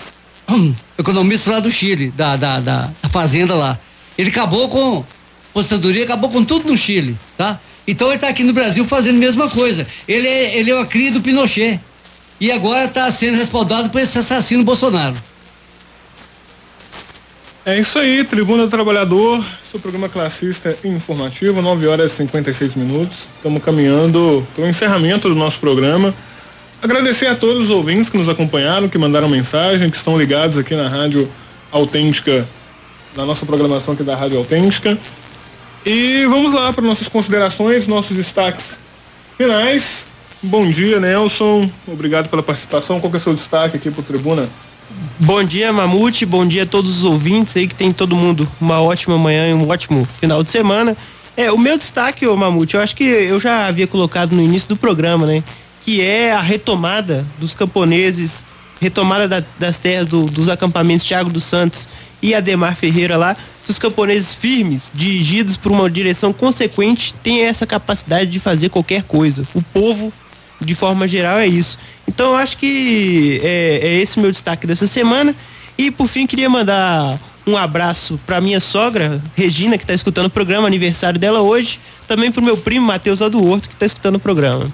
o, economista lá do Chile, da, da, da, da fazenda lá. Ele acabou com aposentadoria, acabou com tudo no Chile, tá? Então ele está aqui no Brasil fazendo a mesma coisa. Ele é, ele é uma cria do Pinochet. E agora está sendo respaldado por esse assassino Bolsonaro. É isso aí, Tribuna do Trabalhador, seu programa classista informativo, 9 horas e 56 minutos. Estamos caminhando para o encerramento do nosso programa. Agradecer a todos os ouvintes que nos acompanharam, que mandaram mensagem, que estão ligados aqui na Rádio Autêntica, na nossa programação aqui da Rádio Autêntica. E vamos lá para nossas considerações, nossos destaques finais. Bom dia, Nelson. Obrigado pela participação. Qual que é o seu destaque aqui para o Tribuna? Bom dia, Mamute. Bom dia a todos os ouvintes aí, que tem todo mundo uma ótima manhã e um ótimo final de semana. É, o meu destaque, ô Mamute, eu acho que eu já havia colocado no início do programa, né? Que é a retomada dos camponeses, retomada da, das terras do, dos acampamentos Tiago dos Santos e Ademar Ferreira lá, os camponeses firmes, dirigidos por uma direção consequente, têm essa capacidade de fazer qualquer coisa. O povo de forma geral é isso. Então eu acho que é, é esse meu destaque dessa semana. E por fim queria mandar um abraço para minha sogra, Regina, que está escutando o programa, aniversário dela hoje. Também para o meu primo, Matheus Horto, que está escutando o programa.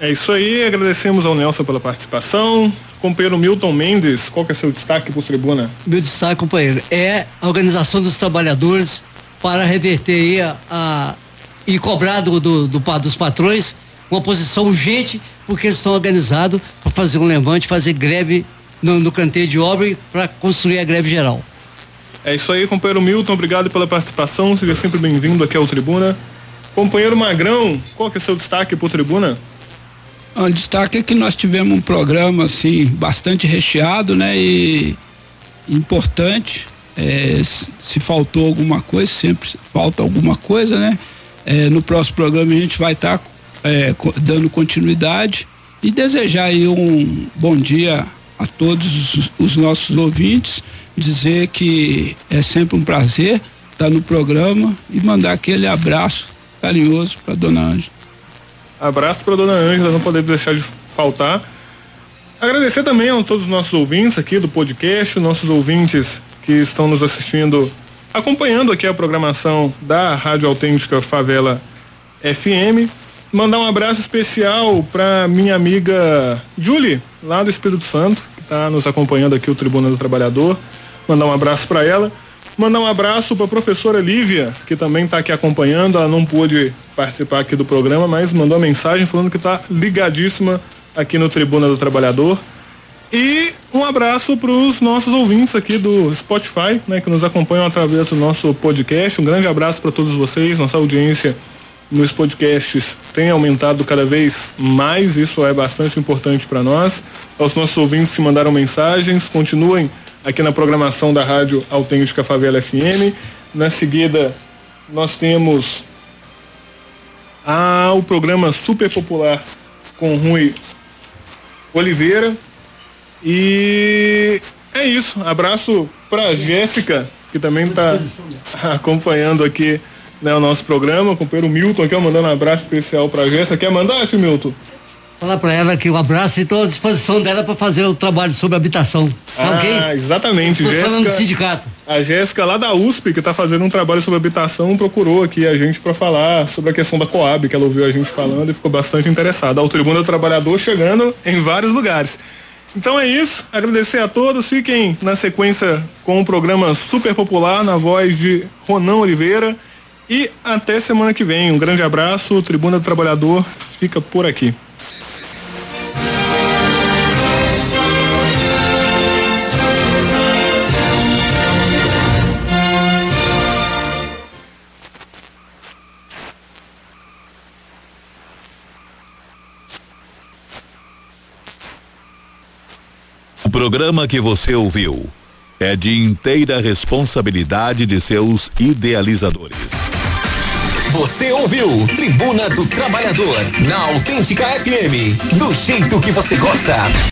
É isso aí, agradecemos ao Nelson pela participação. Companheiro Milton Mendes, qual que é seu destaque por tribuna? Meu destaque, companheiro, é a organização dos trabalhadores para reverter a, a e cobrar do, do, do, dos patrões uma posição urgente, porque eles estão organizados para fazer um levante, fazer greve no, no canteiro de obra para construir a greve geral. É isso aí, companheiro Milton, obrigado pela participação, seja sempre bem-vindo aqui ao Tribuna. Companheiro Magrão, qual que é o seu destaque por Tribuna? O destaque é que nós tivemos um programa assim bastante recheado, né? E importante. É, se faltou alguma coisa, sempre falta alguma coisa, né? É, no próximo programa a gente vai estar tá é, dando continuidade e desejar aí um bom dia a todos os, os nossos ouvintes, dizer que é sempre um prazer estar no programa e mandar aquele abraço carinhoso para dona Ângela. Abraço para dona Ângela, não poder deixar de faltar. Agradecer também a todos os nossos ouvintes aqui do podcast, nossos ouvintes que estão nos assistindo, acompanhando aqui a programação da Rádio Autêntica Favela FM. Mandar um abraço especial para minha amiga Julie, lá do Espírito Santo, que está nos acompanhando aqui o Tribuna do Trabalhador. Mandar um abraço para ela. Mandar um abraço para a professora Lívia, que também está aqui acompanhando. Ela não pôde participar aqui do programa, mas mandou uma mensagem falando que está ligadíssima aqui no Tribuna do Trabalhador. E um abraço para os nossos ouvintes aqui do Spotify, né, que nos acompanham através do nosso podcast. Um grande abraço para todos vocês, nossa audiência nos podcasts tem aumentado cada vez mais, isso é bastante importante para nós. Aos nossos ouvintes que mandaram mensagens, continuem aqui na programação da Rádio Autêntica Favela FM. Na seguida, nós temos o programa super popular com Rui Oliveira. E é isso. Abraço pra Jéssica, que também está acompanhando aqui né, o nosso programa. O companheiro Milton aqui, mandando um abraço especial pra Jéssica. Quer mandar, tio Milton? Falar para ela que um abraço e estou à disposição dela para fazer o trabalho sobre habitação. Tá ah, ok? exatamente. Estou falando do Jéssica, sindicato. a Jéssica lá da USP, que está fazendo um trabalho sobre habitação, procurou aqui a gente para falar sobre a questão da Coab, que ela ouviu a gente falando e ficou bastante interessada. Ao Tribuna do Trabalhador chegando em vários lugares. Então é isso, agradecer a todos, fiquem na sequência com o programa super popular na voz de Ronan Oliveira e até semana que vem. Um grande abraço, o Tribuna do Trabalhador fica por aqui. Programa que você ouviu é de inteira responsabilidade de seus idealizadores. Você ouviu Tribuna do Trabalhador na Autêntica FM, do jeito que você gosta.